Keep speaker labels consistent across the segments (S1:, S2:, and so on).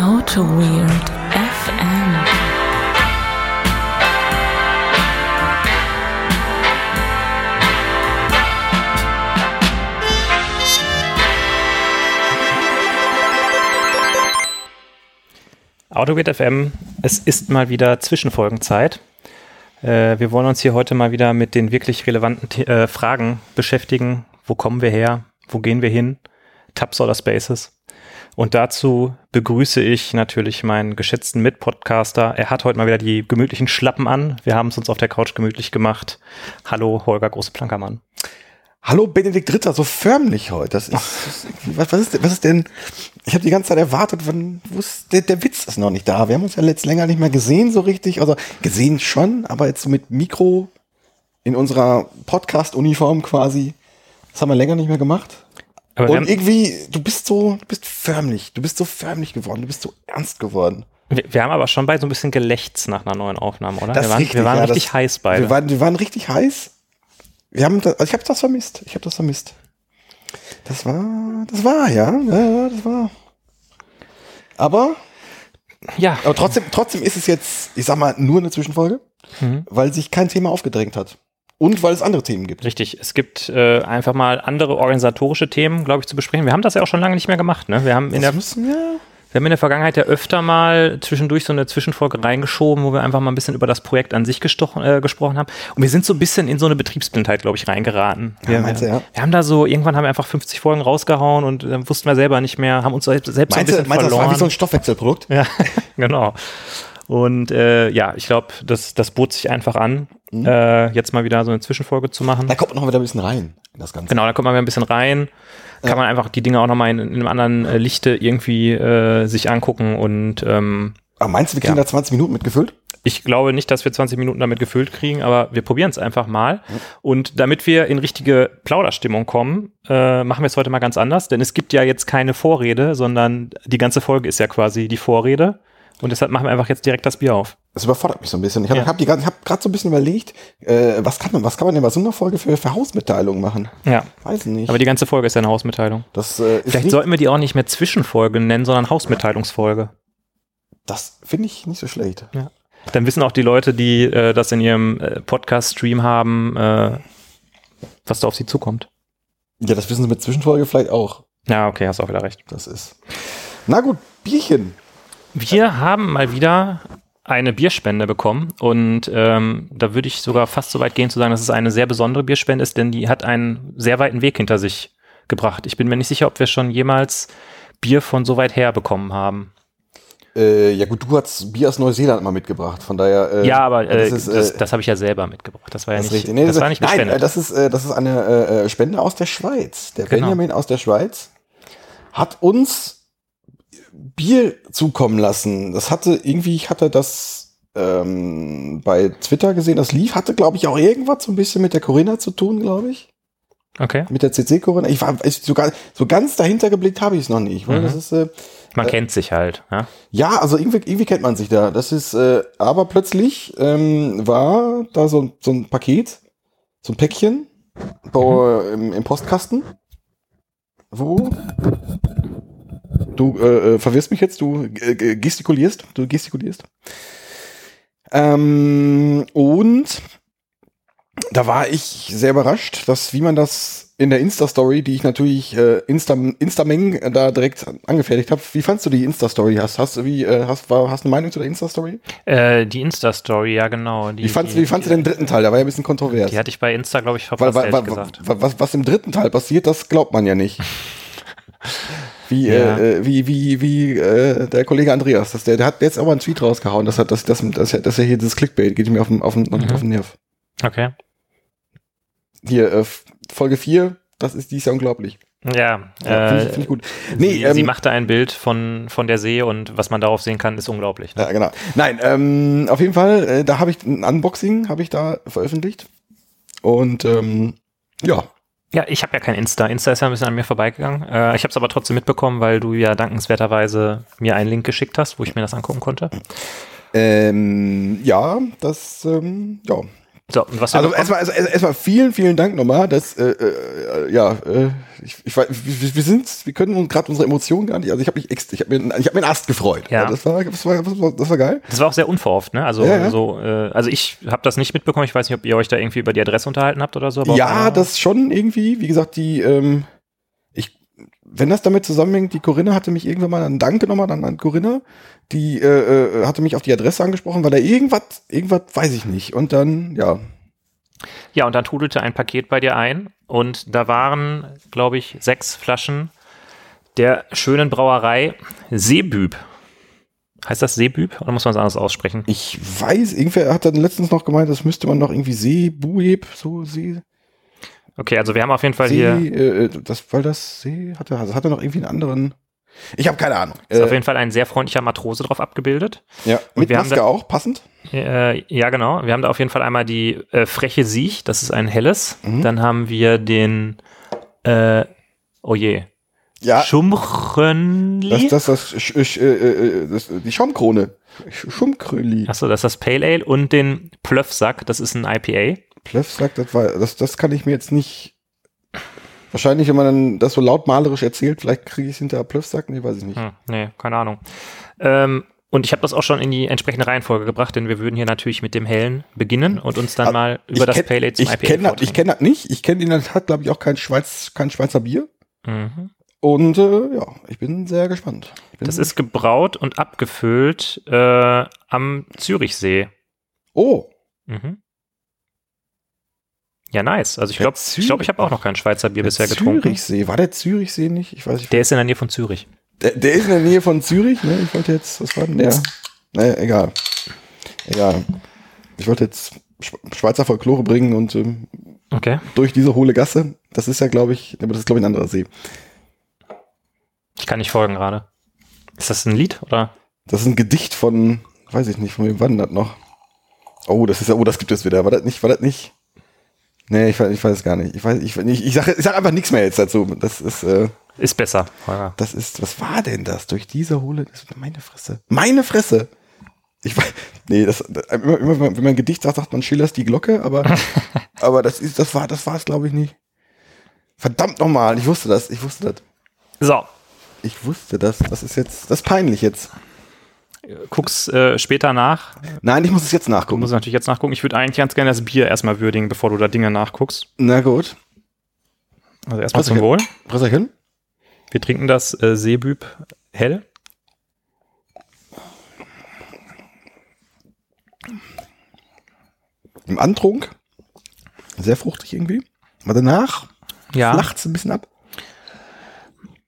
S1: Auto Weird FM.
S2: AutoGate FM, es ist mal wieder Zwischenfolgenzeit. Äh, wir wollen uns hier heute mal wieder mit den wirklich relevanten äh, Fragen beschäftigen. Wo kommen wir her? Wo gehen wir hin? Tabs oder Spaces? Und dazu begrüße ich natürlich meinen geschätzten Mitpodcaster. Er hat heute mal wieder die gemütlichen Schlappen an. Wir haben es uns auf der Couch gemütlich gemacht. Hallo, Holger Große-Plankermann.
S3: Hallo Benedikt Ritter, so förmlich heute. Das ist, was, was, ist, was ist denn? Ich habe die ganze Zeit erwartet, wann, wo ist, der, der Witz ist noch nicht da. Wir haben uns ja letzt länger nicht mehr gesehen so richtig. Also gesehen schon, aber jetzt so mit Mikro in unserer Podcast-Uniform quasi. Das haben wir länger nicht mehr gemacht.
S2: Aber
S3: Und irgendwie, du bist so, du bist förmlich, du bist so förmlich geworden, du bist so ernst geworden.
S2: wir, wir haben aber schon beide so ein bisschen gelächzt nach einer neuen Aufnahme, oder?
S3: Das
S2: wir waren,
S3: richtig,
S2: wir waren
S3: ja,
S2: richtig
S3: das-
S2: heiß beide.
S3: Wir waren, wir waren richtig heiß. Wir haben das, also ich habe das vermisst. Ich habe das vermisst. Das war, das war, ja, ja, ja, das war. Aber,
S2: ja,
S3: aber trotzdem, trotzdem ist es jetzt, ich sag mal, nur eine Zwischenfolge,
S2: Mhm.
S3: weil sich kein Thema aufgedrängt hat. Und weil es andere Themen gibt.
S2: Richtig, es gibt äh, einfach mal andere organisatorische Themen, glaube ich, zu besprechen. Wir haben das ja auch schon lange nicht mehr gemacht. Ne? Wir, haben in der,
S3: müssen wir.
S2: wir haben in der Vergangenheit ja öfter mal zwischendurch so eine Zwischenfolge reingeschoben, wo wir einfach mal ein bisschen über das Projekt an sich gestochen, äh, gesprochen haben. Und wir sind so ein bisschen in so eine Betriebsblindheit, glaube ich, reingeraten.
S3: Ja,
S2: Wir,
S3: meinst du, ja?
S2: wir haben da so, irgendwann haben wir einfach 50 Folgen rausgehauen und äh, wussten wir selber nicht mehr, haben uns selbst, selbst so ein
S3: Meinst du,
S2: bisschen
S3: meinst du, das
S2: verloren.
S3: war wie so ein Stoffwechselprodukt?
S2: Ja, genau. Und äh, ja, ich glaube, das, das bot sich einfach an,
S3: Mhm.
S2: äh, jetzt mal wieder so eine Zwischenfolge zu machen.
S3: Da kommt noch wieder ein bisschen rein, in das Ganze.
S2: Genau, da kommt man wieder ein bisschen rein. Kann man einfach die Dinge auch nochmal in, in einem anderen äh, Lichte irgendwie äh, sich angucken. Und ähm,
S3: Aber meinst du, wir kriegen
S2: Ja.
S3: da 20 Minuten mitgefüllt?
S2: ich glaube nicht, dass wir 20 Minuten damit gefüllt kriegen, aber wir probieren es einfach mal. Und damit wir in richtige Plauderstimmung kommen, äh, machen wir es heute mal ganz anders. Denn es gibt ja jetzt keine Vorrede, sondern die ganze Folge ist ja quasi die Vorrede. Und deshalb machen wir einfach jetzt direkt das Bier auf.
S3: Das überfordert mich so ein bisschen. Ich habe
S2: Ja.
S3: hab ich hab gerade so ein bisschen überlegt, äh, was kann man, was kann man denn bei so einer Folge für, für Hausmitteilungen machen?
S2: Ja.
S3: Weiß ich nicht.
S2: Aber die ganze Folge ist ja eine Hausmitteilung.
S3: das äh,
S2: Vielleicht sollten wir die auch nicht mehr Zwischenfolge nennen, sondern Hausmitteilungsfolge.
S3: das finde ich nicht so schlecht.
S2: Dann wissen auch die Leute, die äh, das in ihrem äh, Podcast-Stream haben, äh, was da auf sie zukommt.
S3: Ja, das wissen sie mit Zwischenfolge vielleicht auch.
S2: Ja, okay, hast auch wieder recht.
S3: Das ist. Na gut, Bierchen.
S2: Wir haben mal wieder eine Bierspende bekommen und ähm, da würde ich sogar fast so weit gehen zu sagen, dass es eine sehr besondere Bierspende ist, denn die hat einen sehr weiten Weg hinter sich gebracht. Ich bin mir nicht sicher, ob wir schon jemals Bier von so weit her bekommen haben.
S3: Äh, ja gut, du hast Bier aus Neuseeland mal mitgebracht, von daher. Äh,
S2: ja, aber äh,
S3: das
S2: das,
S3: äh,
S2: das, habe ich ja selber mitgebracht. Das war ja
S3: das
S2: nicht.
S3: Nee,
S2: das war nicht
S3: Nein,
S2: gespendet.
S3: äh, das ist, äh, das ist eine äh, Spende aus der Schweiz. Der
S2: Genau.
S3: Benjamin aus der Schweiz hat uns Bier zukommen lassen. Das hatte irgendwie, ich hatte das ähm, bei Twitter gesehen, das lief, hatte glaube ich auch irgendwas so ein bisschen mit der Corinna zu tun, glaube ich.
S2: okay.
S3: Mit der CC Corinna. Ich war ich, sogar so ganz dahinter geblickt habe ich es noch nicht.
S2: Mhm.
S3: ist äh,
S2: Man kennt sich halt. Ja?
S3: ja, also irgendwie, irgendwie kennt man sich da. Das ist, äh, aber plötzlich ähm, war da so, ein- so ein Paket, so ein Päckchen bei, im, im Postkasten, wo du äh, äh, verwirrst mich jetzt, du äh, äh, gestikulierst, du gestikulierst. Ähm, und da war ich sehr überrascht, dass wie man das in der Insta-Story, die ich natürlich äh, Insta, Instameng äh, da direkt angefertigt habe. Wie fandst du die Insta-Story? Hast, hast du wie, äh, hast, war, hast eine Meinung zu der Insta-Story?
S2: Äh, die Insta-Story, ja genau. Die,
S3: Wie fandst,
S2: die,
S3: wie fandst du den dritten Teil? Der war ja ein bisschen kontrovers.
S2: Die hatte ich bei Insta, glaube ich,
S3: Weil,
S2: verpasst,
S3: weil,
S2: ehrlich
S3: weil,
S2: gesagt.
S3: was, was im dritten Teil passiert, das glaubt man ja nicht. Wie,
S2: Ja.
S3: äh, wie, wie, wie äh, der Kollege Andreas, das, der, der hat jetzt aber einen Tweet rausgehauen, das hat das, das, das, das, das hier dieses Clickbait geht mir auf den, auf den,
S2: Mhm.
S3: auf den Nerv.
S2: Okay.
S3: Hier, äh, Folge 4, das ist, die ist ja unglaublich.
S2: Ja,
S3: Ja, Finde ich,
S2: äh,
S3: find ich gut. Nee,
S2: sie,
S3: ähm,
S2: sie machte ein Bild von, von der See und was man darauf sehen kann, ist unglaublich. Ne?
S3: Ja, genau. Nein, ähm, auf jeden Fall, äh, da habe ich ein Unboxing, habe ich da veröffentlicht. Und ähm, ja,
S2: Ja, ich habe ja kein Insta. Insta ist ja ein bisschen an mir vorbeigegangen. Äh, ich habe es aber trotzdem mitbekommen, weil du ja dankenswerterweise mir einen Link geschickt hast, wo ich mir das angucken konnte.
S3: ähm, ja, das, ähm, ja,
S2: So, und was
S3: Also erstmal, also erstmal vielen, vielen Dank nochmal. Dass, äh, äh, ja, äh, ich, ich, weiß, wir, wir sind, wir können uns gerade unsere Emotionen gar nicht. Also ich habe mich, ich habe mir, ich habe mir einen Ast gefreut.
S2: Ja.
S3: das war, das war, das war, das war geil.
S2: Das war auch sehr unverhofft, ne? Also,
S3: Ja, ja.
S2: so, äh, also ich habe das nicht mitbekommen. Ich weiß nicht, ob ihr euch da irgendwie über die Adresse unterhalten habt oder so. aber
S3: Ja,
S2: einmal-
S3: das schon irgendwie. Wie gesagt, die, ähm, wenn das damit zusammenhängt, die Corinna hatte mich irgendwann mal, dann danke nochmal an, an Corinna, die äh, äh, hatte mich auf die Adresse angesprochen, weil da irgendwas, irgendwas weiß ich nicht. Und dann, ja,
S2: Ja, und dann trudelte ein Paket bei dir ein und da waren, glaube ich, sechs Flaschen der schönen Brauerei Seebüb. Heißt das Seebüb oder muss man es anders aussprechen?
S3: ich weiß, irgendwer hat dann letztens noch gemeint, das müsste man noch irgendwie Seebueb, so See,
S2: Okay, also wir haben auf jeden Fall
S3: See,
S2: hier
S3: äh, das, weil das See hatte, also hatte noch irgendwie einen anderen. Ich habe keine Ahnung.
S2: ist auf
S3: Äh,
S2: jeden Fall ein sehr freundlicher Matrose drauf abgebildet.
S3: ja, mit
S2: wir haben
S3: Maske
S2: da-
S3: auch, passend.
S2: Äh, ja, genau. Wir haben da auf jeden Fall einmal die äh, freche Siech, das ist ein helles.
S3: Mhm.
S2: Dann haben wir den, äh, oh je,
S3: Ja,
S2: Schumchrönli.
S3: das, das, das, sch- sch- äh, äh, das, die Schaumkrone. Sch- Schummkröli.
S2: Achso, das ist das Pale Ale und den Plöffsack, das ist ein IPA.
S3: Plöff sagt, das war, das, das kann ich mir jetzt nicht. Wahrscheinlich, wenn man dann das so lautmalerisch erzählt, vielleicht kriege ich es hinter Plöff sagt, nee, weiß ich nicht.
S2: Hm, nee, keine Ahnung. Ähm, und ich habe das auch schon in die entsprechende Reihenfolge gebracht, denn wir würden hier natürlich mit dem Hellen beginnen und uns dann
S3: Ah,
S2: mal über das
S3: kenn-
S2: Pale Ale zum
S3: ich
S2: IPA
S3: kenn ich kenne das nicht. Ich kenne ihn, das hat, glaube ich, auch kein, Schweiz, kein Schweizer Bier.
S2: Mhm.
S3: Und äh, ja, ich bin sehr gespannt. Bin
S2: Das ist gebraut und abgefüllt äh, am Zürichsee.
S3: Oh,
S2: Mhm. Ja, nice. Also ich glaube, ich, glaub, ich habe auch noch kein Schweizer Bier bisher getrunken.
S3: Zürichsee. War der Zürichsee nicht? Ich weiß nicht.
S2: Der ist in der Nähe von Zürich.
S3: Der, der ist in der Nähe von Zürich, ne? Ich wollte jetzt, was war denn der? Naja, egal. Egal. Ich wollte jetzt Sch- Schweizer Folklore bringen und ähm,
S2: Okay.
S3: durch diese hohle Gasse. Das ist ja, glaube ich, aber das ist, glaube ich, ein anderer See.
S2: Ich kann nicht folgen gerade. Ist das ein Lied oder?
S3: Das ist ein Gedicht von, weiß ich nicht, von wem das noch? Oh, das ist ja, oh, das gibt es wieder. War das nicht, war das nicht? Nee, ich weiß, ich weiß es gar nicht. Ich weiß, ich, ich, ich sage ich sag einfach nichts mehr jetzt dazu. Das ist, äh,
S2: Ist besser. Holger.
S3: das ist, was war denn das? Durch diese hohle, das meine Fresse. Meine Fresse! Ich weiß, nee, das, immer, immer, wenn man- wenn man ein Gedicht sagt, sagt man Schillers die Glocke, aber, aber das ist, das war, das war es, glaube ich, nicht. Verdammt nochmal, ich wusste das, ich wusste das.
S2: So,
S3: Ich wusste das. Das ist jetzt, das ist peinlich jetzt.
S2: Guck's äh, später nach.
S3: Nein, ich muss es jetzt
S2: Du
S3: nachgucken.
S2: musst natürlich jetzt nachgucken. Ich würde eigentlich ganz gerne das Bier erstmal würdigen, bevor du da Dinge nachguckst.
S3: Na gut.
S2: Also erstmal zum Wohl.
S3: Brüsselchen?
S2: Wir trinken das äh, Seebüb hell.
S3: Im Antrunk. Sehr fruchtig irgendwie. Aber danach
S2: Ja.
S3: lacht's ein bisschen ab.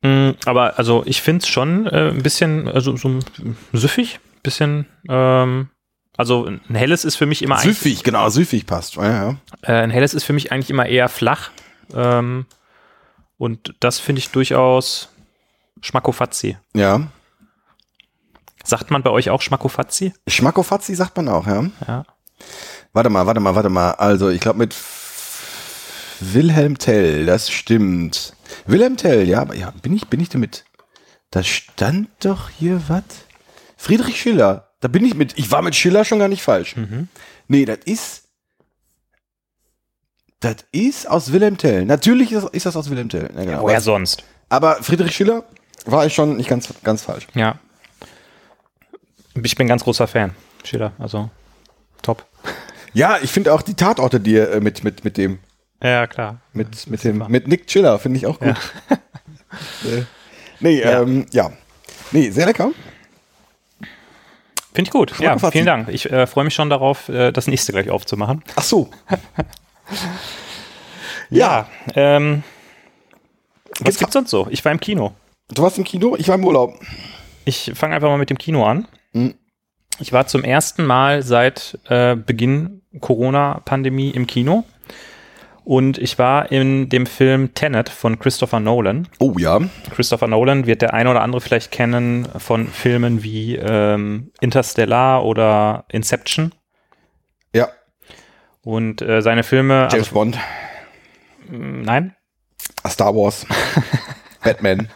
S2: Mm, aber also ich finde es schon äh, ein bisschen also, so süffig. Bisschen, ähm, also ein helles ist für mich immer eigentlich,
S3: Süffig, genau, süffig passt. Ja, ja.
S2: äh, ein helles ist für mich eigentlich immer eher flach. Ähm, und das finde ich durchaus Schmackofazzi.
S3: ja.
S2: Sagt man bei euch auch Schmackofazzi?
S3: Schmackofazzi sagt man auch, ja.
S2: Ja.
S3: Warte mal, warte mal, warte mal. Also, ich glaube mit Wilhelm Tell, das stimmt. Wilhelm Tell, ja, aber ja, bin ich, bin ich damit? Da stand doch hier was? Friedrich Schiller. Da bin ich mit, ich war mit Schiller schon gar nicht falsch.
S2: Mhm.
S3: Nee, das ist, das ist aus Wilhelm Tell. Natürlich ist, ist das aus Wilhelm Tell. Ja, genau.
S2: Woher sonst?
S3: aber Friedrich Schiller war ich schon nicht ganz, ganz falsch.
S2: Ja. Ich bin ganz großer Fan. Schiller, also top.
S3: Ja, ich finde auch die Tatorte, die er äh, mit, mit, mit dem,
S2: Ja, klar.
S3: mit, mit dem, mit Nick Chiller finde ich auch gut. Äh, nee,
S2: Ja.
S3: ähm, ja. Nee, sehr lecker.
S2: Finde ich gut. Ja, vielen Dank. Ich äh, freue mich schon darauf, äh, das nächste gleich aufzumachen.
S3: Ach so.
S2: Ja. Ähm, was
S3: Gibt's-
S2: gibt's sonst so? Ich war im Kino.
S3: Du warst im Kino, ich war im Urlaub.
S2: Ich fange einfach mal mit dem Kino an.
S3: Mhm.
S2: Ich war zum ersten Mal seit äh, Beginn Corona-Pandemie im Kino. Und ich war in dem Film Tenet von Christopher Nolan.
S3: Oh ja.
S2: Christopher Nolan wird der eine oder andere vielleicht kennen von Filmen wie ähm, Interstellar oder Inception.
S3: Ja,
S2: Und äh, seine Filme,
S3: James
S2: also,
S3: Bond,
S2: nein,
S3: Star Wars, Batman.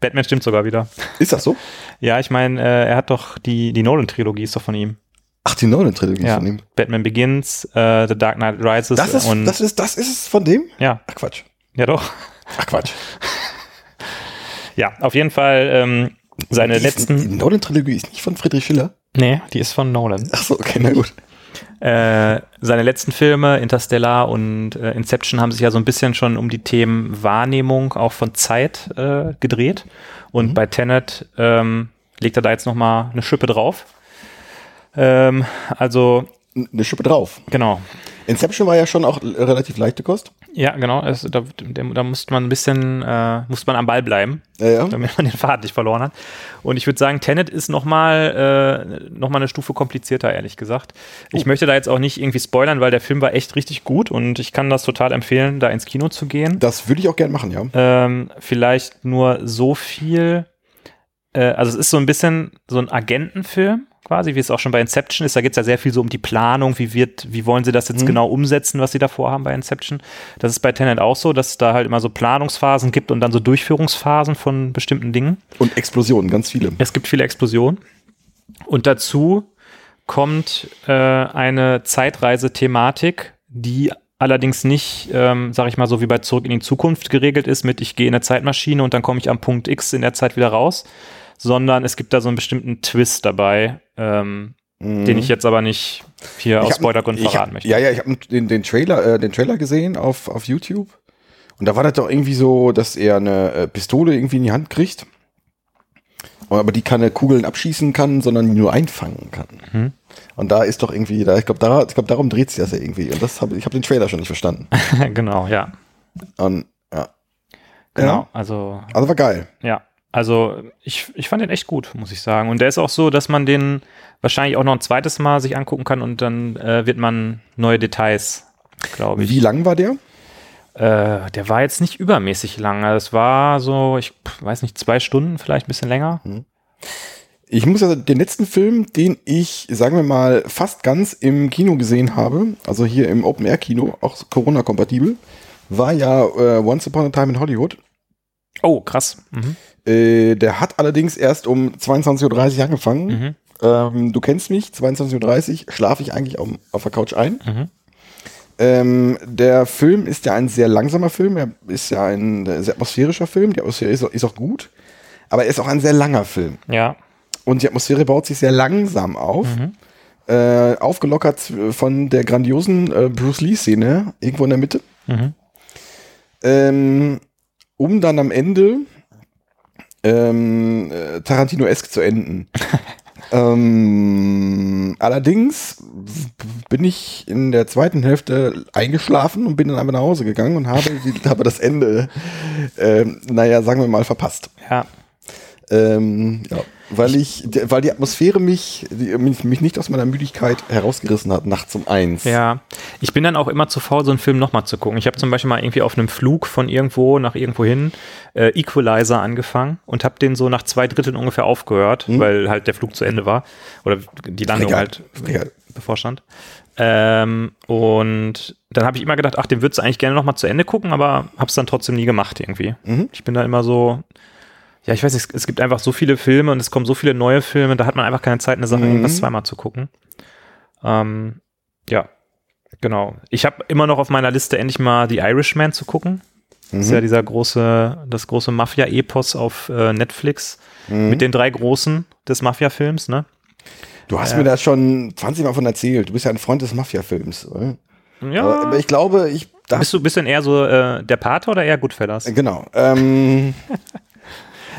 S2: Batman stimmt sogar wieder.
S3: Ist das so?
S2: Ja, ich meine, äh, er hat doch die, die Nolan-Trilogie ist doch von ihm.
S3: Ach, die Nolan-Trilogie
S2: Ja.
S3: von ihm.
S2: Batman Begins, äh, The Dark Knight Rises
S3: Das ist,
S2: und
S3: das ist, das ist es von dem?
S2: ja,
S3: Ach, Quatsch.
S2: ja doch.
S3: Ach, Quatsch.
S2: Ja, auf jeden Fall ähm, seine
S3: Die ist- Die
S2: letzten.
S3: Nolan-Trilogie ist nicht von Friedrich Schiller.
S2: Nee, die ist von Nolan.
S3: Ach so, okay, na gut.
S2: Äh, seine letzten Filme, Interstellar und äh, Inception, haben sich ja so ein bisschen schon um die Themen Wahrnehmung auch von Zeit äh, gedreht. Und
S3: Mhm.
S2: bei Tenet ähm, legt er da jetzt nochmal eine Schippe drauf. Ähm, also,
S3: Eine Schippe drauf.
S2: genau.
S3: Inception war ja schon auch relativ leichte Kost.
S2: Ja, genau. Es, da, da, musste man ein bisschen, äh, musste man am Ball bleiben.
S3: Ja, ja.
S2: damit man den Faden nicht verloren hat. Und ich würde sagen, Tenet ist nochmal äh, noch mal eine Stufe komplizierter, ehrlich gesagt. Ich möchte da jetzt auch nicht irgendwie spoilern, weil der Film war echt richtig gut und ich kann das total empfehlen, da ins Kino zu gehen.
S3: Das würde ich auch gern machen, ja.
S2: Ähm, vielleicht nur so viel. Äh, also es ist so ein bisschen so ein Agentenfilm quasi, wie es auch schon bei Inception ist. Da geht es ja sehr viel so um die Planung, wie wird, wie wollen sie das jetzt genau umsetzen, was sie da vorhaben bei Inception. Das ist bei Tenet auch so, dass es da halt immer so Planungsphasen gibt und dann so Durchführungsphasen von bestimmten Dingen.
S3: Und Explosionen, ganz viele.
S2: Es gibt viele Explosionen. Und dazu kommt äh, eine Zeitreise-Thematik, die allerdings nicht, ähm, sag ich mal so wie bei Zurück in die Zukunft geregelt ist mit ich gehe in eine Zeitmaschine und dann komme ich am Punkt X in der Zeit wieder raus, sondern es gibt da so einen bestimmten Twist dabei, ähm, den ich jetzt aber nicht hier aus
S3: Mhm. hab-
S2: Spoilergründen
S3: ich
S2: verraten
S3: hab,
S2: möchte.
S3: Ja, ja, ich habe den, den Trailer, äh, den Trailer gesehen auf, auf YouTube. Und da war das doch irgendwie so, dass er eine äh, Pistole irgendwie in die Hand kriegt. Aber die keine Kugeln abschießen kann, sondern die nur einfangen kann.
S2: Mhm.
S3: Und da ist doch irgendwie, da, ich glaube, da, ich glaub, darum dreht sich das ja irgendwie. Und das hab, ich habe den Trailer schon nicht verstanden.
S2: genau, ja.
S3: Und, ja.
S2: Genau.
S3: Ja,
S2: Also
S3: also war geil.
S2: Ja, also ich, ich fand den echt gut, muss ich sagen. Und der ist auch so, dass man den wahrscheinlich auch noch ein zweites Mal sich angucken kann und dann äh, wird man neue Details, glaube ich.
S3: Wie lang war der?
S2: Äh, der war jetzt nicht übermäßig lang. Also Es war so, ich weiß nicht, zwei Stunden, vielleicht ein bisschen länger.
S3: Ich muss also den letzten Film, den ich, sagen wir mal, fast ganz im Kino gesehen habe, also hier im Open Air Kino, auch Corona-kompatibel, war ja äh, Once Upon a Time in Hollywood.
S2: Oh, krass. Mhm.
S3: Äh, der hat allerdings erst um 22.30 Uhr angefangen.
S2: Mhm.
S3: Ähm, du kennst mich, 22.30 Uhr schlafe ich eigentlich auf, auf der Couch ein.
S2: Mhm.
S3: Ähm, der Film ist ja ein sehr langsamer Film, er ist ja ein sehr atmosphärischer Film, die Atmosphäre ist, auch- ist auch gut, aber er ist auch ein sehr langer Film.
S2: Ja.
S3: Und die Atmosphäre baut sich sehr langsam auf. Äh, aufgelockert von der grandiosen äh, Bruce Lee-Szene, irgendwo in der Mitte.
S2: Mhm.
S3: Ähm, um dann am Ende ähm, äh, Tarantino-esk zu enden. ähm, allerdings bin ich in der zweiten Hälfte eingeschlafen und bin dann einfach nach Hause gegangen und habe, habe das Ende, ähm, naja, sagen wir mal, verpasst.
S2: Ja.
S3: Ähm, ja, weil ich, die- weil die Atmosphäre mich, mich, nicht aus meiner Müdigkeit herausgerissen hat, nachts um eins.
S2: Ja, ich bin dann auch immer zu faul, so einen Film nochmal zu gucken. Ich habe zum Beispiel mal irgendwie auf einem Flug von irgendwo nach irgendwo hin äh, Equalizer angefangen und habe den so nach zwei Dritteln ungefähr aufgehört, weil halt der Flug zu Ende war oder die Landung
S3: Egal.
S2: halt
S3: Egal.
S2: bevorstand. Ähm, und dann habe ich immer gedacht, ach, den würdest du eigentlich gerne nochmal zu Ende gucken, aber habe es dann trotzdem nie gemacht irgendwie. Ich bin da immer so, ja, ich weiß nicht, es, gibt einfach so viele Filme und es kommen so viele neue Filme, da hat man einfach keine Zeit, eine Sache irgendwas zweimal zu gucken. Ähm, ja, genau. Ich habe immer noch auf meiner Liste endlich mal The Irishman zu gucken. Das ist ja dieser große, das große Mafia-Epos auf äh, Netflix mit den drei Großen des Mafia-Films, ne?
S3: Du hast mir das schon 20 Mal von erzählt. Du bist ja ein Freund des Mafia-Films. oder?
S2: Ja.
S3: Aber, ich glaube, ich.
S2: Bist du du denn eher so äh, der Pate oder eher Goodfellas?
S3: genau. Ähm,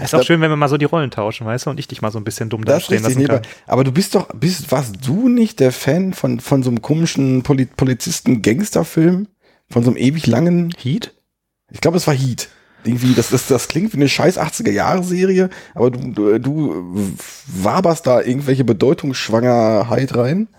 S2: Ist auch schön, wenn wir mal so die Rollen tauschen, weißt du, und ich dich mal so ein bisschen dumm
S3: das ist
S2: dastehen
S3: richtig.
S2: lassen kann.
S3: aber, aber du bist doch, bist, warst du nicht der Fan von, von so einem komischen Poli Polizisten-Gangster-Film? Von so einem ewig langen.
S2: Heat?
S3: Ich glaube, es war Heat. Irgendwie, das, das, das klingt wie eine scheiß 80er-Jahre-Serie, aber du, du, du waberst da irgendwelche Bedeutungsschwangerheit rein.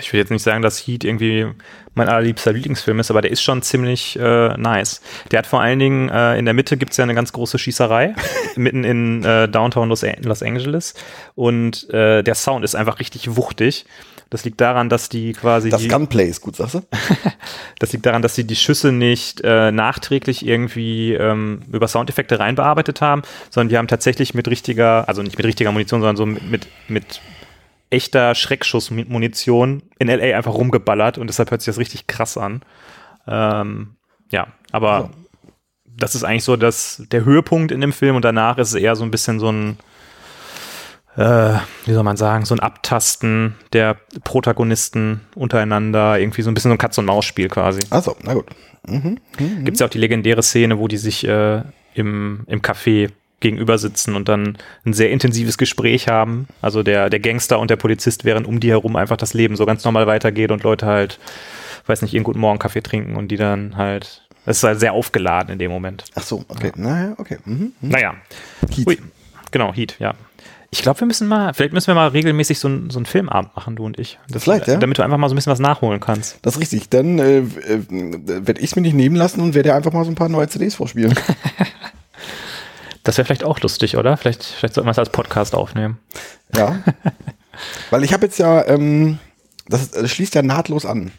S2: Ich will jetzt nicht sagen, dass Heat irgendwie mein allerliebster Lieblingsfilm ist, aber der ist schon ziemlich äh, nice. Der hat vor allen Dingen, äh, in der Mitte gibt's ja eine ganz große Schießerei, mitten in äh, Downtown Los, Los Angeles. Und äh, der Sound ist einfach richtig wuchtig. Das liegt daran, dass die quasi
S3: Das
S2: die,
S3: Gunplay ist gut, sagst du?
S2: Das liegt daran, dass sie die Schüsse nicht äh, nachträglich irgendwie ähm, über Soundeffekte reinbearbeitet haben, sondern die haben tatsächlich mit richtiger, also nicht mit richtiger Munition, sondern so mit, mit, mit echter Schreckschussmunition in LA einfach rumgeballert und deshalb hört sich das richtig krass an. Ähm, ja, aber das ist eigentlich so das, der Höhepunkt in dem Film und danach ist es eher so ein bisschen so ein, äh, wie soll man sagen, so ein Abtasten der Protagonisten untereinander, irgendwie so ein bisschen so ein Katz-und-Maus-Spiel quasi.
S3: Achso, na gut.
S2: Gibt es ja auch die legendäre Szene, wo die sich äh, im, im Café gegenüber sitzen und dann ein sehr intensives Gespräch haben. Also der, der Gangster und der Polizist, während um die herum einfach das Leben so ganz normal weitergeht und Leute halt, weiß nicht, ihren guten Morgen Kaffee trinken und die dann halt, es ist halt sehr aufgeladen in dem Moment.
S3: Ach so, okay. Naja, okay. Mhm. mhm.
S2: Naja.
S3: Heat.
S2: Ui. Genau, Heat, ja. Ich glaube, wir müssen mal, vielleicht müssen wir mal regelmäßig so, ein, so einen Filmabend machen, du und ich. Das,
S3: Vielleicht, ja.
S2: Damit du einfach mal so ein bisschen was nachholen kannst.
S3: Das ist richtig. Dann äh, äh, werde ich es mir nicht nehmen lassen und werde einfach mal so ein paar neue CDs vorspielen.
S2: Das wäre vielleicht auch lustig, oder? Vielleicht, vielleicht sollten wir es als Podcast aufnehmen.
S3: Ja. Weil ich habe jetzt ja, ähm, das, das schließt ja nahtlos an.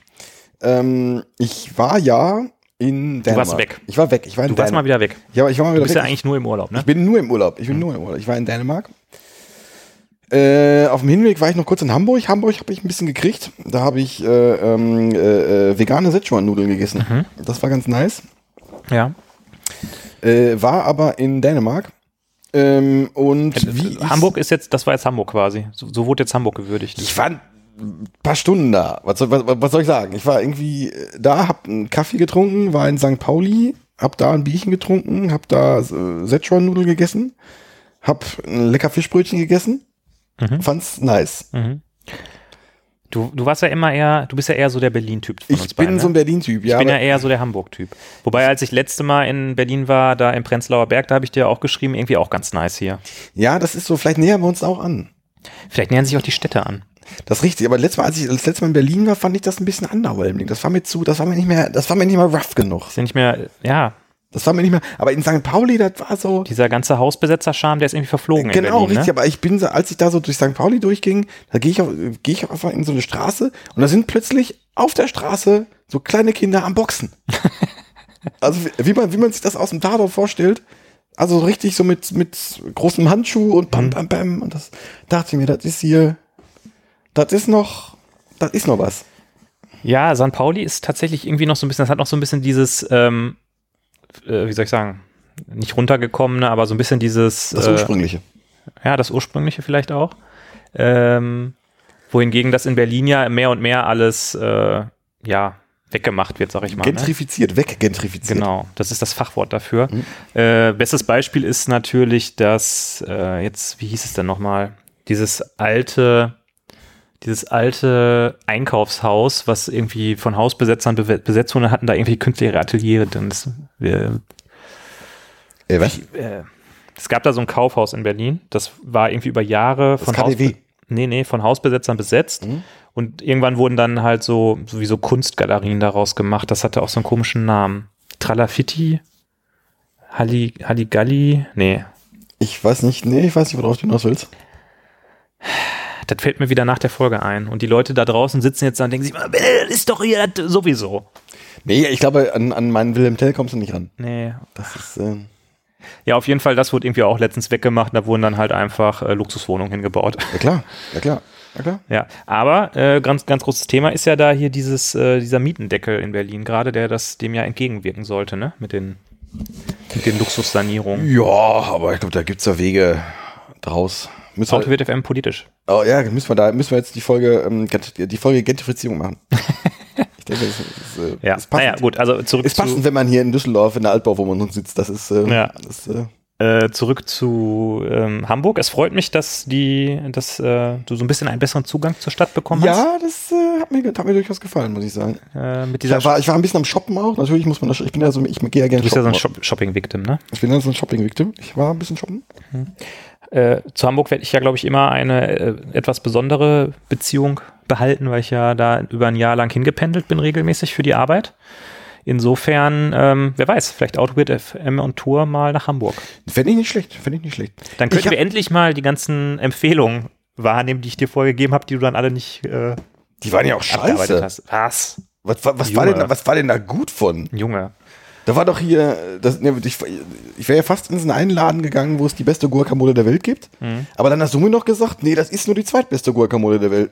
S3: Ähm, ich war ja in Dänemark.
S2: warst weg.
S3: Ich war weg. Ich war in
S2: Du warst mal
S3: Dänemark.
S2: wieder weg.
S3: Ja, ich war mal
S2: Du
S3: wieder
S2: bist
S3: weg.
S2: ja eigentlich nur im Urlaub, ne?
S3: Ich bin nur im Urlaub. Ich bin nur im Urlaub. Ich war in Dänemark. Äh, auf dem Hinweg war ich noch kurz in Hamburg. Hamburg habe ich ein bisschen gekriegt. Da habe ich äh, ähm, äh, äh, vegane Sichuan-Nudeln gegessen.
S2: Mhm.
S3: Das war ganz nice.
S2: Ja.
S3: Äh, war aber in Dänemark. Ähm, und wie ich's-
S2: Hamburg ist jetzt, das war jetzt Hamburg quasi. So, so wurde jetzt Hamburg gewürdigt.
S3: Ich war ein paar Stunden da. Was soll, was, was soll ich sagen? Ich war irgendwie äh, da, hab einen Kaffee getrunken, war in St. Pauli, hab da ein Bierchen getrunken, hab da äh, Szechuan-Nudeln gegessen, hab ein lecker Fischbrötchen gegessen.
S2: Mhm.
S3: Fand's nice.
S2: Du, du warst ja immer eher, du bist ja eher so der Berlin-Typ von uns
S3: Ich bin
S2: beiden,
S3: so ein
S2: ne?
S3: Berlin-Typ, ja.
S2: Ich bin ja eher so der Hamburg-Typ. Wobei, als ich letzte Mal in Berlin war, da im Prenzlauer Berg, da habe ich dir auch geschrieben, irgendwie auch ganz nice hier.
S3: ja, das ist so, vielleicht nähern wir uns auch an.
S2: Vielleicht nähern sich auch die Städte an.
S3: Das ist richtig, aber letztes Mal, als ich das letzte Mal in Berlin war, fand ich das ein bisschen underwhelming. Das war mir zu, das war mir nicht mehr, das war mir nicht mehr rough genug.
S2: Ist ja nicht mehr, ja,
S3: Das war mir nicht mehr, aber in St. Pauli, das war so,
S2: dieser ganze Hausbesetzer-Charme, der ist irgendwie verflogen in
S3: Genau,
S2: Berlin,
S3: richtig,
S2: ne?
S3: aber ich bin so, als ich da so durch St. Pauli durchging, da gehe ich, auf- gehe ich einfach in so eine Straße und da sind plötzlich auf der Straße so kleine Kinder am Boxen. also wie- man, wie man sich das aus dem Tatort vorstellt. Also richtig so mit, mit großem Handschuh und
S2: Mhm.
S3: bam, bam, bam. Und das dachte ich mir, das ist hier, das ist noch, das ist noch was.
S2: Ja, St. Pauli ist tatsächlich irgendwie noch so ein bisschen, das hat noch so ein bisschen dieses, ähm, äh, wie soll ich sagen, nicht runtergekommene, aber so ein bisschen dieses,
S3: Das
S2: äh,
S3: ursprüngliche.
S2: ja, das ursprüngliche vielleicht auch. Ähm, wohingegen das in Berlin ja mehr und mehr alles, äh, ja, weggemacht wird, sag ich mal. ne?
S3: Gentrifiziert, weggentrifiziert.
S2: Genau, das ist das Fachwort dafür. Äh, bestes Beispiel ist natürlich das, äh, jetzt, wie hieß es denn nochmal? Dieses alte, dieses alte Einkaufshaus, was irgendwie von Hausbesetzern be besetzt wurde, hatten da irgendwie Künstler ihre Ateliere. Dann das, wir,
S3: Äh, was?
S2: äh, es gab da so ein Kaufhaus in Berlin, das war irgendwie über Jahre von. Hausbe- nee, nee, von Hausbesetzern besetzt. Und irgendwann wurden dann halt so, sowieso Kunstgalerien daraus gemacht. Das hatte auch so einen komischen Namen. Tralafitti? Halli, Halligalli? Nee.
S3: Ich weiß nicht, nee, ich weiß nicht, worauf du hinaus willst.
S2: Das fällt mir wieder nach der Folge ein. Und die Leute da draußen sitzen jetzt da und denken sich, "Ah, das ist doch hier sowieso.
S3: Nee, ich glaube, an, an meinen Wilhelm Tell kommst du nicht ran.
S2: Nee.
S3: Das ist, äh,
S2: Ja, auf jeden Fall, das wurde irgendwie auch letztens weggemacht. Da wurden dann halt einfach äh, Luxuswohnungen hingebaut.
S3: ja klar, ja klar, ja klar.
S2: Ja, aber äh, ganz, ganz großes Thema ist ja da hier dieses, äh, dieser Mietendeckel in Berlin gerade, der das dem ja entgegenwirken sollte, ne? Mit den, mit den Luxussanierungen.
S3: Ja, aber ich glaube, da gibt's ja Wege draus. Müssen
S2: wird FM politisch.
S3: Oh, ja, müssen wir da, müssen wir jetzt die Folge, ähm, die Folge Gentrifizierung machen. ich denke, das ist, äh,
S2: Ja,
S3: ist passend.
S2: naja, gut, also zurück
S3: Ist passend,
S2: zu,
S3: wenn man hier in Düsseldorf in der Altbauwohnung sitzt. Das ist, äh,
S2: Ja.
S3: das, äh,
S2: äh, zurück zu ähm, Hamburg. Es freut mich, dass die, dass äh, du so ein bisschen einen besseren Zugang zur Stadt bekommen hast.
S3: ja, das äh, hat, mir, hat mir durchaus gefallen, muss ich sagen.
S2: Äh, mit
S3: Ich war, ich war ein bisschen am Shoppen auch. Natürlich muss man das, ich bin ja so, ich gehe ja gerne
S2: Du bist ja so ein Shopping-Victim, ne?
S3: Ich bin ja so ein Shopping-Victim. Ich war ein bisschen shoppen.
S2: Äh, zu Hamburg werde ich ja, glaube ich, immer eine äh, etwas besondere Beziehung behalten, weil ich ja da über ein Jahr lang hingependelt bin, regelmäßig für die Arbeit. Insofern, ähm, wer weiß, vielleicht Outwit FM und Tour mal nach Hamburg.
S3: Fände ich nicht schlecht, fände ich nicht schlecht.
S2: Dann könnten wir endlich mal die ganzen Empfehlungen wahrnehmen, die ich dir vorgegeben habe, die du dann alle nicht äh,
S3: Die waren ja auch scheiße.
S2: hast. Was?
S3: Was, was, war denn, was war denn da gut von?
S2: Junge.
S3: Da war doch hier, das, ich, ich wäre ja fast in so einen Laden gegangen, wo es die beste Guacamole der Welt gibt. Aber dann hast du mir noch gesagt, nee, das ist nur die zweitbeste Guacamole der Welt.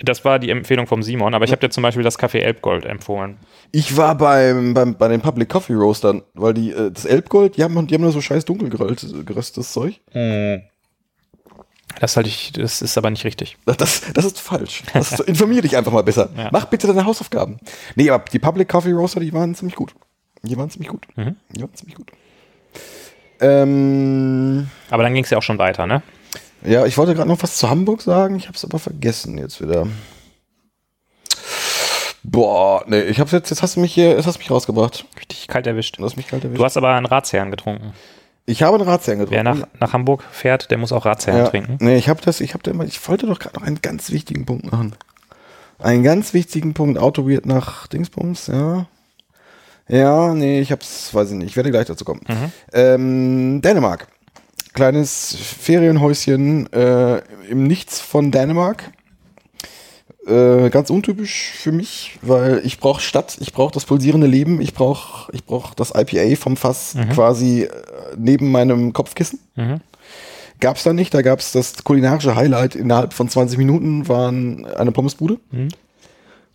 S2: Das war die Empfehlung vom Simon, aber ich habe dir zum Beispiel das Café Elbgold empfohlen.
S3: Ich war beim, beim, bei den Public Coffee Roastern, weil die, äh, das Elbgold, die haben, die haben nur so scheiß dunkel geröstetes Zeug.
S2: Das halte ich, das ist aber nicht richtig.
S3: Das, das, das ist falsch. Das ist, informier dich einfach mal besser.
S2: Ja.
S3: Mach bitte deine Hausaufgaben. Nee, aber die Public Coffee Roaster, die waren ziemlich gut. Die waren ziemlich gut.
S2: Mhm.
S3: Die waren ziemlich gut. Ähm,
S2: Aber dann ging es ja auch schon weiter, ne?
S3: ja, ich wollte gerade noch was zu Hamburg sagen, ich habe es aber vergessen jetzt wieder. Boah, nee, ich hab's jetzt, jetzt hast du mich hier, jetzt hast du mich rausgebracht.
S2: Richtig kalt erwischt.
S3: Du hast mich kalt erwischt.
S2: Du hast aber einen Ratsherrn getrunken.
S3: ich habe einen Ratsherrn getrunken.
S2: Wer nach, nach Hamburg fährt, der muss auch Ratsherrn
S3: ja,
S2: trinken.
S3: Nee, ich habe das, ich habe da immer, ich wollte doch gerade noch einen ganz wichtigen Punkt machen. Einen ganz wichtigen Punkt, Auto wird nach Dingsbums, ja. Ja, nee, ich hab's, weiß ich nicht, ich werde gleich dazu kommen. Ähm, Dänemark. Kleines Ferienhäuschen äh, im Nichts von Dänemark. Äh, ganz untypisch für mich, weil ich brauche Stadt, ich brauche das pulsierende Leben, ich brauche ich brauch das IPA vom Fass quasi äh, neben meinem Kopfkissen.
S2: Mhm.
S3: Gab's da nicht, da gab's das kulinarische Highlight innerhalb von 20 Minuten waren eine Pommesbude.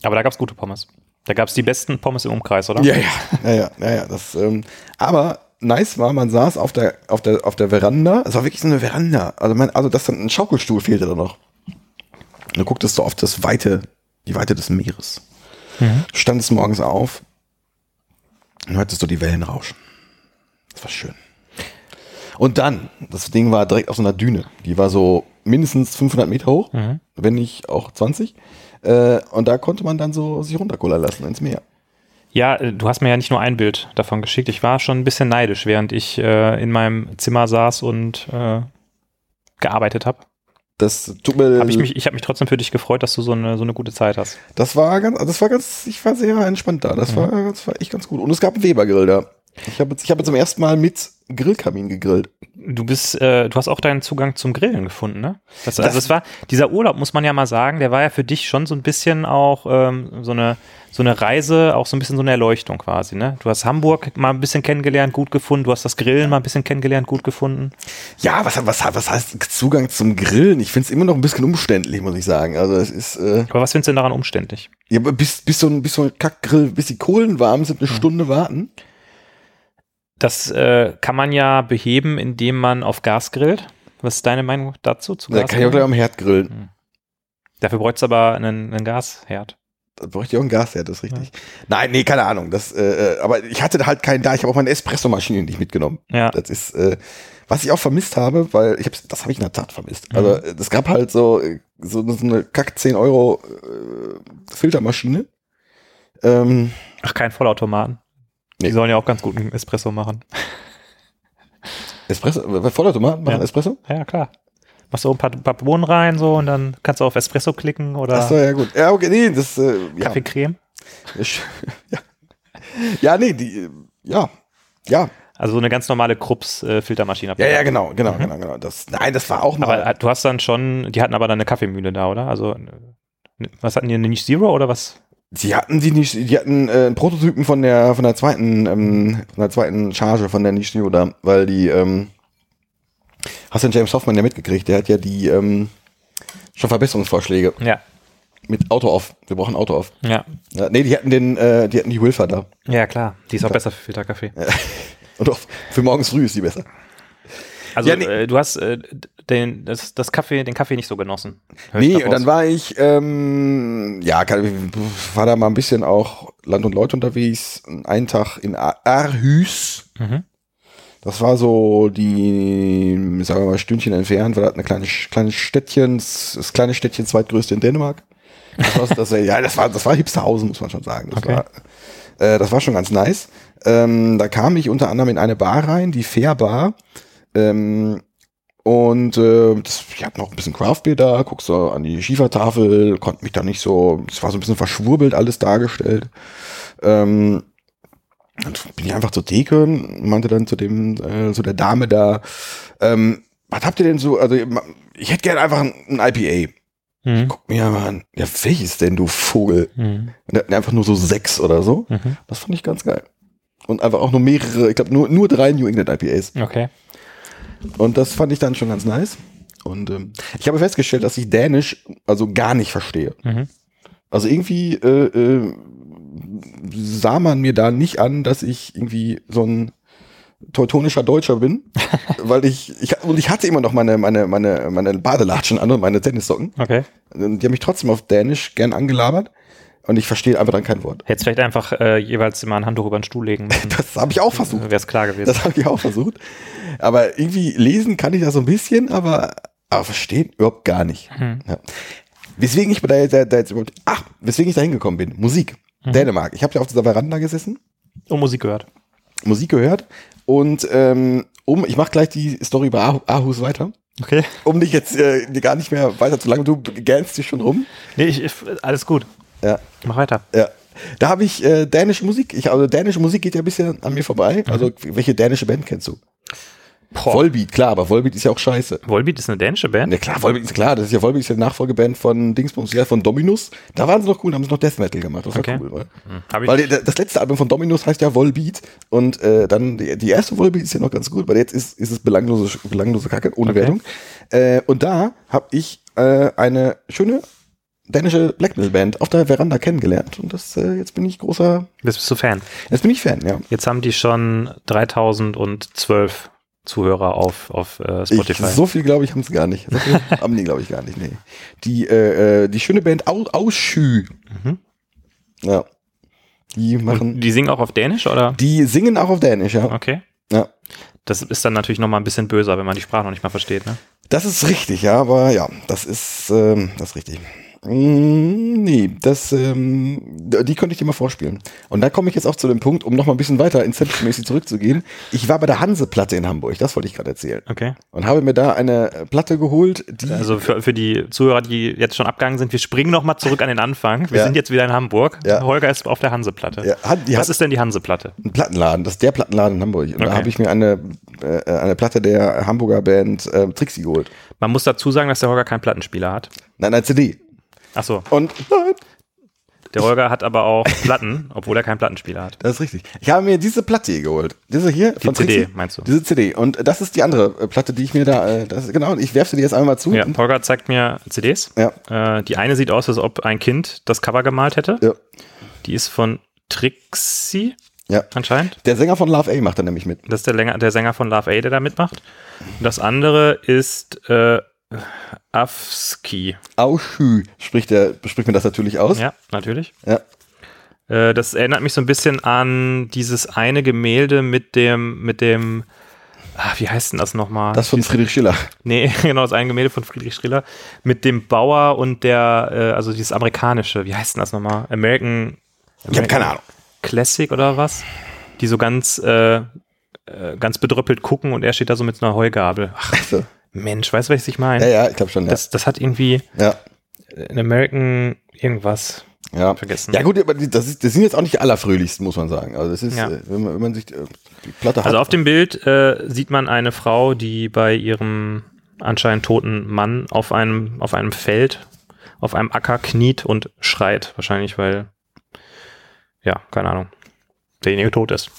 S2: Aber da gab es gute Pommes. Da gab es die besten Pommes im Umkreis, oder?
S3: Ja, ja, ja, ja, ja, ja das, ähm, aber nice war, man saß auf der, auf der, auf der Veranda, es war wirklich so eine Veranda, also mein, also das dann ein Schaukelstuhl fehlte da noch. Und du gucktest so auf das Weite, die Weite des Meeres. Standest morgens auf und hörtest du die Wellen rauschen. Das war schön. Und dann, das Ding war direkt auf so einer Düne. Die war so mindestens 500 Meter hoch, wenn nicht auch 20. Äh, und da konnte man dann so sich runterkullern lassen ins Meer.
S2: Ja, äh, du hast mir ja nicht nur ein Bild davon geschickt. Ich war schon ein bisschen neidisch, während ich äh, in meinem Zimmer saß und äh, gearbeitet habe.
S3: Das tut mir.
S2: Hab ich mich, ich habe mich trotzdem für dich gefreut, dass du so eine, so eine gute Zeit hast.
S3: Das war ganz, das war ganz, ich war sehr entspannt da. Das war, das war echt ganz gut. Und es gab einen Webergrill da. Ich habe jetzt, ich habe zum ersten Mal mit Grillkamin gegrillt.
S2: Du bist, äh, du hast auch deinen Zugang zum Grillen gefunden, ne? Das, also
S3: Das-
S2: es war, dieser Urlaub, muss man ja mal sagen, der war ja für dich schon so ein bisschen auch ähm, so eine so eine Reise, auch so ein bisschen so eine Erleuchtung quasi, ne? Du hast Hamburg mal ein bisschen kennengelernt, gut gefunden, du hast das Grillen mal ein bisschen kennengelernt, gut gefunden.
S3: Ja, was, was, was heißt Zugang zum Grillen? Ich finde es immer noch ein bisschen umständlich, muss ich sagen. Also es ist, äh,
S2: Aber was findest du denn daran umständlich?
S3: ja, bis, bis so ein, bis so ein Kackgrill, bis die Kohlen warm sind, eine
S2: Hm.
S3: Stunde warten.
S2: Das äh, kann man ja beheben, indem man auf Gas grillt. Was ist deine Meinung dazu? Zu
S3: Da kann ich auch gleich am Herd grillen.
S2: Dafür bräuchte es aber einen, einen Gasherd.
S3: Da bräuchte ich auch einen Gasherd, das ist richtig. Nein, nee, keine Ahnung. Das, äh, äh, aber ich hatte halt keinen da. Ich habe auch meine Espressomaschine nicht mitgenommen.
S2: Ja.
S3: Das ist, äh, was ich auch vermisst habe, weil ich hab's, das habe ich in der Tat vermisst.
S2: Mhm.
S3: Also es gab halt so, so, so eine Kack 10 Euro äh, Filtermaschine. Ähm,
S2: Ach, kein Vollautomaten. Die
S3: Nee.
S2: sollen ja auch ganz guten Espresso machen.
S3: Espresso, äh, Vollautomaten machen
S2: Ja.
S3: Espresso?
S2: Ja, klar. Machst du ein paar, paar Bohnen rein so und dann kannst du auf Espresso klicken oder
S3: Ach so, ja gut. Ja, okay, nee, das, äh, ja.
S2: Kaffeecreme.
S3: Ja. Ja, nee, die, äh, ja, ja.
S2: Also so eine ganz normale Krups-Filtermaschine.
S3: Ja, ja, genau, genau, genau, genau. Das, nein, das war auch mal.
S2: Mhm. Aber äh, du hast dann schon, die hatten aber dann eine Kaffeemühle da, oder? Also, äh, was hatten die, eine Nicht Zero oder was?
S3: Die hatten die nicht, die hatten äh, einen Prototypen von der von der zweiten ähm, von der zweiten Charge von der Nishio da, weil die ähm, hast du den James Hoffman ja mitgekriegt, der hat ja die ähm, schon Verbesserungsvorschläge
S2: Ja,
S3: mit Auto auf. Wir brauchen Auto auf.
S2: ja.
S3: Ja, nee, die hatten den, äh, die hatten die Wilfer da.
S2: Ja, klar. Die ist auch besser für Filterkaffee.
S3: Und auch für morgens früh ist die besser.
S2: Also,
S3: Ja, nee.
S2: äh, du hast äh, den, das, das Kaffee, den Kaffee nicht so genossen.
S3: Nee,
S2: daraus.
S3: und dann war ich, ähm, ja, war da mal ein bisschen auch Land und Leute unterwegs. Einen Tag in Ar- Aarhus.
S2: Mhm.
S3: Das war so die, sagen wir mal, Stündchen entfernt, war das eine kleine, kleines Städtchen, das, kleine Städtchen zweitgrößte in Dänemark. Das war, das, war- ja, das war, das war Hipsterhausen, muss man schon sagen. Das,
S2: Okay.
S3: war, äh, das war schon ganz nice. Ähm, da kam ich unter anderem in eine Bar rein, die Fair Bar. Ähm, und äh, das, ich habe noch ein bisschen Craftbeer da, guckst so an die Schiefertafel, konnte mich da nicht so, es war so ein bisschen verschwurbelt alles dargestellt. Ähm, und bin ich einfach zur Theke und meinte dann zu dem, äh, zu der Dame da, ähm, was habt ihr denn so, also ich hätte gerne einfach ein, ein IPA.
S2: Mhm.
S3: Guck mir mal an, ja, welches denn, du Vogel?
S2: Mhm.
S3: Und der hat einfach nur so sechs oder so.
S2: Mhm.
S3: Das fand ich ganz geil. Und einfach auch nur mehrere, ich glaube nur, nur drei New England IPAs.
S2: Okay.
S3: Und das fand ich dann schon ganz nice. Und ähm, ich habe festgestellt, dass ich Dänisch also gar nicht verstehe.
S2: Mhm.
S3: Also irgendwie äh, äh, sah man mir da nicht an, dass ich irgendwie so ein teutonischer Deutscher bin, weil ich, ich und ich hatte immer noch meine meine meine meine Badelatschen an und meine Tennissocken.
S2: Okay.
S3: Und die haben mich trotzdem auf Dänisch gern angelabert und ich verstehe einfach dann kein Wort.
S2: Hättest vielleicht einfach äh, jeweils immer ein Handtuch über den Stuhl legen müssen.
S3: Das habe ich auch versucht.
S2: Wäre es klar gewesen.
S3: Das habe ich auch versucht. Aber irgendwie lesen kann ich das so ein bisschen, aber, aber verstehen überhaupt gar nicht. Ja. Weswegen ich da, da, da jetzt überhaupt, ach, weswegen ich da hingekommen bin. Musik. Dänemark. Ich habe ja auf dieser Veranda gesessen,
S2: Und Musik gehört.
S3: Musik gehört und ähm, um, ich mache gleich die Story über Ah- Aarhus weiter.
S2: Okay.
S3: Um dich jetzt äh, gar nicht mehr weiter zu lange, du gähnst dich schon rum.
S2: Nee, ich, alles gut.
S3: Ja.
S2: Mach weiter.
S3: Ja. Da habe ich äh, dänische Musik. Ich, also dänische Musik geht ja ein bisschen an mir vorbei. Also welche dänische Band kennst du?
S2: Boah.
S3: Volbeat, klar, aber Volbeat ist ja auch scheiße.
S2: Volbeat ist eine dänische Band?
S3: Ne, klar, Volbeat ist klar, das ist ja Volbeat ist ja die Nachfolgeband von Dingsbums, ja, von Dominus. Da waren sie noch cool, da haben sie noch Death Metal gemacht. Das war
S2: Okay.
S3: cool,
S2: ich,
S3: Weil die- das letzte Album von Dominus heißt ja Volbeat und äh, dann die, die erste Volbeat ist ja noch ganz gut, weil jetzt ist, ist es belanglose, belanglose Kacke, ohne
S2: Okay.
S3: Wertung. Äh, und da habe ich äh, eine schöne dänische Black Metal Band auf der Veranda kennengelernt und das äh, jetzt bin ich großer,
S2: jetzt bist du Fan.
S3: jetzt bin ich Fan, ja.
S2: Jetzt haben die schon 3012 Zuhörer auf, auf äh,
S3: Ich,
S2: Spotify.
S3: so viel glaube ich haben sie gar nicht. So viel haben die glaube ich gar nicht. Nee. Die äh, äh, die schöne Band Au Ausschü.
S2: Mhm.
S3: Ja. Die
S2: Und
S3: machen.
S2: die singen auch auf Dänisch, oder?
S3: Die singen auch auf Dänisch, ja.
S2: Okay.
S3: Ja.
S2: Das ist dann natürlich nochmal ein bisschen böser, wenn man die Sprache noch nicht mal versteht, ne?
S3: Das ist richtig, ja, aber ja, das ist, ähm, das ist richtig. Mm, nee, das, ähm, die könnte ich dir mal vorspielen. Und da komme ich jetzt auch zu dem Punkt, um noch mal ein bisschen weiter Inception-mäßig zurückzugehen. Ich war bei der Hanse-Platte in Hamburg, das wollte ich gerade erzählen.
S2: Okay.
S3: Und habe mir da eine äh, Platte geholt, die,
S2: Also für, für die Zuhörer, die jetzt schon abgegangen sind, wir springen nochmal zurück an den Anfang. Wir
S3: Ja.
S2: sind jetzt wieder in Hamburg.
S3: Ja.
S2: Holger ist auf der Hanseplatte.
S3: ja, hat,
S2: Was
S3: hat
S2: ist denn die Hanseplatte?
S3: ein Plattenladen, das ist der Plattenladen in Hamburg. Und da
S2: Okay.
S3: habe ich mir eine, äh, eine Platte der Hamburger Band äh, Trixie geholt.
S2: Man muss dazu sagen, dass der Holger keinen Plattenspieler hat.
S3: Nein, eine CD.
S2: Achso,
S3: Und nein,
S2: der Holger hat aber auch Platten, obwohl er keinen Plattenspieler hat.
S3: Das ist richtig. Ich habe mir diese Platte hier geholt. Diese hier
S2: Die CD,
S3: Trixie.
S2: meinst du?
S3: Diese CD. Und das ist die andere äh, Platte, die ich mir da, äh, das, genau, ich werfe sie dir jetzt einmal mal zu.
S2: Ja, Holger zeigt mir CDs.
S3: ja,
S2: Äh, die eine sieht aus, als ob ein Kind das Cover gemalt hätte.
S3: ja,
S2: Die ist von Trixie
S3: ja.
S2: anscheinend.
S3: Der Sänger von Love A macht da nämlich mit.
S2: Das ist der, Länger, der Sänger von Love A, der da mitmacht. Und das andere ist äh, Afski.
S3: Auschü spricht, der, spricht mir das natürlich aus.
S2: Ja, natürlich.
S3: Ja.
S2: Äh, das erinnert mich so ein bisschen an dieses eine Gemälde mit dem, mit dem, ah, wie heißt denn das nochmal?
S3: Das von Friedrich Schiller.
S2: Nee, genau, das eine Gemälde von Friedrich Striller mit dem Bauer und der, äh, also dieses amerikanische, wie heißt denn das nochmal? American,
S3: Ich habe keine Ahnung.
S2: Classic oder was? Die so ganz, äh, äh, ganz bedröppelt gucken und er steht da so mit einer Heugabel. Ach,
S3: Also,
S2: Mensch, weißt du, was ich meine?
S3: ja, ja, ich glaube schon. Ja.
S2: Das, das hat irgendwie
S3: ja.
S2: ein American irgendwas
S3: Ja.
S2: vergessen.
S3: Ja gut, aber das, ist, das sind jetzt auch nicht die allerfröhlichsten, muss man sagen. Also das ist,
S2: Ja.
S3: äh, wenn, man, wenn man sich äh, die Platte hat.
S2: Also auf dem Bild äh, sieht man eine Frau, die bei ihrem anscheinend toten Mann auf einem, auf einem Feld, auf einem Acker kniet und schreit. Wahrscheinlich, weil, ja, keine Ahnung, derjenige tot ist.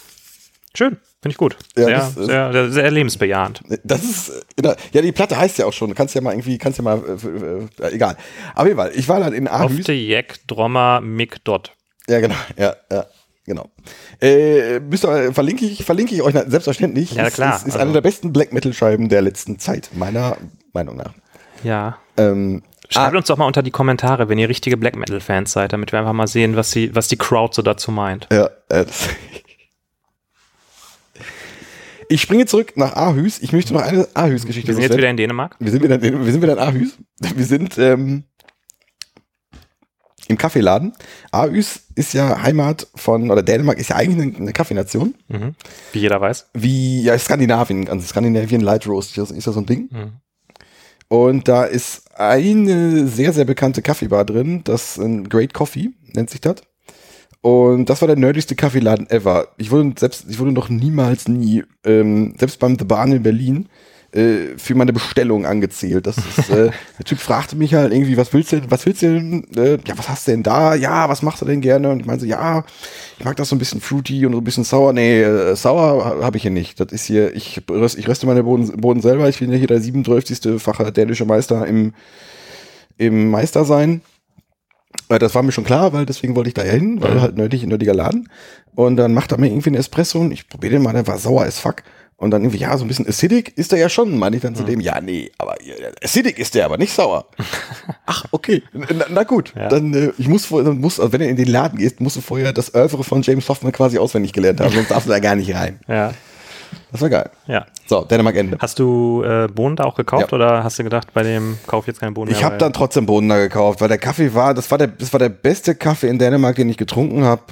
S2: Schön, finde ich gut.
S3: Ja,
S2: sehr,
S3: das ist-
S2: sehr, sehr, sehr lebensbejahend.
S3: Das ist, äh, ja, die Platte heißt ja auch schon. Du kannst ja mal irgendwie, kannst ja mal, äh, äh, egal. Aber Fall, ich war dann in Aarhus.
S2: der Jack Drommer Mick Dot.
S3: Ja, genau, ja, ja, genau. Äh, müsst ihr, verlinke ich, verlinke ich euch selbstverständlich.
S2: Ja,
S3: Ist-
S2: klar,
S3: Ist, ist
S2: also-
S3: eine der besten Black Metal Scheiben der letzten Zeit, meiner Meinung nach.
S2: Ja.
S3: Ähm,
S2: Schreibt uns doch mal unter die Kommentare, wenn ihr richtige Black Metal Fans seid, damit wir einfach mal sehen, was, sie, was die Crowd so dazu meint.
S3: ja, äh, ich springe zurück nach Aarhus. Ich möchte noch eine Aarhus-Geschichte
S2: Wir sind jetzt wieder in Dänemark.
S3: Wir sind wieder, in- wir sind wieder in Aarhus. Wir sind ähm, im Kaffeeladen. Aarhus ist ja Heimat von, oder Dänemark ist ja eigentlich eine, eine Kaffeenation.
S2: Mhm. Wie jeder weiß.
S3: Wie, ja, Skandinavien, also Skandinavien Light Roast ist, ist ja so ein Ding.
S2: Mhm.
S3: Und da ist eine sehr, sehr bekannte Kaffeebar drin, das ist ein Great Coffee, nennt sich das. Und das war der nerdigste Kaffeeladen ever. Ich wurde selbst, ich wurde noch niemals nie, ähm, selbst beim The Barn in Berlin, äh, für meine Bestellung angezählt. Das ist, äh, der Typ fragte mich halt irgendwie, was willst du denn, was willst du denn, äh, ja, was hast du denn da? Ja, was machst du denn gerne? Und ich meinte so, ja, ich mag das so ein bisschen fruity und so ein bisschen sauer. Nee, äh, sauer habe ich hier nicht. Das ist hier, ich, ich röste meine Boden, Boden selber. Ich bin ja hier der 37. fache dänische Meister im, im Meister sein. Das war mir schon klar, weil deswegen wollte ich da hin, weil halt nerdig, nerdiger Laden. Und dann macht er mir irgendwie einen Espresso und ich probiere den mal, der war sauer as fuck. Und dann irgendwie, ja, so ein bisschen acidic ist der ja schon, meine ich dann zu dem, ja, nee, aber ja, acidic ist der, aber nicht sauer. Ach, okay, na, na gut,
S2: Ja.
S3: dann, äh, ich muss vorher, dann muss, also wenn du in den Laden gehst, musst du vorher das Oeuvre von James Hoffman quasi auswendig gelernt haben, sonst darfst du da gar nicht rein.
S2: Ja.
S3: Das war geil.
S2: Ja.
S3: So, Dänemark Ende.
S2: Hast du äh, Bohnen da auch gekauft
S3: Ja.
S2: oder hast du gedacht, bei dem kauf ich jetzt keine Bohnen
S3: Ich
S2: mehr?
S3: habe
S2: weil-
S3: dann trotzdem Bohnen da gekauft, weil der Kaffee war, das war der, das war der beste Kaffee in Dänemark, den ich getrunken habe.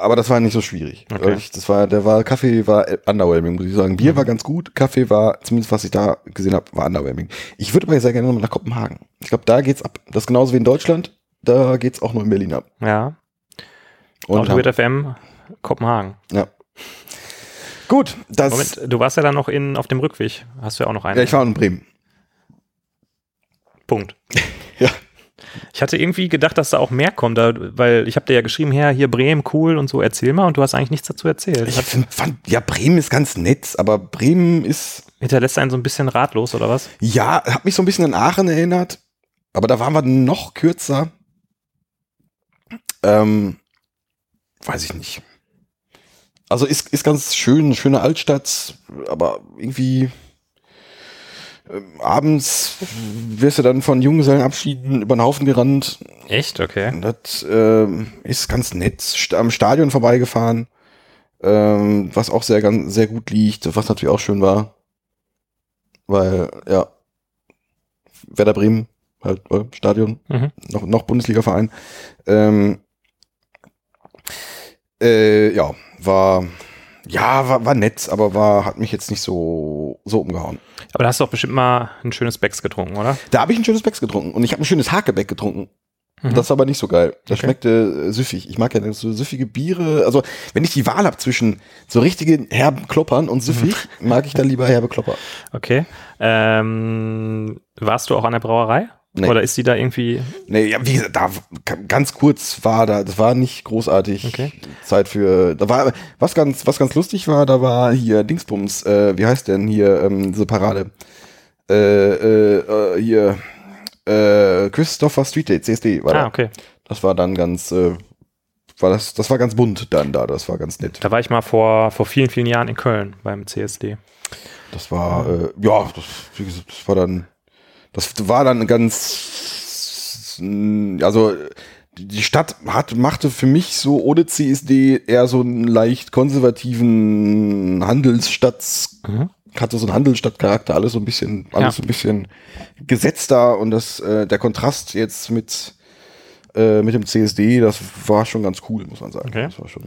S3: Aber das war nicht so schwierig.
S2: Okay.
S3: Weil Ich, das war, der war, Kaffee war underwhelming, muss ich sagen. Bier war ganz gut, Kaffee war, zumindest was ich da gesehen habe, war underwhelming. Ich würde aber sehr gerne nochmal nach Kopenhagen. Ich glaube, da geht's ab. Das ist genauso wie in Deutschland. Da geht's auch nur in Berlin ab.
S2: Ja.
S3: Und
S2: Autobit FM Kopenhagen.
S3: ja. Gut, das.
S2: Moment, du warst ja dann noch in, auf dem Rückweg. Hast du ja auch noch einen.
S3: Ja, ich war in Bremen.
S2: Punkt.
S3: Ja.
S2: Ich hatte irgendwie gedacht, dass da auch mehr kommt, da, weil ich habe dir ja geschrieben, her, hier Bremen, cool und so, erzähl mal und du hast eigentlich nichts dazu erzählt.
S3: Ich find, fand, ja, Bremen ist ganz nett, aber Bremen ist,
S2: Hinterlässt einen so ein bisschen ratlos, oder was?
S3: Ja, hat mich so ein bisschen an Aachen erinnert, aber da waren wir noch kürzer. Ähm, weiß ich nicht. Also ist, ist ganz schön, schöne Altstadt, aber irgendwie ähm, abends wirst du dann von Junggesellenabschieden über den Haufen gerannt.
S2: Echt? Okay.
S3: Das ähm, ist ganz nett. St am Stadion vorbeigefahren, ähm, was auch sehr, ganz, sehr gut liegt, was natürlich auch schön war. Weil, ja, Werder Bremen, halt, äh, Stadion,
S2: Mhm.
S3: noch, noch Bundesliga-Verein. Ähm, äh, ja, war, ja, war, war nett, aber war, hat mich jetzt nicht so, so umgehauen.
S2: Aber da hast du doch bestimmt mal ein schönes Becks getrunken, oder?
S3: Da habe ich ein schönes Becks getrunken und ich habe ein schönes Hakebeck getrunken.
S2: Mhm.
S3: Das war aber nicht so geil. Das
S2: Okay.
S3: schmeckte äh, süffig. Ich mag ja so süffige Biere. Also, wenn ich die Wahl habe zwischen so richtigen herben Kloppern und süffig, mag ich dann lieber herbe Klopper.
S2: Okay. Ähm, warst du auch an der Brauerei?
S3: Nee.
S2: Oder ist die da irgendwie.
S3: Nee, ja, wie gesagt, da ganz kurz war da, das war nicht großartig.
S2: Okay.
S3: Zeit für, da war, was ganz, was ganz lustig war, da war hier Dingsbums, äh, wie heißt denn hier, ähm, diese Parade? Äh, äh, äh, hier, äh, Christopher Street Day, CSD war
S2: Ah,
S3: da.
S2: okay.
S3: Das war dann ganz, äh, war das, das war ganz bunt dann da, das war ganz nett.
S2: Da war ich mal vor, vor vielen, vielen Jahren in Köln beim CSD.
S3: Das war, äh, ja, das, das war dann, das war dann ganz, mh, also die die Stadt hat, machte für mich so ohne CSD eher so einen leicht konservativen Handelsstadt,
S2: Mhm.
S3: hatte so einen Handelsstadtcharakter, alles so ein bisschen, alles
S2: Ja.
S3: so ein bisschen gesetzter und das, äh, der Kontrast jetzt mit, äh, mit dem CSD, das war schon ganz cool, muss man sagen.
S2: Okay.
S3: Das war schon,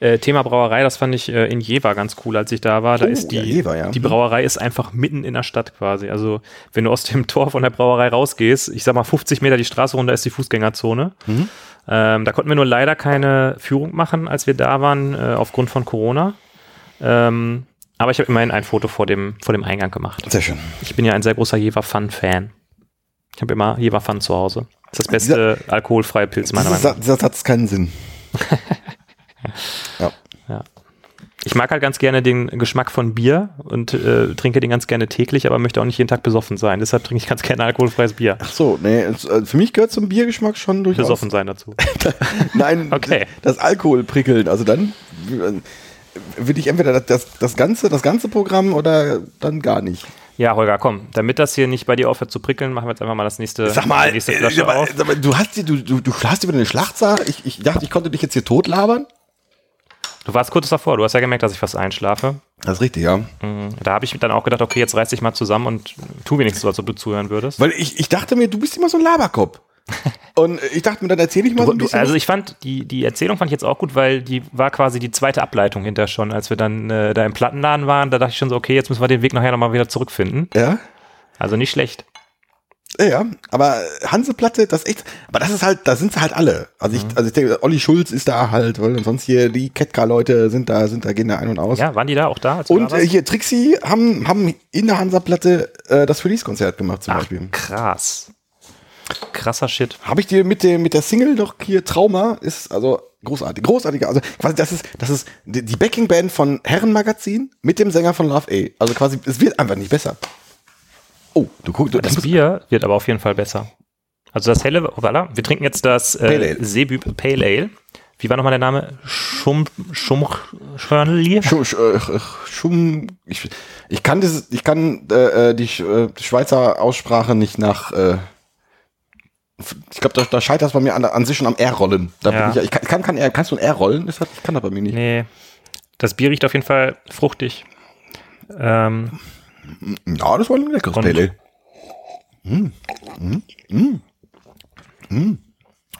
S2: Äh, Thema Brauerei, das fand ich äh, in Jever ganz cool, als ich da war. Da
S3: Oh,
S2: ist die,
S3: ja, Jever, ja.
S2: die. Brauerei ist einfach mitten in der Stadt quasi. Also wenn du aus dem Tor von der Brauerei rausgehst, ich sag mal 50 Meter die Straße runter ist die Fußgängerzone.
S3: Mhm.
S2: Ähm, da konnten wir nur leider keine Führung machen, als wir da waren, äh, aufgrund von Corona. Ähm, aber ich habe immerhin ein Foto vor dem, vor dem Eingang gemacht.
S3: sehr schön.
S2: Ich bin ja ein sehr großer Jever Fun-Fan. Ich habe immer Jever Fun zu Hause. Das ist das beste alkoholfreie Pilz meiner
S3: Dieser,
S2: Meinung nach.
S3: Dieser Satz keinen Sinn. ja.
S2: Ich mag halt ganz gerne den Geschmack von Bier und äh, trinke den ganz gerne täglich, aber möchte auch nicht jeden Tag besoffen sein. Deshalb trinke ich ganz gerne alkoholfreies Bier.
S3: Ach so, nee, äh, für mich gehört zum Biergeschmack schon durchaus.
S2: Besoffen sein dazu.
S3: Nein,
S2: Okay.
S3: das Alkohol prickeln. Also dann will ich entweder das, das, das ganze, das ganze Programm oder dann gar nicht.
S2: Ja, Holger, komm. Damit das hier nicht bei dir aufhört zu prickeln, machen wir jetzt einfach mal das nächste,
S3: Sag mal,
S2: nächste
S3: äh,
S2: Flasche
S3: mal,
S2: auf.
S3: sag mal, du hast du, du, du hast über eine Schlachtsache. Ich, ich dachte, ich konnte dich jetzt hier totlabern.
S2: Du warst kurz davor. Du hast ja gemerkt, dass ich fast einschlafe.
S3: Das ist richtig, ja.
S2: Mhm. Da habe ich dann auch gedacht, okay, jetzt reiß dich mal zusammen und tu wenigstens so, als ob du zuhören würdest.
S3: Weil ich, ich dachte mir, du bist immer so ein Laberkopf. Und ich dachte mir, dann erzähle ich mal so ein bisschen.
S2: also ich fand, die, die Erzählung fand ich jetzt auch gut, weil die war quasi die zweite Ableitung hinter schon, als wir dann äh, da im Plattenladen waren. Da dachte ich schon so, okay, jetzt müssen wir den Weg nachher nochmal wieder zurückfinden.
S3: ja?
S2: Also nicht schlecht.
S3: Ja, aber Hanseplatte, das ist echt, aber das ist halt, da sind sie halt alle. Also ich, also ich denke, Olli Schulz ist da halt, weil sonst hier die Ketka-Leute sind da, sind da, gehen da ein und aus.
S2: Ja, waren die da auch da?
S3: Und
S2: da
S3: äh, hier Trixie haben, haben in der Hansaplatte äh, das Release-Konzert gemacht zum
S2: Ach,
S3: Beispiel.
S2: krass. Krasser Shit.
S3: Habe ich dir mit der, mit der Single noch hier Trauma, ist also großartig, großartiger, also quasi das ist, das ist die, die Backing-Band von Herrenmagazin mit dem Sänger von Love A. Also quasi, es wird einfach nicht besser. Oh, du guckst,
S2: Das Bier wird aber auf jeden Fall besser. Also das helle, voilà, wir trinken jetzt das
S3: Pale
S2: äh,
S3: Ale.
S2: Seebüb Pale Ale. Wie war nochmal der Name? Schum?
S3: Schum, Sch- äh, Schum, ich, ich kann das, ich kann äh, äh, die, äh, die Schweizer Aussprache nicht nach. Äh, ich glaube, da, da scheitert es bei mir an, an sich schon am R-Rollen. Da
S2: Ja.
S3: ich, ich kann, kann, kann, kannst du ein R rollen? Das hat, ich kann das bei mir nicht.
S2: Nee. Das Bier riecht auf jeden Fall fruchtig. Ähm,
S3: Ja, das war ein leckeres
S2: Und-
S3: Pale Ale.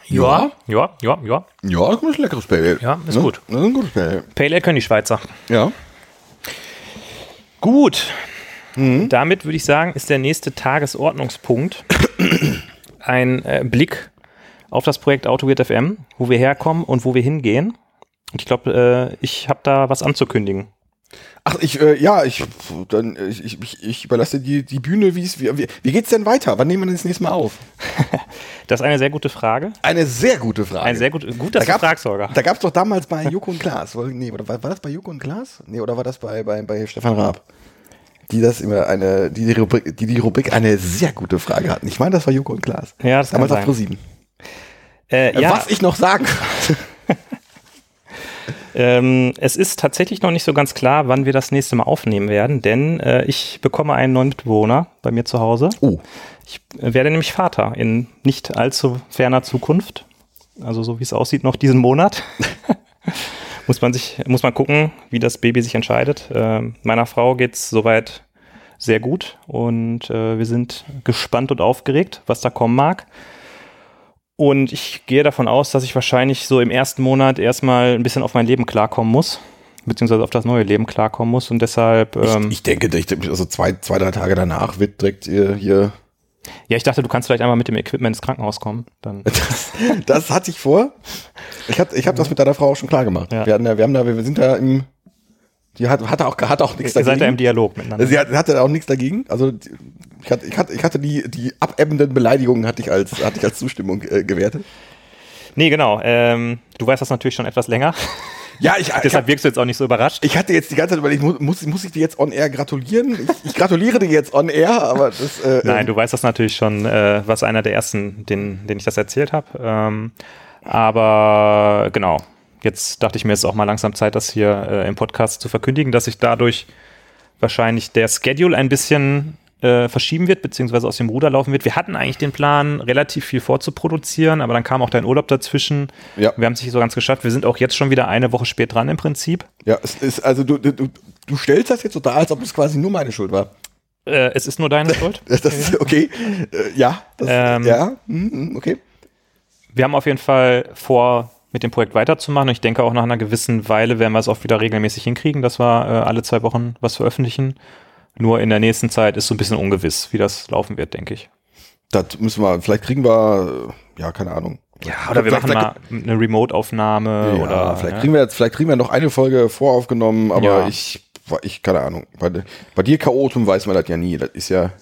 S2: ja, ja, ja, ja.
S3: Ja, das ist ein leckeres Pale Ale.
S2: Ja, ist
S3: Ne?
S2: gut.
S3: Das ist ein gutes Pale.
S2: Pale Ale können die Schweizer.
S3: Ja.
S2: Gut. Damit würde ich sagen, ist der nächste Tagesordnungspunkt ein äh, Blick auf das Projekt AutoGrid FM, wo wir herkommen und wo wir hingehen. Und ich glaube, äh, ich habe da was anzukündigen.
S3: Ach, ich, äh, ja, ich, dann, äh, ich, ich, ich überlasse die, die Bühne, wie es, wie, wie, geht's denn weiter? Wann nehmen wir denn das nächste Mal auf?
S2: Das ist eine sehr gute Frage.
S3: Eine sehr gute Frage.
S2: Ein sehr gut, gut, dass
S3: Da gab's-
S2: fragst, Sorger.
S3: Da gab es doch damals bei Joko und Klaas. Nee, oder war, war das bei Joko und Klaas? Nee, oder war das bei, bei, bei Stefan Raab? Die das immer eine, die die Rubrik, die, die Rubrik eine sehr gute Frage hatten. Ich meine, das war Joko und Klaas.
S2: Ja, das kann
S3: damals auf
S2: sein.
S3: ProSieben.
S2: Äh,
S3: Äh,
S2: ja,
S3: Was ich noch sagen
S2: ähm, es ist tatsächlich noch nicht so ganz klar, wann wir das nächste Mal aufnehmen werden, denn äh, ich bekomme einen neuen Mitbewohner bei mir zu Hause.
S3: Oh,
S2: Ich äh, werde nämlich Vater in nicht allzu ferner Zukunft. Also so wie es aussieht, noch diesen Monat. muss man sich, muss man gucken, wie das Baby sich entscheidet. Ähm, meiner Frau geht's soweit sehr gut und äh, wir sind gespannt und aufgeregt, was da kommen mag. Und ich gehe davon aus, dass ich wahrscheinlich so im ersten Monat erstmal ein bisschen auf mein Leben klarkommen muss, beziehungsweise auf das neue Leben klarkommen muss und deshalb, ähm,
S3: ich, ich denke, also zwei, zwei, drei Tage danach wird direkt hier, hier
S2: ja, ich dachte, du kannst vielleicht einmal mit dem Equipment ins Krankenhaus kommen. Dann
S3: Das, das hatte ich vor. Ich hatte, ich habe das mit deiner Frau auch schon klar gemacht.
S2: Ja.
S3: Wir, hatten, ja- wir haben da, wir sind da im, die hat, hatte auch, hatte auch nichts
S2: Ihr seid da
S3: dagegen.
S2: im Dialog miteinander.
S3: Sie hat- hatte auch nichts dagegen. Also ich hatte, ich hatte, ich hatte die, die abebbenden Beleidigungen hatte ich als, hatte ich als Zustimmung äh, gewertet.
S2: Nee, genau. Ähm, du weißt das natürlich schon etwas länger.
S3: Ja, ich, ich,
S2: Deshalb
S3: hab,
S2: wirkst du jetzt auch nicht so überrascht.
S3: ich hatte jetzt die ganze Zeit überlegt, muss, muss, ich dir jetzt on air gratulieren? Ich, ich gratuliere dir jetzt on air, aber das. Äh,
S2: Nein, du weißt das natürlich schon, äh, was einer der ersten, den, den ich das erzählt habe. Ähm, aber genau, jetzt dachte ich mir, es ist auch mal langsam Zeit, das hier äh, im Podcast zu verkündigen, dass sich dadurch wahrscheinlich der Schedule ein bisschen äh, verschieben wird, beziehungsweise aus dem Ruder laufen wird. Wir hatten eigentlich den Plan, relativ viel vorzuproduzieren, aber dann kam auch dein Urlaub dazwischen.
S3: Ja.
S2: Wir haben es nicht so ganz geschafft. Wir sind auch jetzt schon wieder eine Woche spät dran im Prinzip.
S3: Ja, es ist, also du, du, du, stellst das jetzt so dar, als ob es quasi nur meine Schuld war.
S2: Äh, es ist nur deine Schuld.
S3: Das, das ist okay. Äh, ja, das,
S2: Ähm,
S3: ja, mhm, okay.
S2: Wir haben auf jeden Fall vor, mit dem Projekt weiterzumachen. Und ich denke auch nach einer gewissen Weile werden wir es auch wieder regelmäßig hinkriegen, dass wir äh, alle zwei Wochen was veröffentlichen. Nur in der nächsten Zeit ist so ein bisschen ungewiss, wie das laufen wird, denke ich.
S3: Das müssen wir, vielleicht kriegen wir, ja, keine Ahnung.
S2: Ja, oder wir
S3: vielleicht,
S2: machen mal eine Remote-Aufnahme
S3: ja,
S2: oder
S3: vielleicht
S2: ja.
S3: kriegen wir jetzt, vielleicht kriegen wir noch eine Folge voraufgenommen, aber
S2: Ja.
S3: ich, ich, keine Ahnung. Bei, bei dir Chaotum weiß man das ja nie. Das ist ja,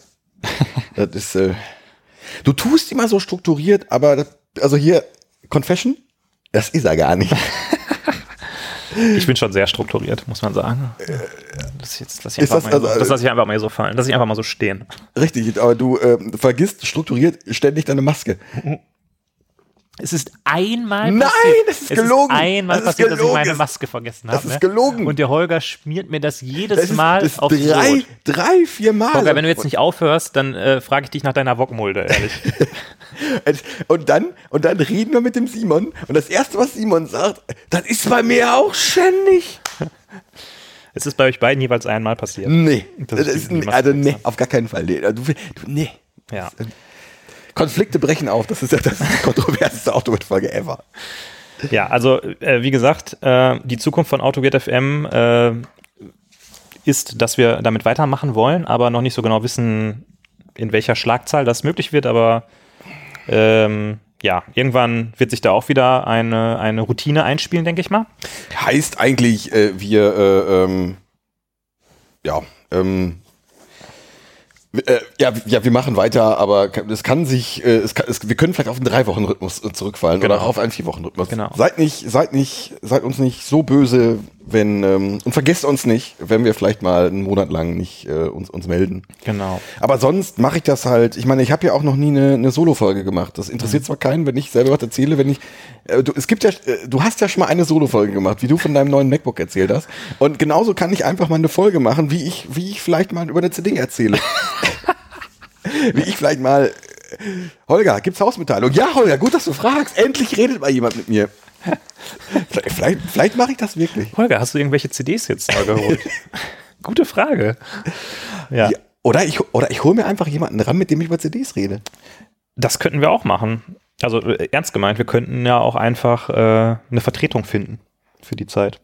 S3: das ist, äh, du tust immer so strukturiert, aber, das, also hier, Confession, das ist er gar nicht.
S2: Ich bin schon sehr strukturiert, muss man sagen. Das, jetzt, lass ich
S3: Ist
S2: einfach
S3: das
S2: mal,
S3: also-
S2: so, das lasse ich einfach mal so fallen. Lass ich einfach mal so stehen.
S3: Richtig, aber du ähm, vergisst strukturiert ständig deine Maske.
S2: Es ist einmal
S3: Nein,
S2: passiert.
S3: das ist
S2: es
S3: gelogen.
S2: Ist einmal
S3: Das ist
S2: passiert, dass ich
S3: gelogen.
S2: meine
S3: Das-
S2: Maske vergessen habe.
S3: das ist gelogen.
S2: Und der Holger schmiert mir das jedes
S3: Das ist,
S2: Mal
S3: das ist
S2: aufs
S3: drei,
S2: Brot.
S3: drei, vier Mal.
S2: Holger, wenn du jetzt nicht aufhörst, dann äh, frage ich dich nach deiner Wokmulde, ehrlich.
S3: Und dann, und dann reden wir mit dem Simon. Und das erste, was Simon sagt, das ist bei mir auch ständig.
S2: es ist bei euch beiden jeweils einmal passiert.
S3: Nee.
S2: Das
S3: Das
S2: ist
S3: ist,
S2: die- die
S3: also nee, auf gar keinen Fall. Nee. Du, du, nee.
S2: Ja.
S3: Konflikte brechen auf. Das ist ja das kontroverseste Autofolge ever.
S2: Ja, also äh, wie gesagt, äh, die Zukunft von AutoGate FM äh, ist, dass wir damit weitermachen wollen, aber noch nicht so genau wissen, in welcher Schlagzahl das möglich wird, aber ähm, ja, irgendwann wird sich da auch wieder eine, eine Routine einspielen, denke ich mal.
S3: Heißt eigentlich, äh, wir, äh, ähm, ja, ähm, äh, ja, ja, wir machen weiter, aber es kann sich, äh, es kann, es, wir können vielleicht auf einen drei Wochen Rhythmus äh, zurückfallen
S2: Genau.
S3: oder auf einen vier Wochen Rhythmus.
S2: Genau.
S3: Seid nicht, seid nicht, seid uns nicht so böse, wenn ähm, und vergesst uns nicht, wenn wir vielleicht mal einen Monat lang nicht äh, uns uns melden.
S2: Genau.
S3: Aber sonst mache ich das halt. Ich meine, ich habe ja auch noch nie eine, eine Solo-Folge gemacht. Das
S2: Mhm.
S3: interessiert zwar keinen, wenn ich selber was erzähle, wenn ich. Äh, du, es gibt ja, äh, du hast ja schon mal eine Solo-Folge gemacht, wie du von deinem neuen MacBook erzählt hast. Und genauso kann ich einfach mal eine Folge machen, wie ich, wie ich vielleicht mal über eine CD erzähle. wie ich vielleicht mal. äh, Holger, gibt's Hausmitteilung? Ja, Holger, gut, dass du fragst. Endlich redet mal jemand mit mir. Vielleicht vielleicht, mache ich das wirklich.
S2: Holger, hast du irgendwelche CDs jetzt neu geholt? Gute Frage. Ja,
S3: Ja, oder ich, oder ich hole mir einfach jemanden ran, mit dem ich über CDs rede.
S2: das könnten wir auch machen. Also äh, ernst gemeint, wir könnten ja auch einfach äh, eine Vertretung finden für die Zeit.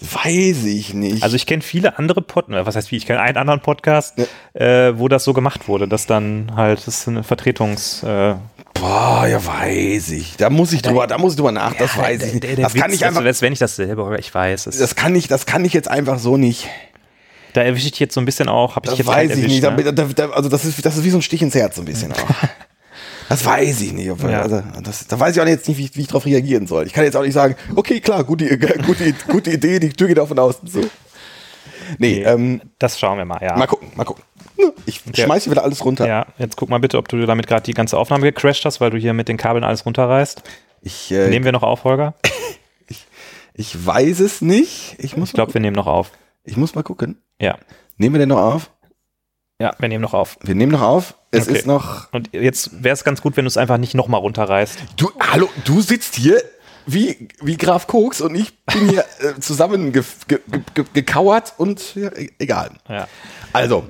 S3: Weiß ich nicht.
S2: Also ich kenne viele andere Podcasts, was heißt wie, ich kenne einen anderen Podcast, äh, wo das so gemacht wurde, dass dann halt, das ist eine Vertretungs... Äh,
S3: Boah, ja, weiß ich. Da muss ich drüber, da muss ich drüber nach, das weiß ich nicht. das kann ich einfach,
S2: Also, als wenn ich das selber, ich weiß. Es,
S3: das kann ich, das kann ich jetzt einfach so nicht.
S2: da erwische ich jetzt so ein bisschen auch, habe ich jetzt
S3: weiß ich
S2: erwischt,
S3: nicht.
S2: ne?
S3: Da, da, also das ist, das ist wie so ein Stich ins Herz so ein bisschen auch. Das weiß ich nicht.
S2: Ja.
S3: also, das, da weiß ich auch jetzt nicht, wie, ich- wie ich darauf reagieren soll. Ich kann jetzt auch nicht sagen, okay, klar, gute, äh, gute, gute Idee, die Tür geht auf und außen. So. Nee,
S2: Nee.
S3: ähm,
S2: Das schauen wir mal, ja.
S3: mal gucken, mal gucken. Ich
S2: Ja.
S3: schmeiß hier wieder alles runter.
S2: Ja, jetzt guck mal bitte, ob du damit gerade die ganze Aufnahme gecrashed hast, weil du hier mit den Kabeln alles runterreißt.
S3: Ich, äh,
S2: Nehmen wir noch auf, Holger?
S3: ich weiß es nicht. Ich muss,
S2: Ich glaube, wir nehmen noch auf.
S3: ich muss mal gucken.
S2: Ja.
S3: Nehmen wir denn noch auf?
S2: Ja, wir nehmen noch auf.
S3: Wir nehmen noch auf. Es
S2: Okay.
S3: ist noch.
S2: Und jetzt wäre es ganz gut, wenn du es einfach nicht nochmal runterreißt.
S3: Du, hallo, du sitzt hier wie, wie Graf Koks und ich bin hier äh, zusammen ge, ge, ge, gekauert und ja, e- egal.
S2: Ja.
S3: Also,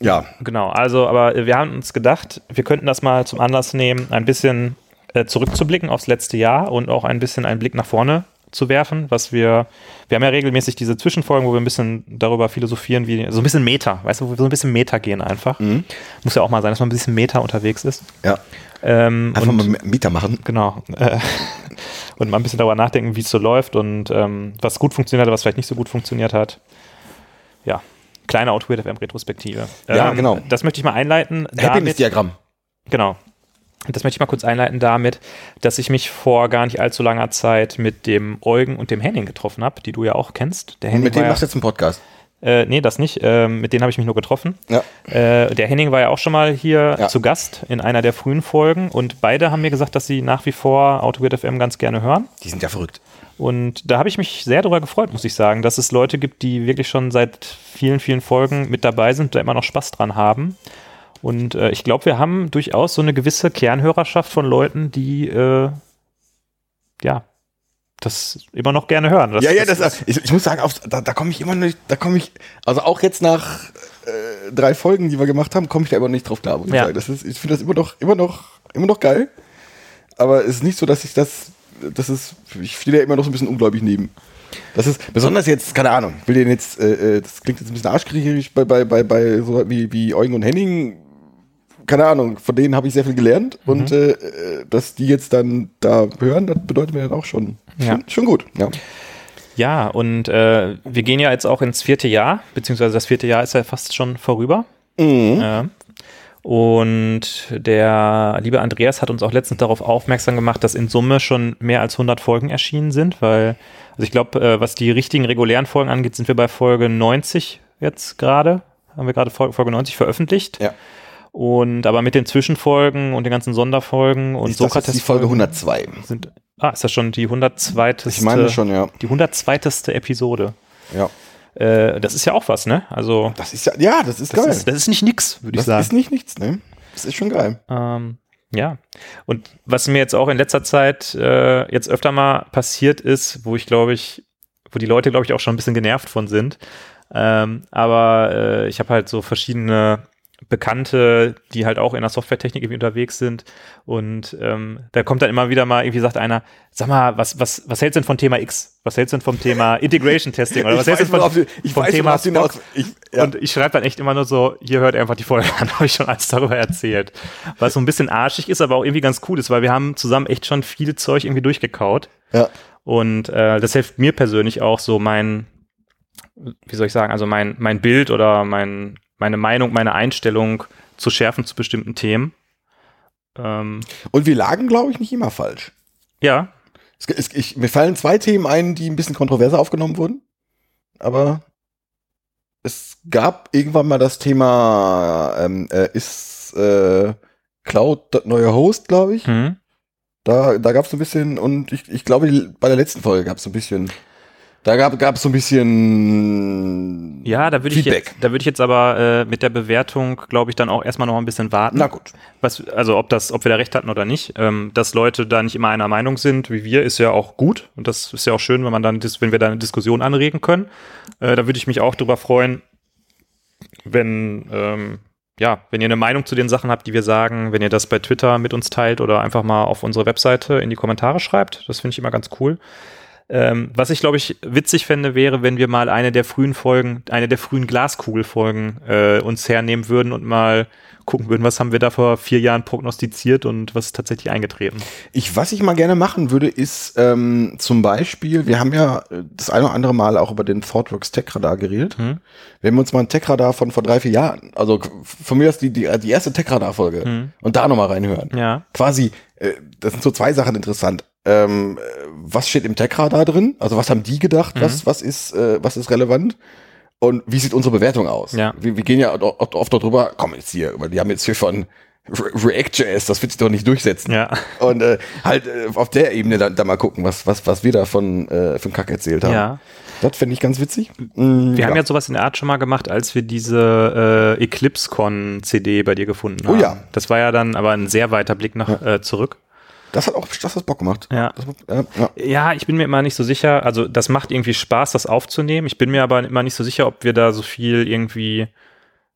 S3: ja.
S2: Genau, also, aber wir haben uns gedacht, wir könnten das mal zum Anlass nehmen, ein bisschen äh, zurückzublicken aufs letzte Jahr und auch ein bisschen einen Blick nach vorne zu werfen, was wir, wir haben ja regelmäßig diese Zwischenfolgen, wo wir ein bisschen darüber philosophieren, wie, so ein bisschen Meta, weißt du, wo wir so ein bisschen Meta gehen einfach. Muss ja auch mal sein, dass man ein bisschen Meta unterwegs ist.
S3: ja.
S2: Ähm,
S3: Einfach
S2: und,
S3: mal Mieter machen.
S2: Genau. Äh, und mal ein bisschen darüber nachdenken, wie es so läuft und ähm, was gut funktioniert hat, was vielleicht nicht so gut funktioniert hat. Ja, kleine Outweird FM Retrospektive.
S3: Ja, genau.
S2: Das möchte ich mal einleiten.
S3: Happiness-Diagramm.
S2: genau. Das möchte ich mal kurz einleiten damit, dass ich mich vor gar nicht allzu langer Zeit mit dem Eugen und dem Henning getroffen habe, die du ja auch kennst. Der Henning
S3: Mit dem
S2: war
S3: machst du
S2: ja,
S3: jetzt einen Podcast.
S2: äh, nee, das nicht. Ähm, mit denen habe ich mich nur getroffen.
S3: Ja.
S2: Äh, der Henning war ja auch schon mal hier
S3: Ja.
S2: zu Gast in einer der frühen Folgen und beide haben mir gesagt, dass sie nach wie vor AutoGrid FM ganz gerne hören.
S3: Die sind ja verrückt.
S2: Und da habe ich mich sehr darüber gefreut, muss ich sagen, dass es Leute gibt, die wirklich schon seit vielen, vielen Folgen mit dabei sind, da immer noch Spaß dran haben. Und äh, ich glaube, wir haben durchaus so eine gewisse Kernhörerschaft von Leuten, die äh, ja das immer noch gerne hören. Das,
S3: ja, ja, das, ich, ich muss sagen, auf, da, da komme ich immer nicht, da komme ich, also auch jetzt nach äh, drei Folgen, die wir gemacht haben, komme ich da immer nicht drauf klar. Muss ich sagen. Das ist, ich finde das immer noch, immer noch, immer noch geil. Aber es ist nicht so, dass ich das, das ist, ich stehe da immer noch so ein bisschen ungläubig neben. Das ist besonders jetzt, keine Ahnung, ich will den jetzt, äh, äh, das klingt jetzt ein bisschen arschkriecherisch bei, bei, bei, bei so wie, wie Eugen und Henning. Keine Ahnung, von denen habe ich sehr viel gelernt
S2: Mhm.
S3: und äh, dass die jetzt dann da hören, das bedeutet mir dann auch schon,
S2: Ja.
S3: schon, schon gut. Ja.
S2: Ja, und äh, wir gehen ja jetzt auch ins vierte Jahr, beziehungsweise das vierte Jahr ist ja fast schon vorüber.
S3: Mhm.
S2: Und der liebe Andreas hat uns auch letztens darauf aufmerksam gemacht, dass in Summe schon mehr als 100 Folgen erschienen sind, weil, also ich glaube, äh, was die richtigen regulären Folgen angeht, sind wir bei Folge 90 jetzt gerade. Haben wir gerade Fol- Folge 90 veröffentlicht.
S3: Ja.
S2: Und aber mit den Zwischenfolgen und den ganzen Sonderfolgen und
S3: Ist das jetzt die Folge 102?
S2: sind, ah, ist das schon die 102.
S3: Ich meine schon, ja.
S2: Die 102. Episode.
S3: Ja.
S2: Äh, das ist ja auch was, ne? Also,
S3: Das ist ja, ja, das ist
S2: das
S3: geil.
S2: ist, das ist nicht nix, würde ich
S3: das
S2: sagen.
S3: ist nicht nichts, ne? Das ist schon geil.
S2: Ähm, ja. Und was mir jetzt auch in letzter Zeit äh, jetzt öfter mal passiert ist, wo ich glaube ich, wo die Leute glaube ich auch schon ein bisschen genervt von sind. Ähm, aber äh, ich habe halt so verschiedene Bekannte, die halt auch in der Softwaretechnik irgendwie unterwegs sind. Und ähm, da kommt dann immer wieder mal, irgendwie sagt einer, sag mal, was, was, was hältst du denn von Thema X? Was hältst du denn vom Thema Integration Testing? Oder was
S3: Ich
S2: hältst du von,
S3: ich
S2: vom
S3: weiß,
S2: Thema Spock?
S3: ich- ja.
S2: Und ich schreibe dann echt immer nur so, hier hört einfach die Folge an, habe ich schon alles darüber erzählt. Was so ein bisschen arschig ist, aber auch irgendwie ganz cool ist, weil wir haben zusammen echt schon viel Zeug irgendwie durchgekaut.
S3: Ja.
S2: Und äh, das hilft mir persönlich auch so mein, wie soll ich sagen, also mein, mein Bild oder mein, meine Meinung, meine Einstellung zu schärfen zu bestimmten Themen. Ähm,
S3: Und wir lagen, glaube ich, nicht immer falsch.
S2: ja,
S3: Es, es, ich, mir fallen zwei Themen ein, die ein bisschen kontroverser aufgenommen wurden. Aber es gab irgendwann mal das Thema, ähm, äh, ist äh, Cloud das neue Host, glaube ich.
S2: hm.
S3: Da, da gab es ein bisschen, und ich, ich glaube, bei der letzten Folge gab es ein bisschen, da gab es so ein bisschen
S2: ja, da würde ich
S3: Feedback.
S2: jetzt, da würde ich jetzt aber äh, mit der Bewertung, glaube ich, dann auch erstmal noch ein bisschen warten.
S3: Na gut.
S2: was, also ob das, ob wir da recht hatten oder nicht, ähm, dass Leute da nicht immer einer Meinung sind, wie wir, ist ja auch gut und das ist ja auch schön, wenn man dann, wenn wir da eine Diskussion anregen können. Äh, da würde ich mich auch drüber freuen, wenn ähm, ja, wenn ihr eine Meinung zu den Sachen habt, die wir sagen, wenn ihr das bei Twitter mit uns teilt oder einfach mal auf unsere Webseite in die Kommentare schreibt, das finde ich immer ganz cool. Ähm, was ich, glaube ich, witzig fände, wäre, wenn wir mal eine der frühen Folgen, eine der frühen Glaskugelfolgen äh, uns hernehmen würden und mal gucken würden, was haben wir da vor vier Jahren prognostiziert und was ist tatsächlich eingetreten.
S3: Ich, was ich mal gerne machen würde, ist ähm, zum Beispiel, wir haben ja äh, das eine oder andere Mal auch über den ThoughtWorks Tech Radar geredet.
S2: Hm.
S3: Wenn wir uns mal ein Tech Radar von vor drei, vier Jahren, also von mir aus die, die, die erste Tech Radar Folge
S2: Hm.
S3: und da nochmal reinhören.
S2: Ja.
S3: Quasi, äh, das sind so zwei Sachen interessant. Ähm, äh, was steht im Tech Radar drin? Also was haben die gedacht?
S2: Mhm.
S3: Was, was ist, äh, was ist relevant? Und wie sieht unsere Bewertung aus?
S2: Ja.
S3: Wir, wir gehen ja oft, oft darüber, komm jetzt hier, weil die haben jetzt hier von Re- React.js, das wird sich doch nicht durchsetzen.
S2: Ja.
S3: Und äh, halt äh, auf der Ebene dann da mal gucken, was, was, was wir da von, äh, von Kack erzählt haben.
S2: Ja.
S3: Das fände ich ganz witzig. Mm,
S2: Wir
S3: ja.
S2: haben ja sowas in der Art schon mal gemacht, als wir diese äh, EclipseCon CD bei dir gefunden
S3: Oh
S2: haben.
S3: ja.
S2: Das war ja dann aber ein sehr weiter Blick nach äh, zurück.
S3: Das hat auch das hat Bock gemacht.
S2: Ja.
S3: Das, ja, ja.
S2: Ja, ich bin mir immer nicht so sicher. Also, das macht irgendwie Spaß, das aufzunehmen. Ich bin mir aber immer nicht so sicher, ob wir da so viel irgendwie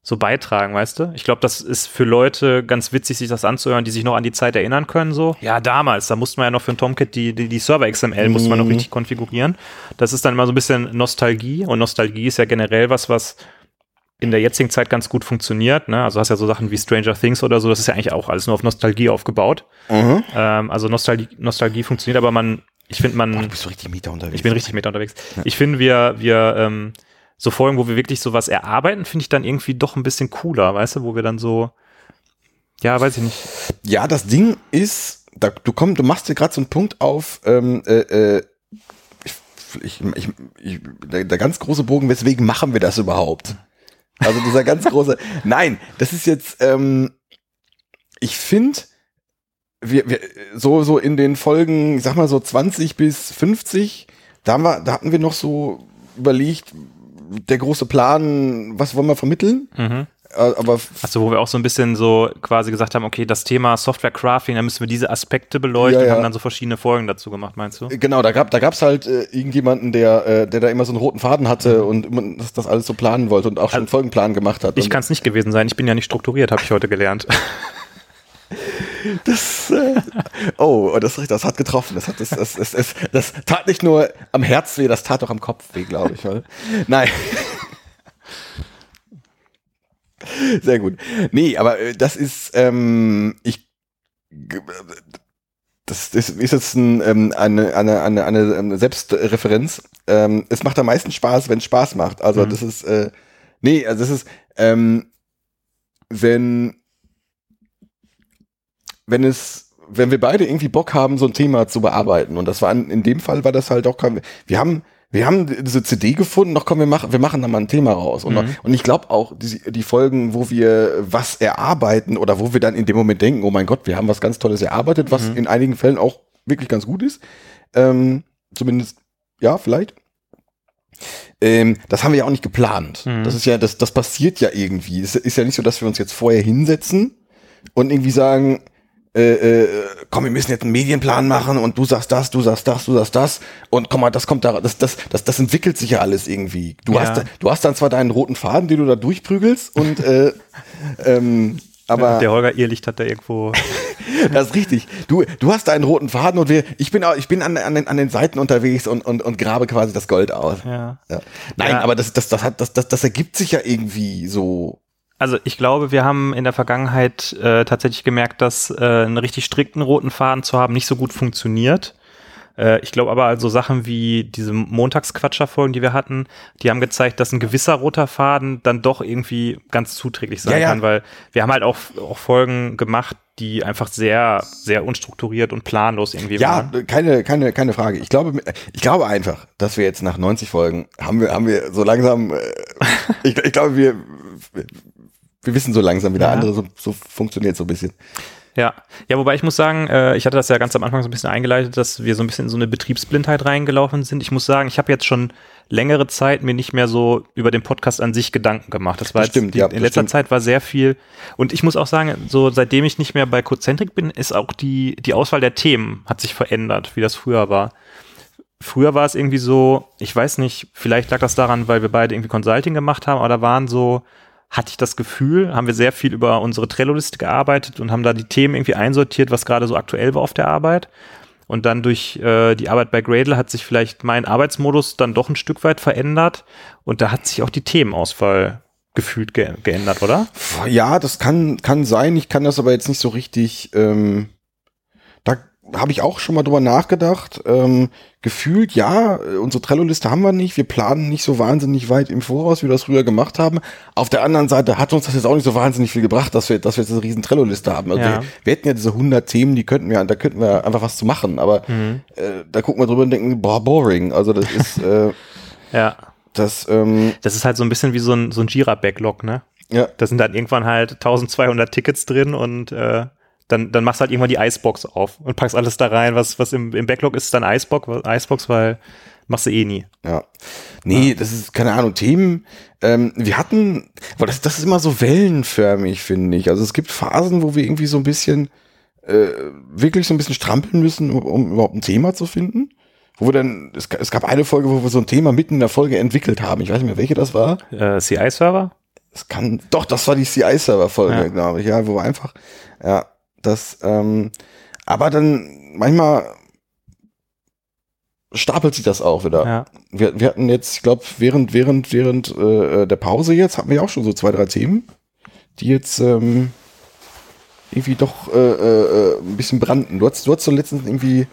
S2: so beitragen, weißt du? Ich glaube, das ist für Leute ganz witzig, sich das anzuhören, die sich noch an die Zeit erinnern können. So, ja, damals, da musste man ja noch für ein Tomcat die, die, die Server XML musste man noch richtig konfigurieren. Das ist dann immer so ein bisschen Nostalgie und Nostalgie ist ja generell was, was in der jetzigen Zeit ganz gut funktioniert. Ne? Also hast ja so Sachen wie Stranger Things oder so, das ist ja eigentlich auch alles nur auf Nostalgie aufgebaut.
S3: Mhm.
S2: Ähm, also Nostalgie, Nostalgie funktioniert, aber man, ich finde, man.
S3: Du bist so richtig Mieter unterwegs.
S2: Ich bin richtig mit unterwegs. Ich finde, wir, wir, ähm, so Folgen, wo wir wirklich sowas erarbeiten, finde ich dann irgendwie doch ein bisschen cooler, weißt du, wo wir dann so, ja, weiß ich nicht.
S3: Ja, das Ding ist, da, du kommst, du machst dir gerade so einen Punkt auf, ähm, äh, äh, ich, ich, ich, der, der ganz große Bogen, weswegen machen wir das überhaupt? Also dieser ganz große, nein, das ist jetzt, ähm, ich finde, wir, wir, so, so in den Folgen, ich sag mal so 20 bis 50, da, haben wir, da hatten wir noch so überlegt, der große Plan, was wollen wir vermitteln?
S2: Mhm.
S3: Äh, Aber
S2: Also, wo wir auch so ein bisschen so quasi gesagt haben, okay, das Thema Software Crafting, da müssen wir diese Aspekte beleuchten
S3: Ja, ja.
S2: und haben dann so verschiedene Folgen dazu gemacht, meinst du?
S3: Genau, da gab da gab's halt äh, irgendjemanden, der äh, der da immer so einen roten Faden hatte und immer das, das alles so planen wollte und auch schon einen Folgenplan gemacht hat.
S2: Ich
S3: und
S2: kann es nicht gewesen sein, ich bin ja nicht strukturiert, habe ich heute gelernt.
S3: das, äh, oh, das, das hat getroffen. Das hat das, das, das, das, das tat nicht nur am Herz weh, das tat auch am Kopf weh, glaube ich. Weil, nein. Sehr gut. Nee, aber äh, das ist, ähm, ich, das, das ist jetzt ein, ähm, eine, eine, eine, eine ähm, Selbstreferenz. Ähm, es macht am meisten Spaß, wenn es Spaß macht. Also
S2: Mhm.
S3: das ist, äh, nee, also das ist, ähm, wenn, wenn es, wenn wir beide irgendwie Bock haben, so ein Thema zu bearbeiten, und das war in, in dem Fall war das halt auch, kein- wir haben, wir haben diese CD gefunden, doch komm, wir machen, wir machen da mal ein Thema raus. Und,
S2: Mhm.
S3: und ich glaube auch, die, die Folgen, wo wir was erarbeiten oder wo wir dann in dem Moment denken, oh mein Gott, wir haben was ganz Tolles erarbeitet, was
S2: Mhm.
S3: in einigen Fällen auch wirklich ganz gut ist. Ähm, zumindest, ja, vielleicht. Ähm, das haben wir ja auch nicht geplant.
S2: Mhm.
S3: Das ist ja, das, das passiert ja irgendwie. Es ist ja nicht so, dass wir uns jetzt vorher hinsetzen und irgendwie sagen, äh, äh, komm, wir müssen jetzt einen Medienplan machen und du sagst das, du sagst das, du sagst das und komm mal, das kommt da, das, das, das, das entwickelt sich ja alles irgendwie. Du
S2: Ja.
S3: hast, du hast dann zwar deinen roten Faden, den du da durchprügelst und äh, ähm, aber
S2: Der Holger Irrlicht hat da irgendwo.
S3: das ist richtig. Du, du hast deinen roten Faden und wir, ich bin, auch- ich bin an, an, den, an den Seiten unterwegs und, und, und grabe quasi das Gold aus.
S2: ja.
S3: Ja. Nein,
S2: Ja.
S3: aber das, das, das, hat, das, das, das ergibt sich ja irgendwie so.
S2: Also ich glaube, wir haben in der Vergangenheit äh, tatsächlich gemerkt, dass äh, einen richtig strikten roten Faden zu haben nicht so gut funktioniert. Äh, ich glaube aber also Sachen wie diese Montagsquatscherfolgen, die wir hatten, die haben gezeigt, dass ein gewisser roter Faden dann doch irgendwie ganz zuträglich sein
S3: Ja, ja.
S2: kann, weil wir haben halt auch, auch Folgen gemacht, die einfach sehr, sehr unstrukturiert und planlos irgendwie
S3: Ja,
S2: waren.
S3: keine, keine, keine Frage. Ich glaube, ich glaube einfach, dass wir jetzt nach 90 Folgen haben wir, haben wir so langsam, äh, ich, ich glaube, wir, wir wissen so langsam, wie der
S2: Ja.
S3: andere so, so funktioniert so ein bisschen.
S2: Ja, ja, wobei ich muss sagen, äh, ich hatte das ja ganz am Anfang so ein bisschen eingeleitet, dass wir so ein bisschen in so eine Betriebsblindheit reingelaufen sind. Ich muss sagen, ich habe jetzt schon längere Zeit mir nicht mehr so über den Podcast an sich Gedanken gemacht. Das war
S3: stimmt,
S2: die,
S3: ja,
S2: in letzter
S3: stimmt.
S2: Zeit war sehr viel. Und ich muss auch sagen, so seitdem ich nicht mehr bei Codecentrik bin, ist auch die, die Auswahl der Themen hat sich verändert, wie das früher war. Früher war es irgendwie so, ich weiß nicht, vielleicht lag das daran, weil wir beide irgendwie Consulting gemacht haben, aber da waren so, hatte ich das Gefühl, haben wir sehr viel über unsere Trello-Liste gearbeitet und haben da die Themen irgendwie einsortiert, was gerade so aktuell war auf der Arbeit. Und dann durch äh, die Arbeit bei Gradle hat sich vielleicht mein Arbeitsmodus dann doch ein Stück weit verändert und da hat sich auch die Themenauswahl gefühlt ge geändert, oder?
S3: Ja, das kann, kann sein. Ich kann das aber jetzt nicht so richtig. Ähm, habe ich auch schon mal drüber nachgedacht. Ähm, gefühlt, ja, unsere Trello-Liste haben wir nicht. Wir planen nicht so wahnsinnig weit im Voraus, wie wir das früher gemacht haben. Auf der anderen Seite hat uns das jetzt auch nicht so wahnsinnig viel gebracht, dass wir, dass wir jetzt eine riesen Trello-Liste haben. Also
S2: Ja.
S3: wir, wir hätten ja diese 100 Themen, die könnten wir, da könnten wir einfach was zu machen. Aber äh, da gucken wir drüber und denken, boah, boring. Also das ist, äh,
S2: Ja.
S3: das, ähm,
S2: Das ist halt so ein bisschen wie so ein, so ein Jira-Backlog, ne?
S3: ja,
S2: Da sind dann irgendwann halt 1200 Tickets drin und äh, dann, dann machst du halt irgendwann die Icebox auf und packst alles da rein, was, was im, im Backlog ist, dann Icebox, Icebox, weil machst du eh nie.
S3: Ja. Nee, das ist, keine Ahnung, Themen. Ähm, wir hatten, aber das, das ist immer so wellenförmig, finde ich. Also es gibt Phasen, wo wir irgendwie so ein bisschen, äh, wirklich so ein bisschen strampeln müssen, um, um überhaupt ein Thema zu finden. Wo wir dann, es, es gab eine Folge, wo wir so ein Thema mitten in der Folge entwickelt haben. Ich weiß nicht mehr, welche das war.
S2: Äh, CI-Server?
S3: Es kann, doch, das war die CI-Server-Folge,
S2: Ja.
S3: glaube ich, ja, wo wir einfach, ja, das, ähm, aber dann manchmal stapelt sich das auch wieder.
S2: Ja.
S3: Wir, wir hatten jetzt, ich glaube, während, während, während äh, der Pause jetzt hatten wir auch schon so zwei, drei Themen, die jetzt ähm, irgendwie doch äh, äh, ein bisschen brannten. Du hast, du hast so letztens irgendwie,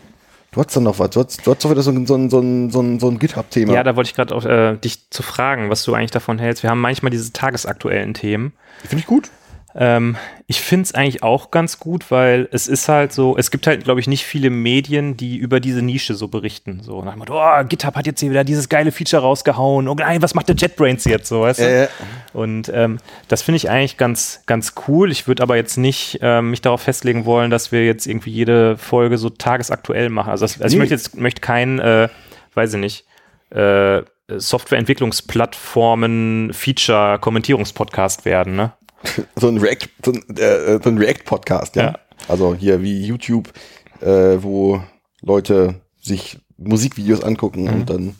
S3: du hast dann noch was, du hast, du hast doch wieder so ein, so ein, so ein, so ein, so ein GitHub-Thema.
S2: Ja, da wollte ich gerade auch äh, dich zu fragen, was du eigentlich davon hältst. Wir haben manchmal diese tagesaktuellen Themen.
S3: Finde ich gut.
S2: Ähm, ich finde es eigentlich auch ganz gut, weil es ist halt so, es gibt halt, glaube ich, nicht viele Medien, die über diese Nische so berichten. So nach dem Motto, oh, GitHub hat jetzt hier wieder dieses geile Feature rausgehauen. Oh nein, was macht der JetBrains jetzt so, weißt du?
S3: Äh,
S2: Und ähm, das finde ich eigentlich ganz, ganz cool. Ich würde aber jetzt nicht ähm, mich darauf festlegen wollen, dass wir jetzt irgendwie jede Folge so tagesaktuell machen. Also, das, also ich
S3: Nee.
S2: möchte jetzt möchte kein, äh, weiß ich nicht, äh, Softwareentwicklungsplattformen Feature-Kommentierungspodcast werden, ne?
S3: So ein React, so ein, äh, so ein React-Podcast, ja?
S2: Ja.
S3: Also hier wie YouTube, äh, wo Leute sich Musikvideos angucken
S2: Mhm.
S3: und dann.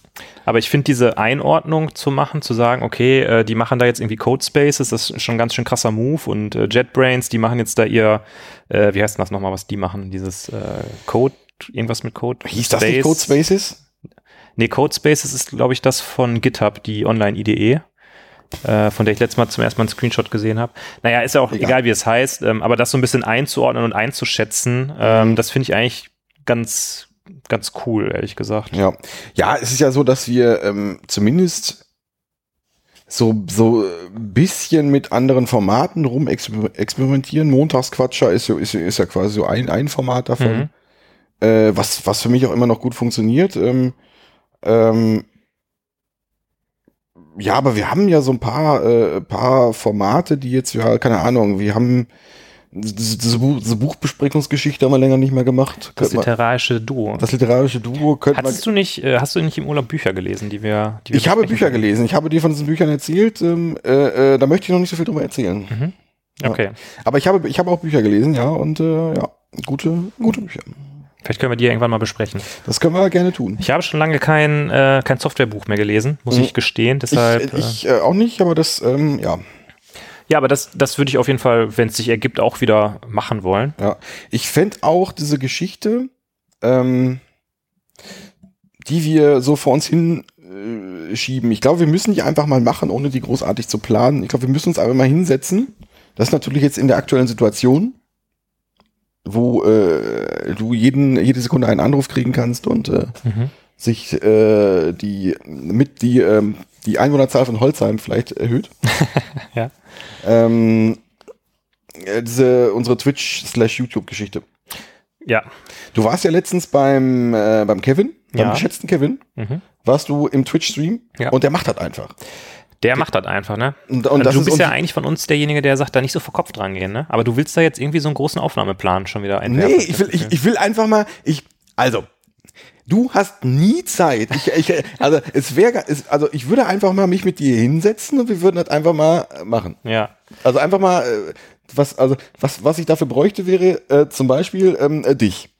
S2: Aber ich finde diese Einordnung zu machen, zu sagen, okay, äh, die machen da jetzt irgendwie Codespaces, das ist schon ein ganz schön krasser Move und äh, JetBrains, die machen jetzt da ihr, äh, wie heißt denn das nochmal, was die machen, dieses äh, Code, irgendwas mit Code.
S3: Hieß das nicht
S2: Space?
S3: Codespaces?
S2: Nee, Codespaces ist, glaube ich, das von GitHub, die Online-IDE, äh, von der ich letztes Mal zum ersten Mal einen Screenshot gesehen habe. Naja, ist ja auch
S3: Egal.
S2: egal, wie es heißt, ähm, aber das so ein bisschen einzuordnen und einzuschätzen, ähm, das finde ich eigentlich ganz, ganz cool, ehrlich gesagt.
S3: Ja. Ja, es ist ja so, dass wir ähm, zumindest so, so ein bisschen mit anderen Formaten rum exper- experimentieren. Montagsquatscher ist, ist, ist ja quasi so ein, ein Format davon.
S2: Mhm.
S3: äh, was, was für mich auch immer noch gut funktioniert. Ähm, ähm, ja, aber wir haben ja so ein paar, äh, paar Formate, die jetzt, ja, keine Ahnung, wir haben diese, Buch- diese Buchbesprechungsgeschichte haben wir länger nicht mehr gemacht.
S2: Das
S3: man-
S2: literarische Duo.
S3: das literarische Duo könnte man.
S2: Hattest du nicht, äh, hast du nicht im Urlaub Bücher gelesen, die wir, die wir
S3: Ich habe Bücher
S2: können?
S3: gelesen, ich habe dir von diesen Büchern erzählt, ähm, äh, äh, da möchte ich noch nicht so viel drüber erzählen. Ja.
S2: Okay.
S3: Aber ich habe, ich habe auch Bücher gelesen, ja, und äh, ja. Gute, gute Bücher.
S2: Vielleicht können wir die irgendwann mal besprechen.
S3: Das können wir gerne tun.
S2: Ich habe schon lange kein, äh, kein Softwarebuch mehr gelesen, muss
S3: Mhm.
S2: ich gestehen. Deshalb,
S3: ich ich äh, auch nicht, aber das, ähm, ja.
S2: äh, ja, aber das, das würde ich auf jeden Fall, wenn es sich ergibt, auch wieder machen wollen.
S3: Ja, ich fände auch diese Geschichte, ähm, die wir so vor uns hin äh, schieben. Ich glaube, wir müssen die einfach mal machen, ohne die großartig zu planen. Ich glaube, wir müssen uns einfach mal hinsetzen. Das ist natürlich jetzt in der aktuellen Situation, wo äh, du jeden, jede Sekunde einen Anruf kriegen kannst und äh,
S2: Mhm.
S3: sich äh, die mit die ähm, die Einwohnerzahl von Holzheim vielleicht erhöht.
S2: Ja.
S3: Ähm, äh, diese unsere Twitch slash YouTube Geschichte.
S2: Ja.
S3: Du warst ja letztens beim, äh, beim Kevin, beim
S2: Ja.
S3: geschätzten Kevin,
S2: Mhm.
S3: warst du im Twitch-Stream
S2: Ja.
S3: und der macht das einfach.
S2: Der macht das einfach, ne?
S3: Und, und
S2: Also du
S3: ist
S2: bist ja eigentlich von uns derjenige, der sagt, da nicht so vor Kopf dran gehen, ne? Aber du willst da jetzt irgendwie so einen großen Aufnahmeplan schon wieder einwerfen.
S3: Nee, ich will, ich, ich will einfach mal, ich, also, du hast nie Zeit. Ich, ich, also, es wäre, also, ich würde einfach mal mich mit dir hinsetzen und wir würden das einfach mal äh, machen.
S2: Ja.
S3: Also einfach mal, äh, was, also, was, was ich dafür bräuchte, wäre äh, zum Beispiel ähm, äh, dich.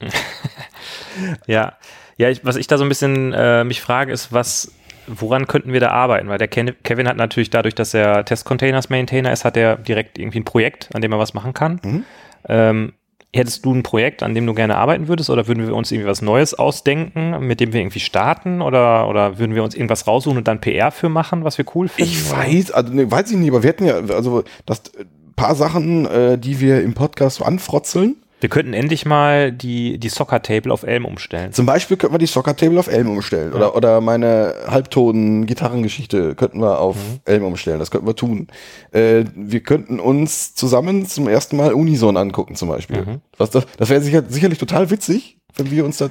S2: Ja. Ja, ich, was ich da so ein bisschen äh, mich frage, ist, was, woran könnten wir da arbeiten? Weil der Kevin hat natürlich dadurch, dass er Test-Containers-Maintainer ist, hat er direkt irgendwie ein Projekt, an dem er was machen kann.
S3: Mhm.
S2: Ähm, hättest du ein Projekt, an dem du gerne arbeiten würdest, oder würden wir uns irgendwie was Neues ausdenken, mit dem wir irgendwie starten, oder, oder würden wir uns irgendwas raussuchen und dann PR für machen, was wir cool finden?
S3: Ich weiß, also ne, weiß ich nicht, aber wir hatten ja, also das äh, paar Sachen, äh, die wir im Podcast so anfrotzeln.
S2: Wir könnten endlich mal die, die Soccer-Table auf Elm umstellen.
S3: Zum Beispiel könnten wir die Soccer Table auf Elm umstellen. Oder, oder meine Halbtonen-Gitarrengeschichte könnten wir auf Elm umstellen. Das könnten wir tun. Äh, wir könnten uns zusammen zum ersten Mal Unison angucken, zum Beispiel. Was das das wäre sicher, sicherlich total witzig, wenn wir uns das.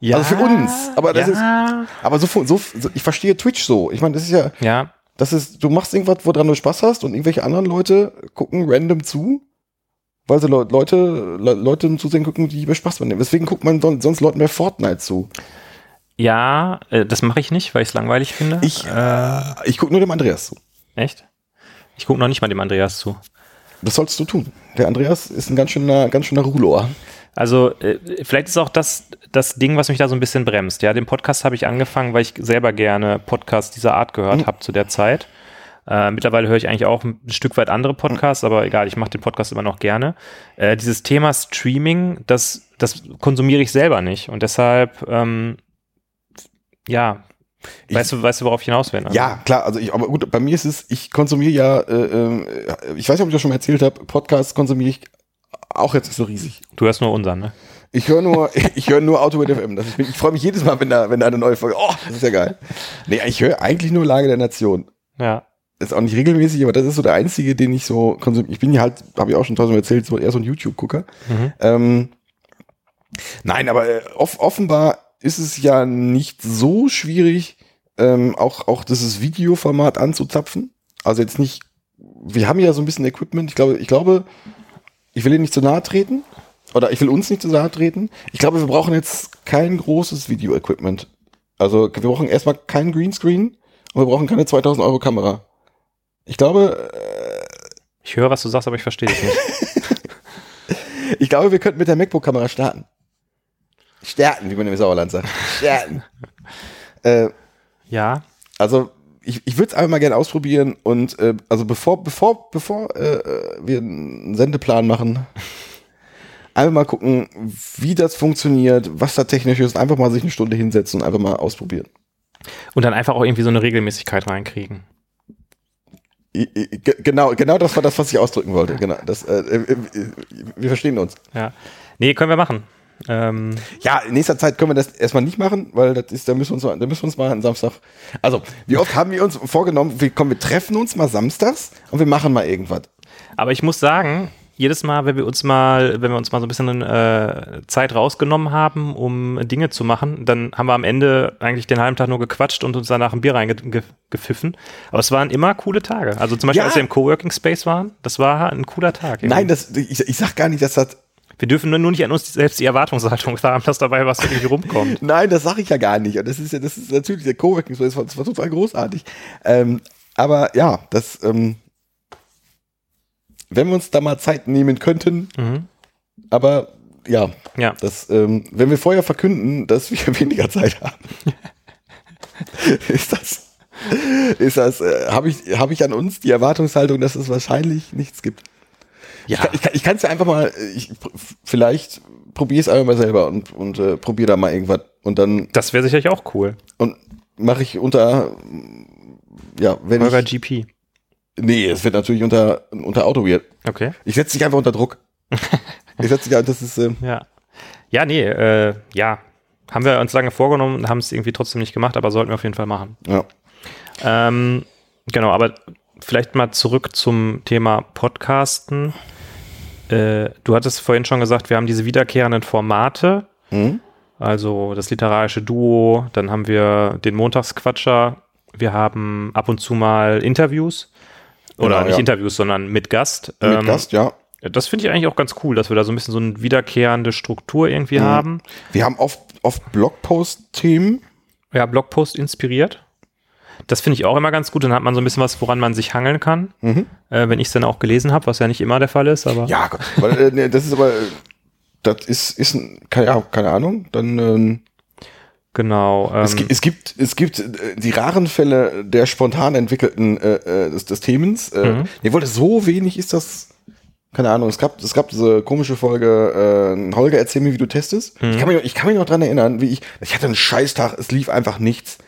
S2: Ja,
S3: Also für uns. Aber das
S2: ja,
S3: Aber so, so, so ich verstehe Twitch so. Ich meine, das ist ja,
S2: ja,
S3: das ist, du machst irgendwas, woran du Spaß hast und irgendwelche anderen Leute gucken random zu, weil sie Le Leute, Le Leute zusehen gucken, die über Spaß nehmen. Deswegen guckt man son sonst Leuten mehr Fortnite zu.
S2: ja, äh, das mache ich nicht, weil ich es langweilig finde.
S3: Ich, äh, ich gucke nur dem Andreas zu.
S2: Echt? Ich gucke noch nicht mal dem Andreas zu.
S3: Das sollst du tun. Der Andreas ist ein ganz schöner, ganz schöner Rulohr.
S2: Also äh, vielleicht ist auch das das Ding, was mich da so ein bisschen bremst. Ja, den Podcast habe ich angefangen, weil ich selber gerne Podcasts dieser Art gehört
S3: Mhm.
S2: habe zu der Zeit. Äh, mittlerweile höre ich eigentlich auch ein Stück weit andere Podcasts, aber egal, ich mache den Podcast immer noch gerne. Äh, dieses Thema Streaming, das, das konsumiere ich selber nicht und deshalb, ähm, ja,
S3: Ich-
S2: weißt du, weißt du, worauf ich hinaus will? ne?
S3: Ja, klar, also ich, aber gut, bei mir ist es, ich konsumiere ja, äh, äh, ich weiß nicht, ob ich das schon mal erzählt habe, Podcasts konsumiere ich auch jetzt nicht so riesig.
S2: Du hörst nur unseren, ne?
S3: Ich höre nur, ich höre nur Auto FM. Das, ich bin- ich freue mich jedes Mal, wenn da, wenn da eine neue Folge. Oh, das ist ja geil. Nee, ich höre eigentlich nur Lage der Nation.
S2: Ja.
S3: Ist auch nicht regelmäßig, aber das ist so der einzige, den ich so konsumiere. Ich bin ja halt, habe ich auch schon tausendmal erzählt, so eher so ein YouTube-Gucker.
S2: Mhm.
S3: Ähm, nein, aber äh, off offenbar ist es ja nicht so schwierig, ähm, auch, auch dieses Videoformat anzuzapfen. Also jetzt nicht, wir haben ja so ein bisschen Equipment. Ich glaube, ich glaube, ich will Ihnen nicht zu nahe treten. Oder ich will uns nicht zu nahe treten. Ich glaube, wir brauchen jetzt kein großes Video-Equipment. Also wir brauchen erstmal keinen Greenscreen und wir brauchen keine 2000 Euro Kamera. Ich glaube,
S2: Ich höre, was du sagst, aber ich verstehe dich nicht.
S3: ich glaube, wir könnten mit der MacBook-Kamera starten. Starten, wie man im Sauerland sagt. Starten. äh,
S2: ja.
S3: also ich, ich würde es einfach mal gerne ausprobieren und äh, also bevor bevor bevor äh, äh, wir einen Sendeplan machen, einfach mal gucken, wie das funktioniert, was da technisch ist, einfach mal sich eine Stunde hinsetzen und einfach mal ausprobieren.
S2: Und dann einfach auch irgendwie so eine Regelmäßigkeit reinkriegen.
S3: Genau, genau das war das, was ich ausdrücken wollte. Genau, das, äh, äh, äh, wir verstehen uns.
S2: Ja. Nee, können wir machen. Ähm,
S3: Ja, in nächster Zeit können wir das erstmal nicht machen, weil das ist, da müssen wir uns, mal- da müssen wir uns mal einen Samstag. Also, wie oft haben wir uns vorgenommen, wir, komm, wir treffen uns mal samstags und wir machen mal irgendwas.
S2: aber ich muss sagen, jedes Mal, wenn wir uns mal, wenn wir uns mal so ein bisschen äh, Zeit rausgenommen haben, um Dinge zu machen, dann haben wir am Ende eigentlich den halben Tag nur gequatscht und uns danach ein Bier reingepfiffen. Aber es waren immer coole Tage. Also zum Beispiel,
S3: Ja.
S2: als wir im Coworking Space waren, das war ein cooler Tag.
S3: Nein, das, ich, ich sag gar nicht, dass das.
S2: wir dürfen nur nicht an uns selbst die Erwartungshaltung haben, dass dabei was irgendwie rumkommt.
S3: Nein, das sage ich ja gar nicht. Und das ist ja, das ist natürlich der Coworking Space, das war, das war total großartig. Ähm, aber ja, das, ähm, wenn wir uns da mal Zeit nehmen könnten,
S2: Mhm.
S3: aber ja,
S2: Ja.
S3: das, ähm, wenn wir vorher verkünden, dass wir weniger Zeit haben, ist das, ist das, äh, habe ich, habe ich an uns die Erwartungshaltung, dass es wahrscheinlich nichts gibt.
S2: Ja.
S3: Ich kann, ich kann es ja einfach mal, ich, vielleicht probiere es einfach mal selber und, und äh, probiere da mal irgendwas und dann
S2: Das wäre sicherlich auch cool.
S3: und mache ich unter, ja, wenn
S2: Holger
S3: ich,
S2: GP.
S3: Nee, es wird natürlich unter, unter Autoweird.
S2: Okay.
S3: Ich setze dich einfach unter Druck. ich setze dich an, das ist, äh,
S2: Ja. Ja, nee, äh, ja. Haben wir uns lange vorgenommen, haben es irgendwie trotzdem nicht gemacht, aber sollten wir auf jeden Fall machen.
S3: ja.
S2: Ähm, genau, aber vielleicht mal zurück zum Thema Podcasten. Äh, du hattest vorhin schon gesagt, wir haben diese wiederkehrenden Formate,
S3: Mhm.
S2: also das literarische Duo, dann haben wir den Montagsquatscher, wir haben ab und zu mal Interviews. Oder
S3: Genau,
S2: nicht
S3: ja.
S2: Interviews, sondern mit Gast.
S3: Mit
S2: Ähm,
S3: Gast, ja.
S2: Das finde ich eigentlich auch ganz cool, dass wir da so ein bisschen so eine wiederkehrende Struktur
S3: Mhm.
S2: irgendwie haben.
S3: Wir haben oft, oft Blogpost-Themen.
S2: Ja, Blogpost inspiriert. Das finde ich auch immer ganz gut. Dann hat man so ein bisschen was, woran man sich hangeln kann. Äh, wenn ich es dann auch gelesen habe, was ja nicht immer der Fall ist, aber
S3: Mhm. Ja, weil, äh, das ist aber, äh, das ist, ist ein, keine, ja, keine Ahnung, dann, ähm,
S2: genau. Ähm,
S3: es, gi- es gibt, es gibt äh, die raren Fälle der spontan entwickelten, äh, äh, des, des Themens. Äh,
S2: Mhm.
S3: Nee, wollte so wenig ist das, keine Ahnung, es gab, es gab diese komische Folge, äh, Holger, erzähl mir, wie du testest.
S2: Mhm.
S3: Ich, kann mich, noch- ich kann mich noch dran erinnern, wie ich, ich hatte einen Scheißtag, es lief einfach nichts.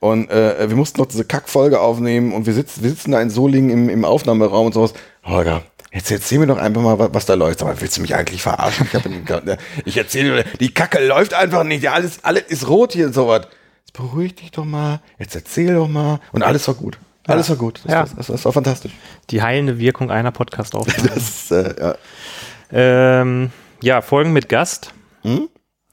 S3: Und äh, wir mussten noch diese Kackfolge aufnehmen und wir sitzen, wir sitzen da in Solingen im, im Aufnahmeraum und sowas. Holger, jetzt erzähl mir doch einfach mal, was, was da läuft. Aber willst du mich eigentlich verarschen? Ich, hab, ich erzähle dir, die Kacke läuft einfach nicht. Ja, alles, alles ist rot hier und sowas. Jetzt beruhig dich doch mal. Jetzt erzähl doch mal. Und alles war gut. Alles war gut. Das,
S2: Ja.
S3: war, das, das war fantastisch.
S2: die heilende Wirkung einer Podcast-Aufnahme.
S3: Das äh, ja.
S2: ähm, ja, Folgen mit Gast.
S3: Hm?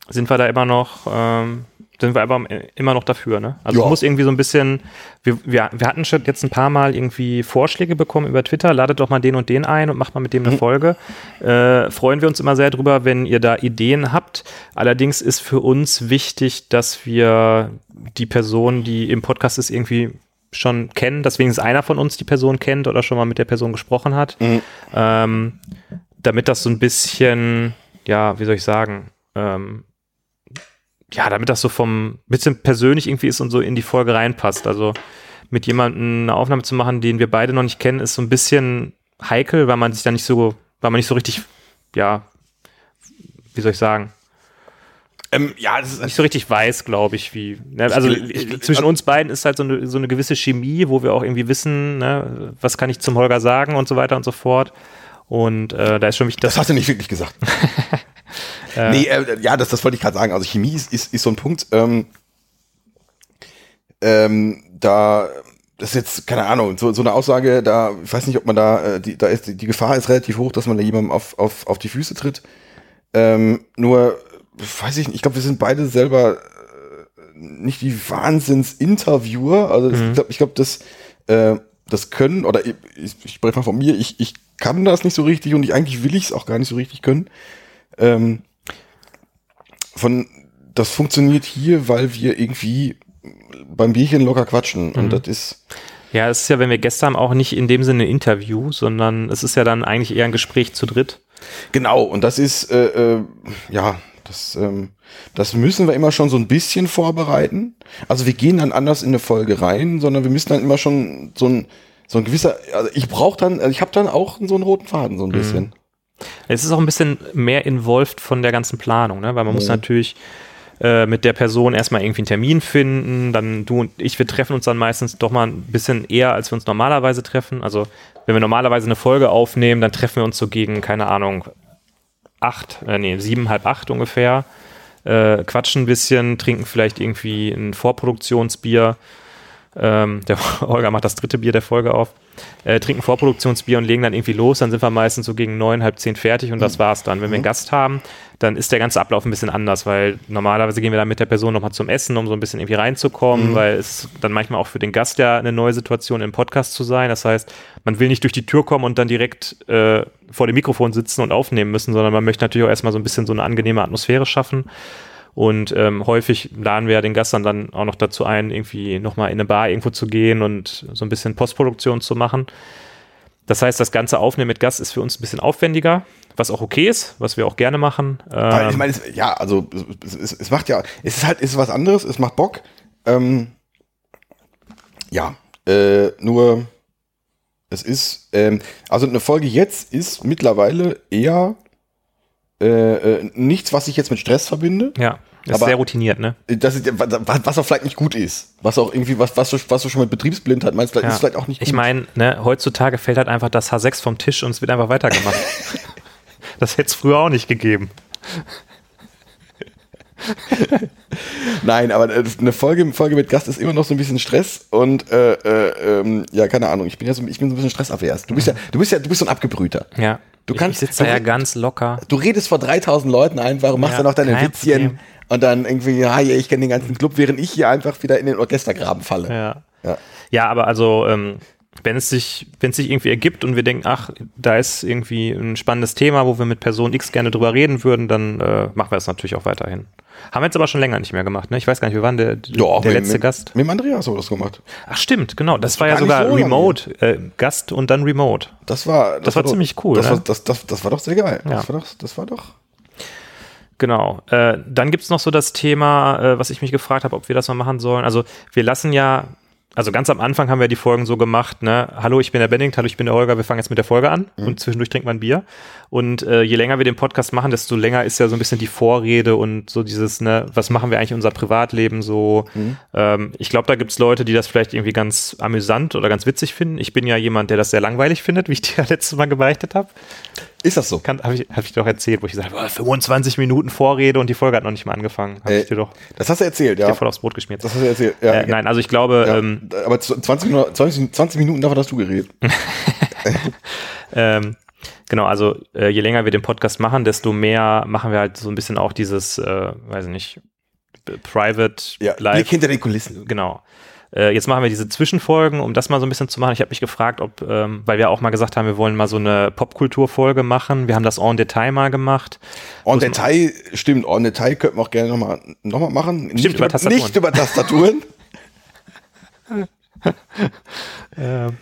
S2: Sind wir da immer noch, ähm, sind wir aber immer noch dafür, ne? Also
S3: Ja.
S2: es muss irgendwie so ein bisschen, wir, wir, wir hatten schon jetzt ein paar Mal irgendwie Vorschläge bekommen über Twitter, ladet doch mal den und den ein und macht mal mit dem
S3: Mhm.
S2: eine Folge. Äh, freuen wir uns immer sehr drüber, wenn ihr da Ideen habt. Allerdings ist für uns wichtig, dass wir die Person, die im Podcast ist, irgendwie schon kennen, dass wenigstens einer von uns die Person kennt oder schon mal mit der Person gesprochen hat. Ähm, damit das so ein bisschen, ja, wie soll ich sagen, ähm, ja, damit das so vom bisschen persönlich irgendwie ist und so in die Folge reinpasst. Also mit jemandem eine Aufnahme zu machen, den wir beide noch nicht kennen, ist so ein bisschen heikel, weil man sich da nicht so, weil man nicht so richtig, ja, wie soll ich sagen,
S3: Ähm, ja, das ist
S2: nicht so richtig weiß, glaube ich, wie. Ne? Also
S3: Ich-
S2: zwischen uns beiden ist halt so eine, so eine gewisse Chemie, wo wir auch irgendwie wissen, ne, was kann ich zum Holger sagen und so weiter und so fort. Und äh, da ist schon wichtig,
S3: Das
S2: dass
S3: hast du nicht wirklich gesagt. nee, äh, ja, das, das wollte ich gerade sagen. Also Chemie ist, ist, ist so ein Punkt. Ähm, ähm, da, das ist jetzt, keine Ahnung, so, so eine Aussage, da, ich weiß nicht, ob man da, äh, die, da ist, die Gefahr ist relativ hoch, dass man da jemandem auf, auf, auf die Füße tritt. Ähm, nur, weiß ich nicht, ich glaube, wir sind beide selber äh, nicht die Wahnsinns-Interviewer. Also ich glaube, ich glaub, das, äh, das können, oder ich, ich, ich spreche mal von mir, ich, ich kann das nicht so richtig und ich eigentlich will ich es auch gar nicht so richtig können. Ähm, von das funktioniert hier, weil wir irgendwie beim Bierchen locker quatschen. Und das ist,
S2: Ja, es ist ja, wenn wir Gäste haben, auch nicht in dem Sinne ein Interview, sondern es ist ja dann eigentlich eher ein Gespräch zu dritt.
S3: genau, und das ist, äh, äh, ja, das, ähm, das müssen wir immer schon so ein bisschen vorbereiten. Also wir gehen dann anders in eine Folge rein, sondern wir müssen dann immer schon so ein, so ein gewisser, also ich brauche dann, also ich habe dann auch so einen roten Faden, so ein bisschen.
S2: Es ist auch ein bisschen mehr involved von der ganzen Planung, ne? weil man muss
S3: Mhm.
S2: natürlich äh, mit der Person erstmal irgendwie einen Termin finden, dann du und ich, wir treffen uns dann meistens doch mal ein bisschen eher, als wir uns normalerweise treffen. Also wenn wir normalerweise eine Folge aufnehmen, dann treffen wir uns so gegen, keine Ahnung, acht, äh, nee, sieben, halb acht ungefähr, äh, quatschen ein bisschen, trinken vielleicht irgendwie ein Vorproduktionsbier. Ähm, der Holger macht das dritte Bier der Folge auf. Äh, trinken Vorproduktionsbier und legen dann irgendwie los. Dann sind wir meistens so gegen neun, halb zehn fertig und das war's dann. Wenn wir einen Gast haben, dann ist der ganze Ablauf ein bisschen anders, weil normalerweise gehen wir dann mit der Person nochmal zum Essen, um so ein bisschen irgendwie reinzukommen, weil es dann manchmal auch für den Gast ja eine neue Situation im Podcast zu sein. Das heißt, man will nicht durch die Tür kommen und dann direkt äh, vor dem Mikrofon sitzen und aufnehmen müssen, sondern man möchte natürlich auch erstmal so ein bisschen so eine angenehme Atmosphäre schaffen. Und ähm, häufig laden wir ja den Gast dann, dann auch noch dazu ein, irgendwie nochmal in eine Bar irgendwo zu gehen und so ein bisschen Postproduktion zu machen. Das heißt, das ganze Aufnehmen mit Gast ist für uns ein bisschen aufwendiger, was auch okay ist, was wir auch gerne machen. Ähm,
S3: ich meine, es, ja, also es, es, es macht ja, es ist halt, es ist was anderes, es macht Bock. Ähm, ja, äh, nur es ist, ähm, also eine Folge jetzt ist mittlerweile eher äh, äh, nichts, was ich jetzt mit Stress verbinde.
S2: ja, ist
S3: aber-
S2: sehr routiniert, ne?
S3: Das ist, was was auch vielleicht nicht gut ist. Was auch irgendwie, was, was, du, was du schon mit Betriebsblindheit meinst, vielleicht,
S2: Ja.
S3: ist vielleicht auch nicht gut.
S2: Ich meine, ne, heutzutage fällt halt einfach das H6 vom Tisch und es wird einfach weitergemacht. das hätte es früher auch nicht gegeben.
S3: Nein, aber äh, eine Folge, Folge mit Gast ist immer noch so ein bisschen Stress und äh, äh, ähm, ja, keine Ahnung, ich bin ja so, ich bin so ein bisschen stressavers. Du bist ja, du bist ja, du bist so ein Abgebrühter.
S2: Ja.
S3: Du
S2: Ich-
S3: kannst-
S2: ich sitze da ja ganz locker.
S3: Du redest vor 3000 Leuten einfach und machst
S2: Ja,
S3: dann noch deine Witzchen
S2: Problem.
S3: und dann irgendwie, ja, ja, ich kenne den ganzen Club, während ich hier einfach wieder in den Orchestergraben falle.
S2: Ja.
S3: Ja.
S2: Ja, aber also, ähm, wenn es sich, wenn es sich irgendwie ergibt und wir denken, ach, da ist irgendwie ein spannendes Thema, wo wir mit Person X gerne drüber reden würden, dann äh, machen wir das natürlich auch weiterhin. Haben wir jetzt aber schon länger nicht mehr gemacht, ne? Ich weiß gar nicht, wir waren der,
S3: Ja,
S2: der
S3: mit,
S2: letzte
S3: mit,
S2: Gast.
S3: Mit dem Andreas haben wir das gemacht.
S2: Ach stimmt, genau. Das, war ja sogar
S3: so.
S2: Remote, äh, Gast und dann Remote.
S3: Das war,
S2: Das war
S3: doch-
S2: ziemlich cool,
S3: Das,
S2: ne?
S3: war, das, das, das war doch sehr geil.
S2: Ja.
S3: Das war doch, das war doch.
S2: Genau. Äh, dann gibt's noch so das Thema, äh, was ich mich gefragt habe, ob wir das mal machen sollen. Also wir lassen ja, also ganz am Anfang haben wir die Folgen so gemacht, ne, hallo, ich bin der Benedikt, hallo, ich bin der Holger, wir fangen jetzt mit der Folge an und zwischendurch trinkt man Bier. Und äh, je länger wir den Podcast machen, desto länger ist ja so ein bisschen die Vorrede und so dieses, ne, was machen wir eigentlich in unser Privatleben so. Ähm, ich glaube, da gibt's Leute, die das vielleicht irgendwie ganz amüsant oder ganz witzig finden. Ich bin ja jemand, der das sehr langweilig findet, wie ich dir letztes Mal gebeichtet habe.
S3: Ist das so?
S2: Habe ich, hab ich doch erzählt, wo ich gesagt habe, 25 Minuten Vorrede und die Folge hat noch nicht mal angefangen. Habe
S3: Äh,
S2: ich dir doch
S3: Das hast du erzählt, ja.
S2: dir voll aufs Brot geschmiert.
S3: Das hast du erzählt. Ja,
S2: äh, nein, also ich glaube,
S3: ja.
S2: ähm,
S3: aber zu- 20 Minuten, 20, 20 Minuten davon hast du geredet.
S2: ähm, genau, also äh, je länger wir den Podcast machen, desto mehr machen wir halt so ein bisschen auch dieses, äh, weiß ich nicht, Private
S3: Ja, Blick
S2: Live.
S3: hinter den Kulissen.
S2: Genau. Äh, jetzt machen wir diese Zwischenfolgen, um das mal so ein bisschen zu machen. Ich habe mich gefragt, ob, ähm, weil wir auch mal gesagt haben, wir wollen mal so eine Popkulturfolge machen. Wir haben das en Detail mal gemacht.
S3: En Detail, stimmt, en Detail könnten wir auch gerne nochmal noch mal machen. Nicht
S2: über Tastaturen.
S3: Nicht über Tastaturen.
S2: Ähm,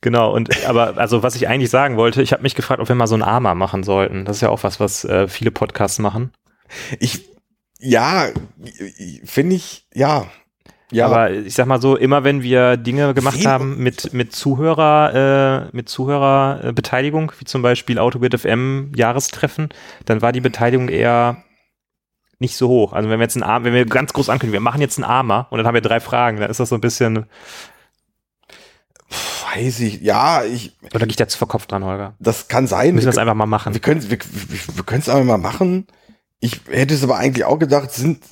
S2: genau, und aber also was ich eigentlich sagen wollte, ich habe mich gefragt, ob wir mal so ein Arma machen sollten. Das ist ja auch was, was äh, viele Podcasts machen.
S3: Ich, ja, finde ich, ja. Ja,
S2: Aber ich sag mal so, immer wenn wir Dinge gemacht haben mit, mit Zuhörer, äh, mit Zuhörerbeteiligung, wie zum Beispiel Autobit FM Jahrestreffen, dann war die Beteiligung eher nicht so hoch. Also wenn wir jetzt ein Arm, wenn wir ganz groß ankündigen, wir machen jetzt ein Armer und dann haben wir drei Fragen, dann ist das so ein bisschen,
S3: weiß ich, ja, ich,
S2: oder gehe ich da zu verkopft dran, Holger?
S3: das kann sein.
S2: Müssen wir das
S3: wir
S2: einfach mal machen.
S3: wir können wir, wir, wir können es einfach mal machen. Ich hätte es aber eigentlich auch gedacht, sind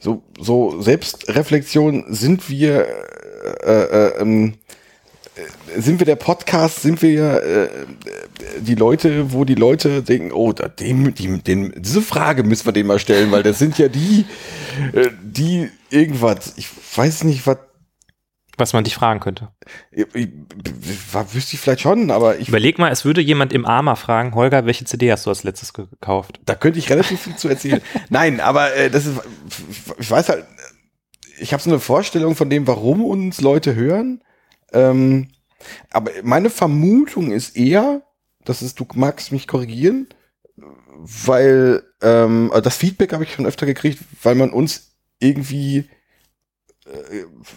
S3: so, so Selbstreflexion, sind wir, äh, äh, ähm, äh, sind wir der Podcast, sind wir äh, äh, die Leute, wo die Leute denken, oh, da, dem, die, den, diese Frage müssen wir denen mal stellen, weil das sind ja die, äh, die irgendwas, ich weiß nicht, was,
S2: Was man dich fragen könnte.
S3: ich, ich, wüsste ich vielleicht schon, aber ich,
S2: Überleg mal, es würde jemand im Armer fragen, Holger, welche CD hast du als letztes ge- gekauft?
S3: Da könnte ich relativ viel zu erzählen. Nein, aber äh, das ist, ich weiß halt, ich habe so eine Vorstellung von dem, warum uns Leute hören. Ähm, aber meine Vermutung ist eher, das ist, du magst mich korrigieren, weil ähm, also das Feedback habe ich schon öfter gekriegt, weil man uns irgendwie äh,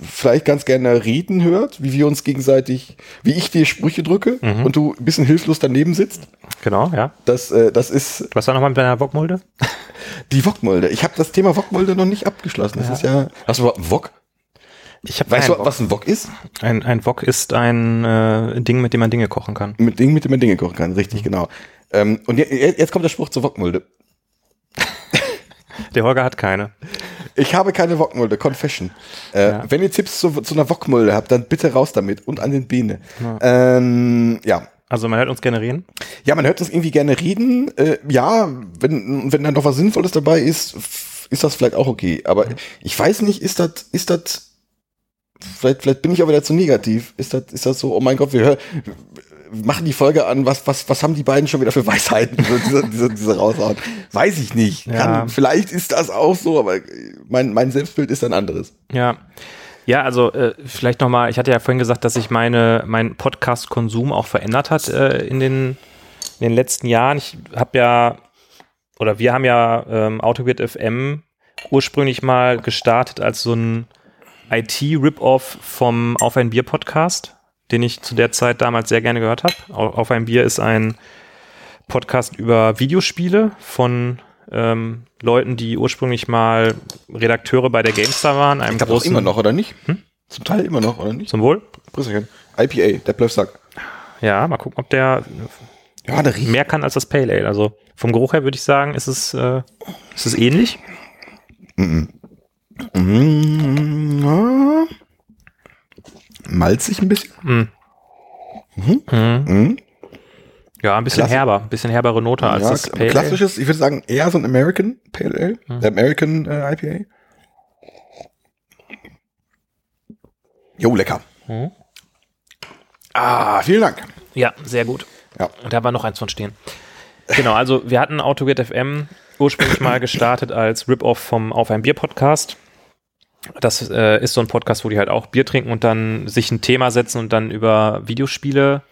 S3: vielleicht ganz gerne reden hört, wie wir uns gegenseitig, wie ich dir Sprüche drücke
S2: Mhm.
S3: und du ein bisschen hilflos daneben sitzt.
S2: Genau, ja.
S3: Das, äh, das ist
S2: Was war nochmal mit deiner Bockmulde?
S3: die Wokmulde. Ich habe das Thema Wokmulde noch nicht abgeschlossen. Das
S2: Ja.
S3: ist ja. Hast du überhaupt einen Wok?
S2: Ich habe
S3: Weißt du, was ein Wok ist?
S2: Ein, ein Wok ist ein äh, Ding, mit dem man Dinge kochen kann.
S3: Mit Dingen, mit dem man Dinge kochen kann. Richtig,
S2: Mhm.
S3: genau. Ähm, und je- je- jetzt kommt der Spruch zur Wokmulde.
S2: Der Holger hat keine.
S3: Ich habe keine Wokmulde, Confession. Äh,
S2: Ja.
S3: Wenn ihr Tipps zu, zu einer Wokmulde habt, dann bitte raus damit und an den Beine. Ähm, ja.
S2: Also man hört uns gerne reden.
S3: Ja, man hört uns irgendwie gerne reden. Äh, ja, wenn, wenn da noch was Sinnvolles dabei ist, ist das vielleicht auch okay. Aber ich weiß nicht, ist das, ist das, vielleicht, vielleicht bin ich auch wieder zu negativ. Ist das, ist das so, oh mein Gott, wir hören, machen die Folge an, was, was, was haben die beiden schon wieder für Weisheiten, so diese, diese, diese raushauen? Weiß ich nicht.
S2: Ja.
S3: Kann, vielleicht ist das auch so, aber mein, mein Selbstbild ist ein anderes.
S2: Ja. Ja, also äh, vielleicht nochmal, ich hatte ja vorhin gesagt, dass sich meine, mein Podcast-Konsum auch verändert hat äh, in, den, in den letzten Jahren. Ich habe ja, oder wir haben ja ähm, Autogrid FM ursprünglich mal gestartet als so ein IT-Rip-Off vom Auf ein Bier-Podcast, den ich zu der Zeit damals sehr gerne gehört habe. Auf ein Bier ist ein Podcast über Videospiele von ähm, Leuten, die ursprünglich mal Redakteure bei der GameStar waren. Einem
S3: Ich glaube auch immer noch, oder nicht? Zum Teil immer noch, oder nicht?
S2: Zum Wohl.
S3: Prüsserchen. IPA, der Plöfsack.
S2: Ja, mal gucken, ob der
S3: Ja, der
S2: mehr kann als das Pale Ale. Also vom Geruch her würde ich sagen, ist es, äh, ist es ähnlich.
S3: Mm, ja. Malzig ein bisschen. Mhm.
S2: Ja, ein bisschen
S3: Klasse-
S2: herber, ein bisschen herbere Note als
S3: ja,
S2: das Pale Ale.
S3: klassisches, ich würde sagen, eher so ein American Pale Ale. äh, American äh, IPA. Jo, lecker.
S2: Mhm.
S3: Ah, vielen Dank.
S2: Ja, sehr gut.
S3: Ja.
S2: Da war noch eins von stehen. Genau, also wir hatten Autogrid FM ursprünglich mal gestartet als Rip-Off vom Auf ein Bier Podcast. Das äh, ist so ein Podcast, wo die halt auch Bier trinken und dann sich ein Thema setzen und dann über Videospiele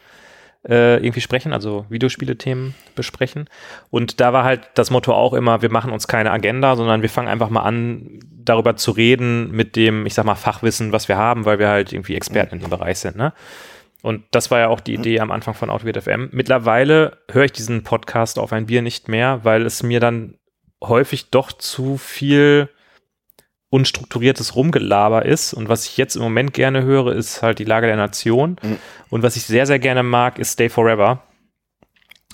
S2: äh, irgendwie sprechen, also Videospiele-Themen besprechen. Und da war halt das Motto auch immer, wir machen uns keine Agenda, sondern wir fangen einfach mal an, darüber zu reden mit dem, ich sag mal, Fachwissen, was wir haben, weil wir halt irgendwie Experten in dem Bereich sind, ne? Und das war ja auch die Idee am Anfang von Autogrid FM. Mittlerweile höre ich diesen Podcast auf ein Bier nicht mehr, weil es mir dann häufig doch zu viel unstrukturiertes Rumgelaber ist. Und was ich jetzt im Moment gerne höre, ist halt die Lage der Nation.
S3: Mhm.
S2: Und was ich sehr, sehr gerne mag, ist Stay Forever.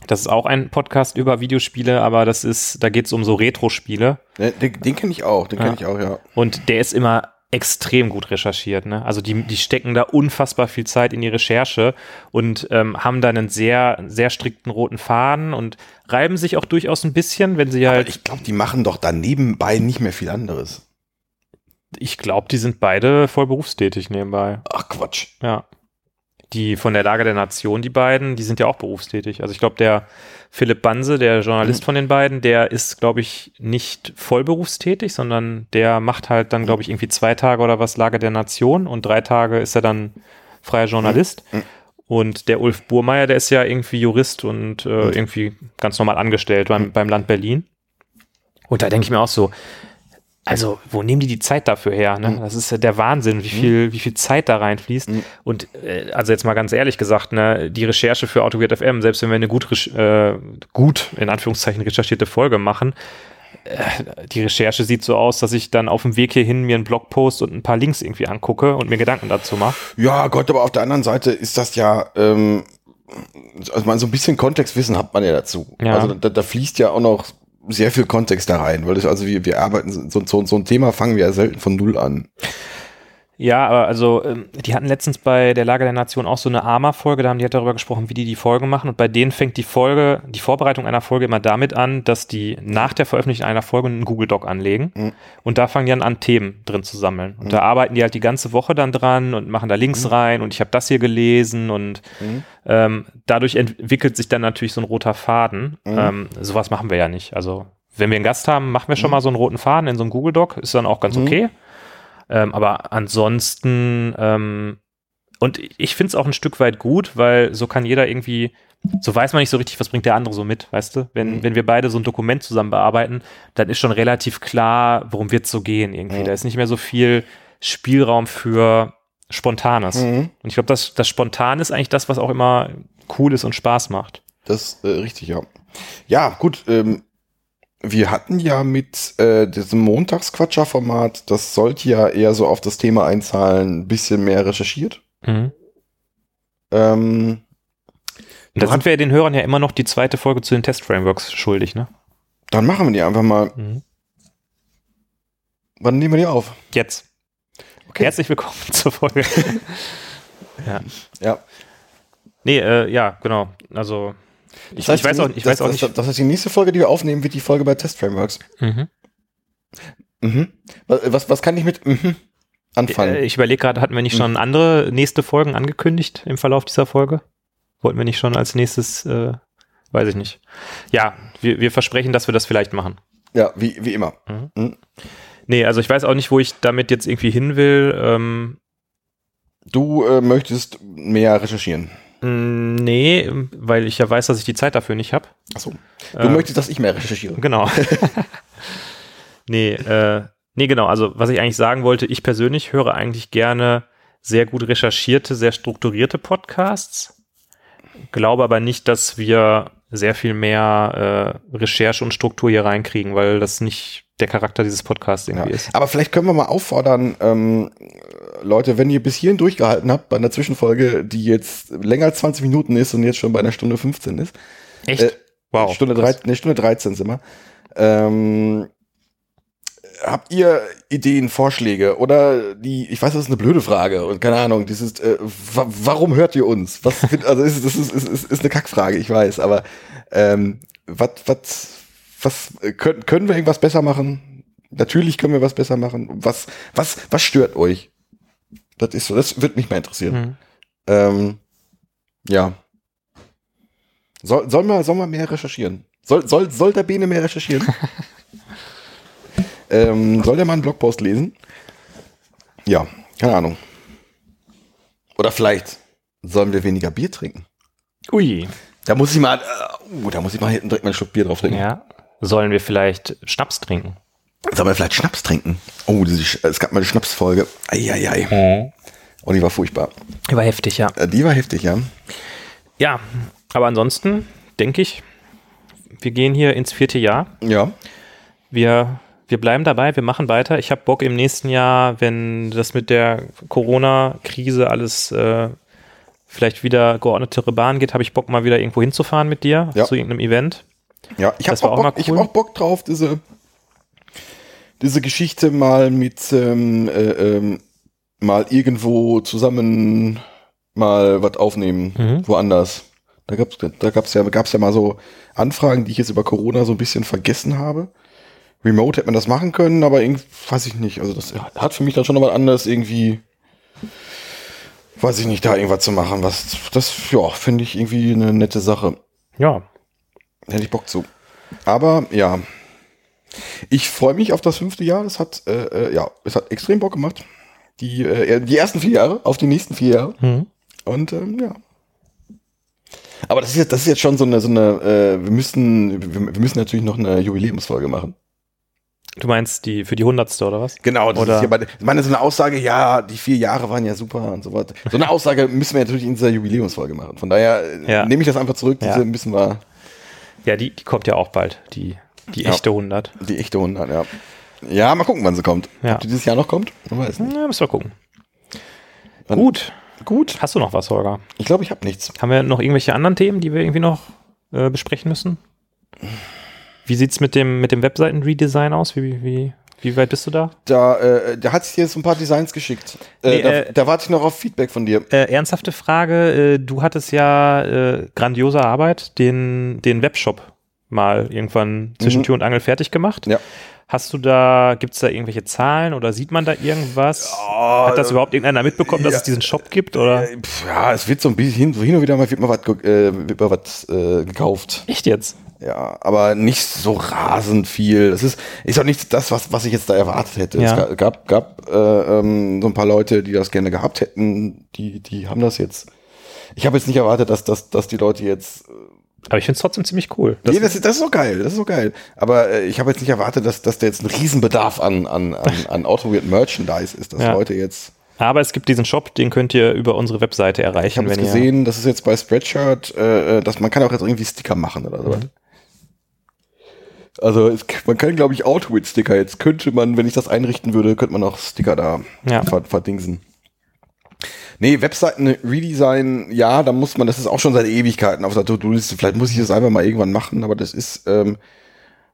S2: Das ist auch ein Podcast über Videospiele, aber das ist, da geht es um so Retro-Spiele.
S3: Den, den, den kenne ich auch, den
S2: Ja.
S3: kenne ich auch, ja.
S2: Und der ist immer extrem gut recherchiert. Ne? Also die, die stecken da unfassbar viel Zeit in die Recherche und ähm, haben da einen sehr, sehr strikten roten Faden und reiben sich auch durchaus ein bisschen, wenn sie
S3: Aber
S2: halt,
S3: ich glaube, die machen doch da nebenbei nicht mehr viel anderes.
S2: Ich glaube, die sind beide voll berufstätig nebenbei.
S3: Ach Quatsch.
S2: Ja. Die von der Lage der Nation, die beiden, die sind ja auch berufstätig. Also ich glaube, der Philipp Banse, der Journalist von den beiden, der ist, glaube ich, nicht voll berufstätig, sondern der macht halt dann, glaube ich, irgendwie zwei Tage oder was Lage der Nation und drei Tage ist er dann freier Journalist. Und der Ulf Burmeier, der ist ja irgendwie Jurist und äh, irgendwie ganz normal angestellt beim, beim Land Berlin. Und da denke ich mir auch so, also, wo nehmen die die Zeit dafür her? Ne? Das ist ja der Wahnsinn, wie viel, wie viel Zeit da reinfließt. Und äh, also jetzt mal ganz ehrlich gesagt, ne, die Recherche für Autogrid FM, selbst wenn wir eine gut, äh, gut in Anführungszeichen recherchierte Folge machen, äh, die Recherche sieht so aus, dass ich dann auf dem Weg hierhin mir einen Blogpost und ein paar Links irgendwie angucke und mir Gedanken dazu mache.
S3: Ja, Gott, aber auf der anderen Seite ist das ja, ähm, also man, so ein bisschen Kontextwissen hat man ja dazu.
S2: Ja.
S3: Also da, da fließt ja auch noch sehr viel Kontext da rein, weil das, also wir, wir arbeiten, so, so, so ein Thema fangen wir ja selten von Null an.
S2: Ja, aber also, ähm, die hatten letztens bei der Lage der Nation auch so eine Arma-Folge, da haben die halt darüber gesprochen, wie die die Folge machen. Und bei denen fängt die Folge, die Vorbereitung einer Folge immer damit an, dass die nach der Veröffentlichung einer Folge einen Google Doc anlegen. Und da fangen die dann an, Themen drin zu sammeln. Und da arbeiten die halt die ganze Woche dann dran und machen da Links rein und ich habe das hier gelesen und ähm, dadurch entwickelt sich dann natürlich so ein roter Faden. Ähm, sowas machen wir ja nicht. Also, wenn wir einen Gast haben, machen wir schon mal so einen roten Faden in so einem Google Doc, ist dann auch ganz okay. Ähm, aber ansonsten, ähm, und ich finde es auch ein Stück weit gut, weil so kann jeder irgendwie, so weiß man nicht so richtig, was bringt der andere so mit, weißt du? Wenn, wenn wir beide so ein Dokument zusammen bearbeiten, dann ist schon relativ klar, worum wird es so gehen irgendwie. Da ist nicht mehr so viel Spielraum für Spontanes. Und ich glaube, das, das Spontan ist eigentlich das, was auch immer cool ist und Spaß macht.
S3: Das äh, richtig, ja. Ja, gut, ähm, wir hatten ja mit äh, diesem Montagsquatscher-Format, das sollte ja eher so auf das Thema einzahlen, ein bisschen mehr recherchiert.
S2: Mhm.
S3: Ähm,
S2: da sind wir den Hörern ja immer noch die zweite Folge zu den Test-Frameworks schuldig, ne?
S3: dann machen wir die einfach mal.
S2: Mhm.
S3: Wann nehmen wir die auf?
S2: Jetzt.
S3: Okay.
S2: Herzlich willkommen zur Folge. ja.
S3: Ja.
S2: Nee, äh, ja, genau. Also, ich, ich weiß auch, ich
S3: das,
S2: weiß auch
S3: das,
S2: nicht.
S3: Das heißt, die nächste Folge, die wir aufnehmen, wird die Folge bei Test-Frameworks.
S2: Mhm.
S3: Mhm. Was, was, kann ich mit mhm anfangen?
S2: Äh, Ich überlege gerade, hatten wir nicht schon andere nächste Folgen angekündigt im Verlauf dieser Folge? Wollten wir nicht schon als nächstes, äh, weiß ich nicht. Ja, wir, wir versprechen, dass wir das vielleicht machen.
S3: ja, wie, wie immer.
S2: Nee, also ich weiß auch nicht, wo ich damit jetzt irgendwie hin will. Ähm,
S3: Du äh, möchtest mehr recherchieren.
S2: Mh, nee, weil ich ja weiß, dass ich die Zeit dafür nicht habe.
S3: Achso. Du
S2: Ähm,
S3: möchtest, dass ich mehr recherchiere.
S2: Genau. nee, äh, nee, genau. Also, was ich eigentlich sagen wollte, ich persönlich höre eigentlich gerne sehr gut recherchierte, sehr strukturierte Podcasts. Glaube aber nicht, dass wir sehr viel mehr äh, Recherche und Struktur hier reinkriegen, weil das nicht der Charakter dieses Podcasts
S3: Ja.
S2: irgendwie ist.
S3: Aber vielleicht können wir mal auffordern, ähm, Leute, wenn ihr bis hierhin durchgehalten habt, bei einer Zwischenfolge, die jetzt länger als 20 Minuten ist und jetzt schon bei einer Stunde 15 ist,
S2: Echt?
S3: Äh,
S2: wow.
S3: Stunde,
S2: krass.
S3: drei, ne, Stunde 13 sind wir. Ähm, habt ihr Ideen, Vorschläge oder die, ich weiß, das ist eine blöde Frage und keine Ahnung, dieses, äh, wa warum hört ihr uns? Was, also ist, das ist, ist, ist, ist eine Kackfrage, ich weiß, aber ähm, was, was, was äh, können, können wir irgendwas besser machen? Natürlich können wir was besser machen. Was, was, was stört euch? Das ist so, das wird mich mal interessieren.
S2: Mhm.
S3: Ähm, ja. Soll, soll, man, soll man mehr recherchieren? Soll, soll, soll der Bene mehr recherchieren? ähm, soll der mal einen Blogpost lesen? Ja, keine Ahnung. Oder vielleicht sollen wir weniger Bier trinken?
S2: Ui.
S3: Da muss ich mal, uh, da muss ich mal hinten direkt mal einen Schluck Bier drauf trinken.
S2: Ja. Sollen wir vielleicht Schnaps trinken?
S3: Sollen wir vielleicht Schnaps trinken? Oh, es gab mal eine Schnapsfolge. Eieiei. Oh, die war furchtbar.
S2: War heftig, ja.
S3: Äh, Die war heftig, ja.
S2: Ja, aber ansonsten denke ich, wir gehen hier ins vierte Jahr.
S3: Ja.
S2: Wir, wir bleiben dabei, wir machen weiter. Ich habe Bock im nächsten Jahr, wenn das mit der Corona-Krise alles äh, vielleicht wieder geordnetere Bahn geht, habe ich Bock mal wieder irgendwo hinzufahren mit dir
S3: Ja.
S2: zu irgendeinem Event.
S3: Ja, ich habe auch,
S2: auch cool.
S3: hab auch Bock drauf, diese, diese Geschichte mal mit ähm, äh, ähm, mal irgendwo zusammen mal was aufnehmen,
S2: Mhm.
S3: woanders. Da gab's, da gab's ja, gab's ja mal so Anfragen, die ich jetzt über Corona so ein bisschen vergessen habe. Remote hätte man das machen können, aber irgendwie, weiß ich nicht. Also das hat für mich dann schon noch was anderes irgendwie, weiß ich nicht, da irgendwas zu machen. Was, das, ja, finde ich irgendwie eine nette Sache.
S2: Ja,
S3: Hätte ich Bock zu. Aber ja, ich freue mich auf das fünfte Jahr. Es hat, äh, äh, ja, es hat extrem Bock gemacht. Die, äh, die ersten vier Jahre, auf die nächsten vier Jahre.
S2: Mhm.
S3: Und ähm, ja. Aber das ist jetzt, das ist jetzt schon so eine, so eine, äh, wir müssen, wir, wir müssen natürlich noch eine Jubiläumsfolge machen.
S2: du meinst die für die hundertste oder was?
S3: Genau, das
S2: Oder-
S3: ist hier bei, ich meine, so eine Aussage, ja, die vier Jahre waren ja super und so weiter. So eine Aussage müssen wir natürlich in dieser Jubiläumsfolge machen. Von daher äh,
S2: Ja.
S3: nehme ich das einfach zurück, diese
S2: Ja.
S3: müssen wir,
S2: Ja, die, die kommt ja auch bald, die, die
S3: Ja.
S2: echte 100.
S3: die echte 100, ja. Ja, mal gucken, wann sie kommt.
S2: Ja.
S3: Ob die dieses Jahr noch kommt? Man weiß nicht.
S2: Na, müssen wir gucken.
S3: Wann-
S2: Gut.
S3: Gut.
S2: Hast du noch was, Holger?
S3: Ich glaube, ich habe nichts.
S2: Haben wir noch irgendwelche anderen Themen, die wir irgendwie noch äh, besprechen müssen? Wie sieht's mit dem, mit dem Webseiten-Redesign aus? Wie, wie, wie weit bist du da?
S3: Da, äh, da hat sich jetzt ein paar Designs geschickt. Äh,
S2: Nee,
S3: da,
S2: äh,
S3: da warte ich noch auf Feedback von dir.
S2: Äh, ernsthafte Frage. Äh, du hattest ja äh, grandiose Arbeit, den, den Webshop mal irgendwann zwischen
S3: Mhm.
S2: Tür und Angel fertig gemacht.
S3: Ja.
S2: Hast du da, gibt's da irgendwelche Zahlen oder sieht man da irgendwas? Hat das überhaupt irgendeiner mitbekommen, dass
S3: ja.
S2: es diesen Shop gibt? Oder?
S3: Äh, ja, es wird so ein bisschen hin, hin und wieder mal wird mal was äh, wird mal was äh, gekauft.
S2: Echt jetzt?
S3: Ja, aber nicht so rasend viel. Das ist, ist auch nicht das, was, was ich jetzt da erwartet hätte.
S2: Ja.
S3: Es ga- gab, gab äh, ähm, so ein paar Leute, die das gerne gehabt hätten, die, die haben das jetzt. Ich habe jetzt nicht erwartet, dass, dass, dass die Leute jetzt
S2: Aber ich finde es trotzdem ziemlich cool. Das,
S3: nee, das, ist- das ist so geil, das ist so geil. Aber äh, ich habe jetzt nicht erwartet, dass, dass da jetzt ein Riesenbedarf an, an, an, an Autoweird Merchandise ist, dass
S2: Ja.
S3: Leute jetzt.
S2: aber es gibt diesen Shop, den könnt ihr über unsere Webseite
S3: Ich
S2: erreichen,
S3: habe jetzt
S2: wenn ihr.
S3: gesehen, das ist jetzt bei Spreadshirt, äh, äh, dass man kann auch jetzt irgendwie Sticker machen oder so.
S2: Mhm.
S3: Also es, man kann, glaube ich, Autoweird-Sticker. Jetzt könnte man, wenn ich das einrichten würde, könnte man auch Sticker da
S2: Ja.
S3: ver verdingsen. Nee, Webseiten Redesign, ja, da muss man, das ist auch schon seit Ewigkeiten auf der To-Do-Liste. Vielleicht muss ich das einfach mal irgendwann machen, aber das ist, ähm,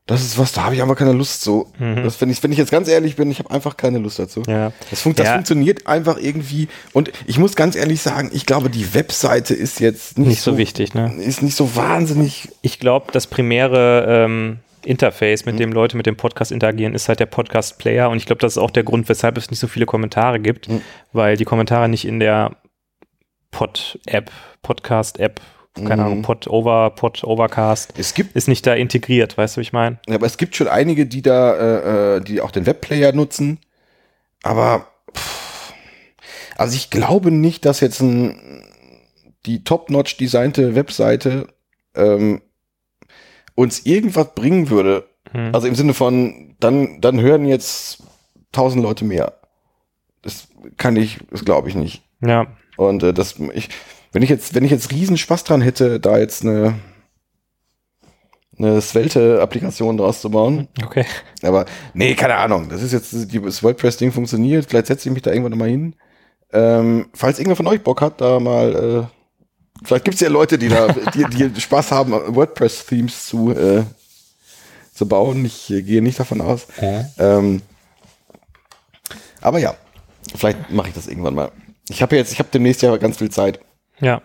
S3: das ist was, da habe ich einfach keine Lust zu. Das, wenn, ich, wenn ich jetzt ganz ehrlich bin, ich habe einfach keine Lust dazu.
S2: Mhm. Ja.
S3: Das, fun das
S2: Ja.
S3: funktioniert einfach irgendwie. Und ich muss ganz ehrlich sagen, ich glaube, die Webseite ist jetzt nicht,
S2: Nicht so wichtig, ne?
S3: Ist nicht so wahnsinnig.
S2: Ich glaube, das primäre ähm, Interface,
S3: Mhm.
S2: mit dem Leute mit dem Podcast interagieren, ist halt der Podcast-Player. Und ich glaube, das ist auch der Grund, weshalb es nicht so viele Kommentare gibt,
S3: Mhm.
S2: weil die Kommentare nicht in der Pod-App, Podcast-App keine Ahnung, Pod Over, Pod Overcast,
S3: Es gibt,
S2: ist nicht da integriert, weißt du, wie ich meine?
S3: ja, aber es gibt schon einige, die da, äh, äh, die auch den Webplayer nutzen. Aber pff, also ich glaube nicht, dass jetzt ein, die top-notch designte Webseite ähm, uns irgendwas bringen würde.
S2: Hm.
S3: Also im Sinne von, dann, dann hören jetzt tausend Leute mehr. Das kann ich, das glaube ich nicht.
S2: Ja,
S3: Und äh, das, ich, wenn ich jetzt, wenn ich jetzt riesen Spaß dran hätte, da jetzt eine, eine Svelte-Applikation draus zu bauen,
S2: okay.
S3: aber nee, keine Ahnung. Das ist jetzt, die, das WordPress-Ding funktioniert. Vielleicht setze ich mich da irgendwann nochmal hin. Ähm, falls irgendwer von euch Bock hat, da mal, äh, vielleicht gibt es ja Leute, die da, die, die Spaß haben, WordPress-Themes zu, äh, zu bauen. Ich äh, gehe nicht davon aus. Ähm, aber ja, vielleicht mache ich das irgendwann mal. Ich habe jetzt, ich habe demnächst ja ganz viel Zeit.
S2: Ja.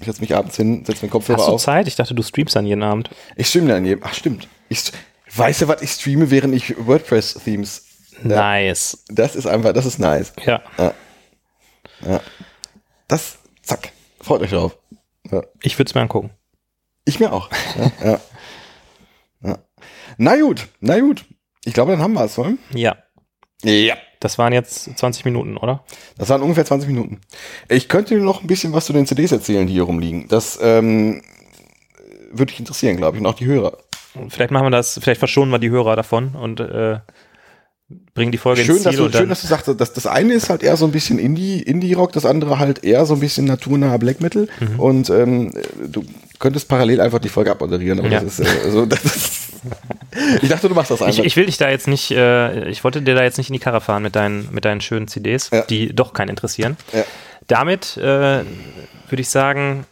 S3: Ich setze mich abends hin, setze mir Kopfhörer
S2: Hast du
S3: auf.
S2: Zeit? Ich dachte, du streamst dann jeden Abend.
S3: Ich streame dann jedem. Ach stimmt. Ich, weißt du, was ich streame, während ich WordPress-Themes
S2: Nice.
S3: Das ist einfach, das ist nice.
S2: Ja.
S3: Das, zack. Freut euch drauf. Ja.
S2: Ich würde es mir angucken.
S3: Ich mir auch. Ja, ja. Ja. Na gut, na gut. Ich glaube, dann haben wir es, oder?
S2: Ja.
S3: Ja.
S2: Das waren jetzt 20 Minuten, oder?
S3: Das waren ungefähr 20 Minuten. Ich könnte dir noch ein bisschen was zu den CDs erzählen, die hier rumliegen. Das ähm, würde dich interessieren, glaube ich, und auch die Hörer.
S2: Vielleicht machen wir das, vielleicht verschonen wir die Hörer davon und äh, bringen die Folge
S3: Schön
S2: ins
S3: dass,
S2: Ziel
S3: du,
S2: und
S3: schön, dass du sagst, dass das eine ist halt eher so ein bisschen Indie, Indie-Rock, das andere halt eher so ein bisschen naturnaher Black Metal.
S2: Mhm.
S3: Und ähm, du könntest parallel einfach die Folge abmoderieren. Aber
S2: Ja.
S3: das ist, äh, also, das ist ich dachte, du machst das
S2: ich,
S3: einfach.
S2: ich will dich da jetzt nicht, äh, ich wollte dir da jetzt nicht in die Karre fahren mit deinen, mit deinen schönen CDs,
S3: Ja.
S2: die doch keinen interessieren.
S3: Ja.
S2: Damit äh, würde ich sagen,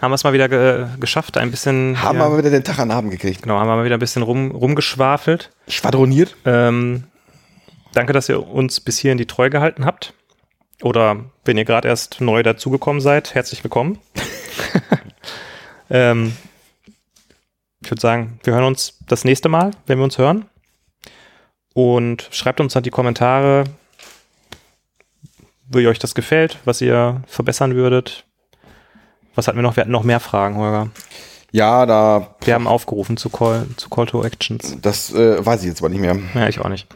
S2: haben wir es mal wieder ge geschafft, ein bisschen,
S3: haben
S2: ja,
S3: aber wieder den Tag an Abend gekriegt.
S2: genau, haben wir mal wieder ein bisschen rum, rumgeschwafelt.
S3: Schwadroniert.
S2: Ähm, danke, dass ihr uns bis hierhin die Treu gehalten habt. Oder wenn ihr gerade erst neu dazugekommen seid, herzlich willkommen. ähm, ich würde sagen, wir hören uns das nächste Mal, wenn wir uns hören. Und schreibt uns dann die Kommentare, wie euch das gefällt, was ihr verbessern würdet. Was hatten wir noch? Wir hatten noch mehr Fragen, Holger.
S3: Ja, da,
S2: Wir haben aufgerufen zu Call, zu Call to Actions.
S3: das äh, weiß ich jetzt aber nicht mehr.
S2: Ja, ich auch nicht.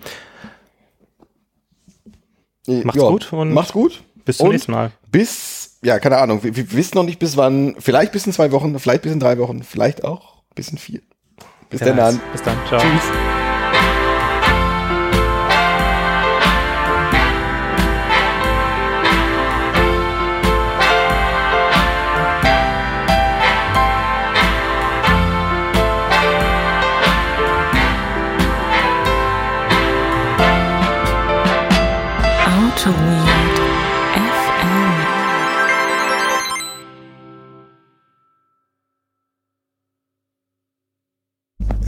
S2: Macht's gut und-
S3: macht's gut.
S2: Bis zum
S3: Und
S2: nächsten Mal.
S3: Bis, ja, keine Ahnung. Wir, wir wissen noch nicht bis wann. Vielleicht bis in zwei Wochen, vielleicht bis in drei Wochen, vielleicht auch bis in vier. Bis
S2: Wer
S3: dann. dann.
S2: Bis dann. Ciao.
S3: Tschüss.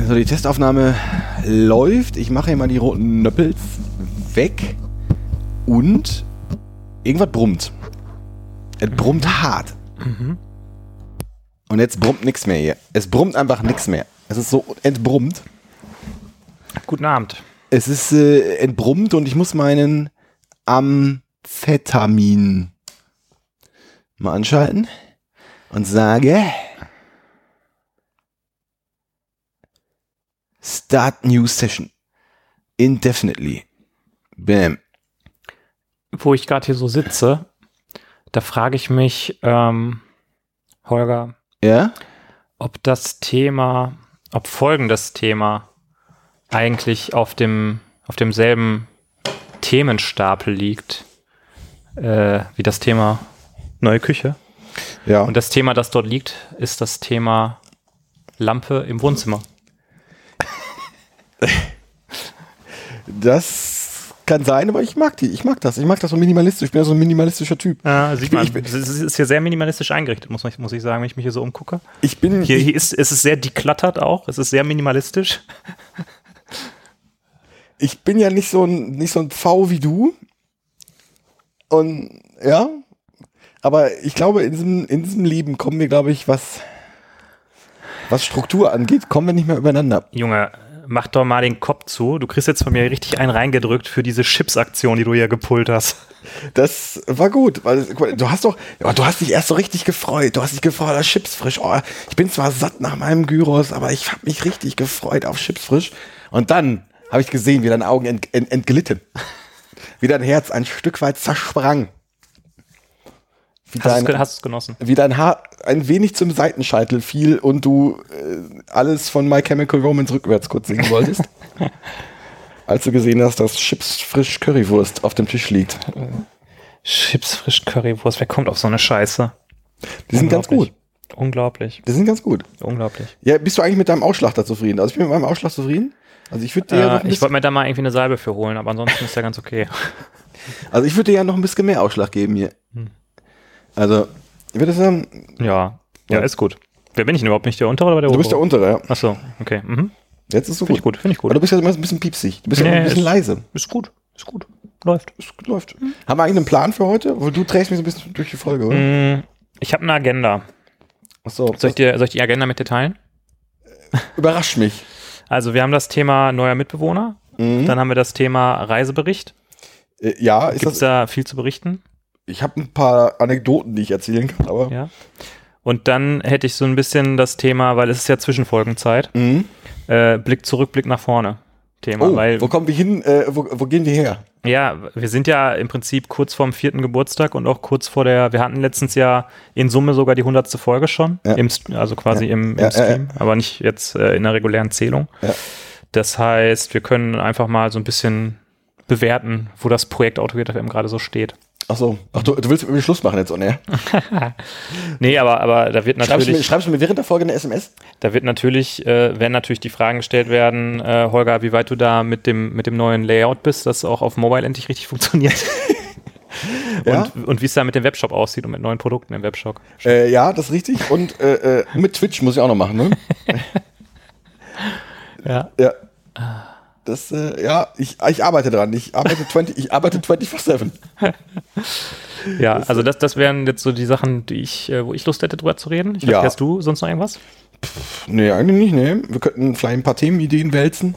S3: So, die Testaufnahme läuft. Ich mache hier mal die roten Nöppels weg. Und irgendwas brummt. Es brummt hart. Und jetzt brummt nichts mehr hier. Es brummt einfach nichts mehr. Es ist so entbrummt.
S2: Guten Abend.
S3: Es ist äh, entbrummt und ich muss meinen Amphetamin mal anschalten und sage Start New Session. Indefinitely. Bam.
S2: Wo ich gerade hier so sitze, da frage ich mich, ähm, Holger,
S3: Ja?
S2: ob das Thema, ob folgendes Thema eigentlich auf dem, auf demselben Themenstapel liegt, äh, wie das Thema neue Küche.
S3: Ja.
S2: Und das Thema, das dort liegt, ist das Thema Lampe im Wohnzimmer.
S3: das kann sein, aber ich mag die. Ich mag das. Ich mag das so minimalistisch. Ich bin ja so ein minimalistischer Typ.
S2: Ja, sieht
S3: Ich bin-
S2: man.
S3: ich bin-
S2: Es ist hier sehr minimalistisch eingerichtet, muss, ich- muss ich sagen, wenn ich mich hier so umgucke.
S3: Ich bin.
S2: Hier, hier ist, es ist sehr deklattert auch. Es ist sehr minimalistisch.
S3: ich bin ja nicht so ein, nicht so ein Pfau wie du. Und ja, aber ich glaube, in diesem, in diesem Leben kommen wir, glaube ich, was, was Struktur angeht, kommen wir nicht mehr übereinander.
S2: Junge, mach doch mal den Kopf zu. Du kriegst jetzt von mir richtig einen reingedrückt für diese Chips-Aktion, die du hier gepult hast.
S3: Das war gut, weil du hast doch, ja, du hast dich erst so richtig gefreut. Du hast dich gefreut auf Chips frisch. Oh, ich bin zwar satt nach meinem Gyros, aber ich habe mich richtig gefreut auf Chips frisch. Und dann habe ich gesehen, wie deine Augen ent, ent, entglitten, wie dein Herz ein Stück weit zersprang. Wie
S2: Hast du
S3: dein,
S2: hast es genossen?
S3: wie dein Haar ein wenig zum Seitenscheitel fiel und du äh, alles von My Chemical Romance rückwärts kurz singen wolltest. als du gesehen hast, dass Chips frisch Currywurst auf dem Tisch liegt.
S2: Chips frisch Currywurst, wer kommt auf so eine Scheiße?
S3: Die sind ganz gut.
S2: Unglaublich.
S3: Die sind ganz gut.
S2: Unglaublich.
S3: Ja, bist du eigentlich mit deinem Ausschlag da zufrieden? Also ich bin mit meinem Ausschlag zufrieden. Also ich würde dir, ja
S2: Äh,
S3: ein
S2: ich wollte mir da mal irgendwie eine Salbe für holen, aber ansonsten ist ja ganz okay.
S3: also ich würde dir ja noch ein bisschen mehr Ausschlag geben hier. Also, ich würde sagen,
S2: Ja. Ja,
S3: Ja.
S2: ist gut. Wer bin ich denn überhaupt? Nicht der untere oder der
S3: du
S2: obere?
S3: bist der untere, ja.
S2: Achso, okay. Mhm.
S3: Jetzt ist so
S2: Finde ich
S3: gut.
S2: gut, finde ich
S3: Aber
S2: gut.
S3: du bist ja immer ein bisschen piepsig. Du bist ja
S2: Nee,
S3: immer ein bisschen
S2: ist-
S3: leise.
S2: Ist gut, ist gut. Läuft.
S3: Es läuft. Haben wir eigentlich einen Plan für heute? Weil du trägst mich so ein bisschen durch die Folge, oder?
S2: Mm, Ich habe eine Agenda.
S3: Achso,
S2: Soll ich, dir, soll ich die Agenda mit dir teilen?
S3: überrascht mich.
S2: Also wir haben das Thema neuer Mitbewohner,
S3: Mhm.
S2: dann haben wir das Thema Reisebericht.
S3: Äh, ja, ist
S2: Gibt es
S3: das,
S2: da viel zu berichten?
S3: Ich habe ein paar Anekdoten, die ich erzählen kann, aber.
S2: Ja. Und dann hätte ich so ein bisschen das Thema, weil es ist ja Zwischenfolgenzeit,
S3: Mhm.
S2: äh, Blick zurück, Blick nach vorne. Thema,
S3: Oh,
S2: weil
S3: wo kommen wir hin? Äh, wo, wo gehen wir her?
S2: ja, wir sind ja im Prinzip kurz vorm vierten Geburtstag und auch kurz vor der, wir hatten letztens ja in Summe sogar die hundertste Folge schon,
S3: Ja.
S2: im, also quasi
S3: Ja.
S2: im, im
S3: Ja,
S2: Stream, aber nicht jetzt äh, in der regulären Zählung. Das heißt, wir können einfach mal so ein bisschen bewerten, wo das Projekt Autogate FM gerade so steht.
S3: Achso, ach, du, du willst mit mir Schluss machen jetzt, oder?
S2: Nee, aber, aber da wird
S3: Schreibst du, mir,
S2: natürlich,
S3: schreibst du mir während der Folge eine SMS?
S2: da wird natürlich, äh, werden natürlich die Fragen gestellt werden, äh, Holger, wie weit du da mit dem, mit dem neuen Layout bist, das auch auf Mobile endlich richtig funktioniert.
S3: Ja?
S2: und, und wie es da mit dem Webshop aussieht und mit neuen Produkten im Webshop.
S3: Äh, ja, das ist richtig. Und äh, äh, mit Twitch muss ich auch noch machen, ne?
S2: Ja.
S3: Ja. Das, äh, ja, ich, ich arbeite dran. Ich arbeite 20, ich arbeite 24-7.
S2: Ja, also das, das wären jetzt so die Sachen, die ich, äh, wo ich Lust hätte, drüber zu reden. Ich
S3: Ja.
S2: hast du sonst noch irgendwas?
S3: Nee, eigentlich nicht, nee. Wir könnten vielleicht ein paar Themenideen wälzen.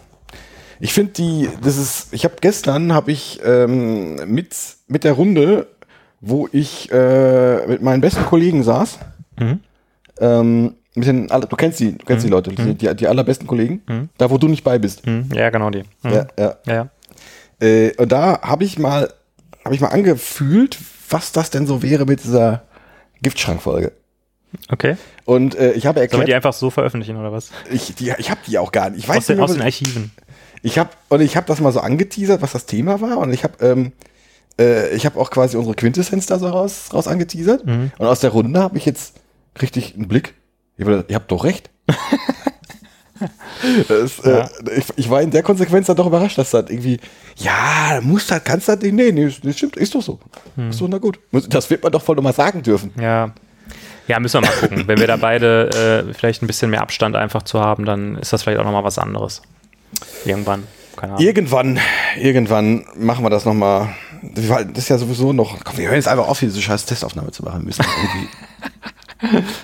S3: Ich finde die, das ist, ich habe gestern, habe ich ähm, mit, mit der Runde, wo ich äh, mit meinen besten Kollegen saß,
S2: Mhm.
S3: ähm, mit den, du kennst die, du kennst die Leute, die, die, die allerbesten Kollegen, da wo du nicht bei bist.
S2: Hm, ja, genau die. Hm.
S3: Ja, ja.
S2: ja. ja.
S3: Äh, und da habe ich mal, habe ich mal angefühlt, was das denn so wäre mit dieser Giftschrankfolge.
S2: Okay.
S3: Und äh, ich habe
S2: Sollen wir
S3: erklärt,
S2: die einfach so veröffentlichen oder was?
S3: ich, die, ich habe die auch gar nicht. Ich
S2: Aus
S3: weiß
S2: den,
S3: nicht,
S2: aus den Archiven.
S3: ich habe und ich habe das mal so angeteasert, was das Thema war. Und ich habe ähm, äh, ich habe auch quasi unsere Quintessenz da so raus, raus angeteasert.
S2: Mhm.
S3: Und aus der Runde habe ich jetzt richtig einen Blick. Ich hab gedacht, Ihr habt doch recht. das,
S2: Ja.
S3: äh, ich, ich war in der Konsequenz dann doch überrascht, dass das irgendwie, ja, muss das, kannst das nicht, nee, nee, das stimmt, ist doch so.
S2: Mhm.
S3: Ist doch na gut. Das wird man doch voll nochmal sagen dürfen.
S2: Ja. Ja, müssen wir mal gucken. Wenn wir da beide äh, vielleicht ein bisschen mehr Abstand einfach zu haben, dann ist das vielleicht auch nochmal was anderes. Irgendwann. Keine Ahnung.
S3: Irgendwann, irgendwann machen wir das nochmal. Das ist ja sowieso noch. Komm, wir hören jetzt einfach auf, hier diese scheiß Testaufnahme zu machen. Wir müssen irgendwie.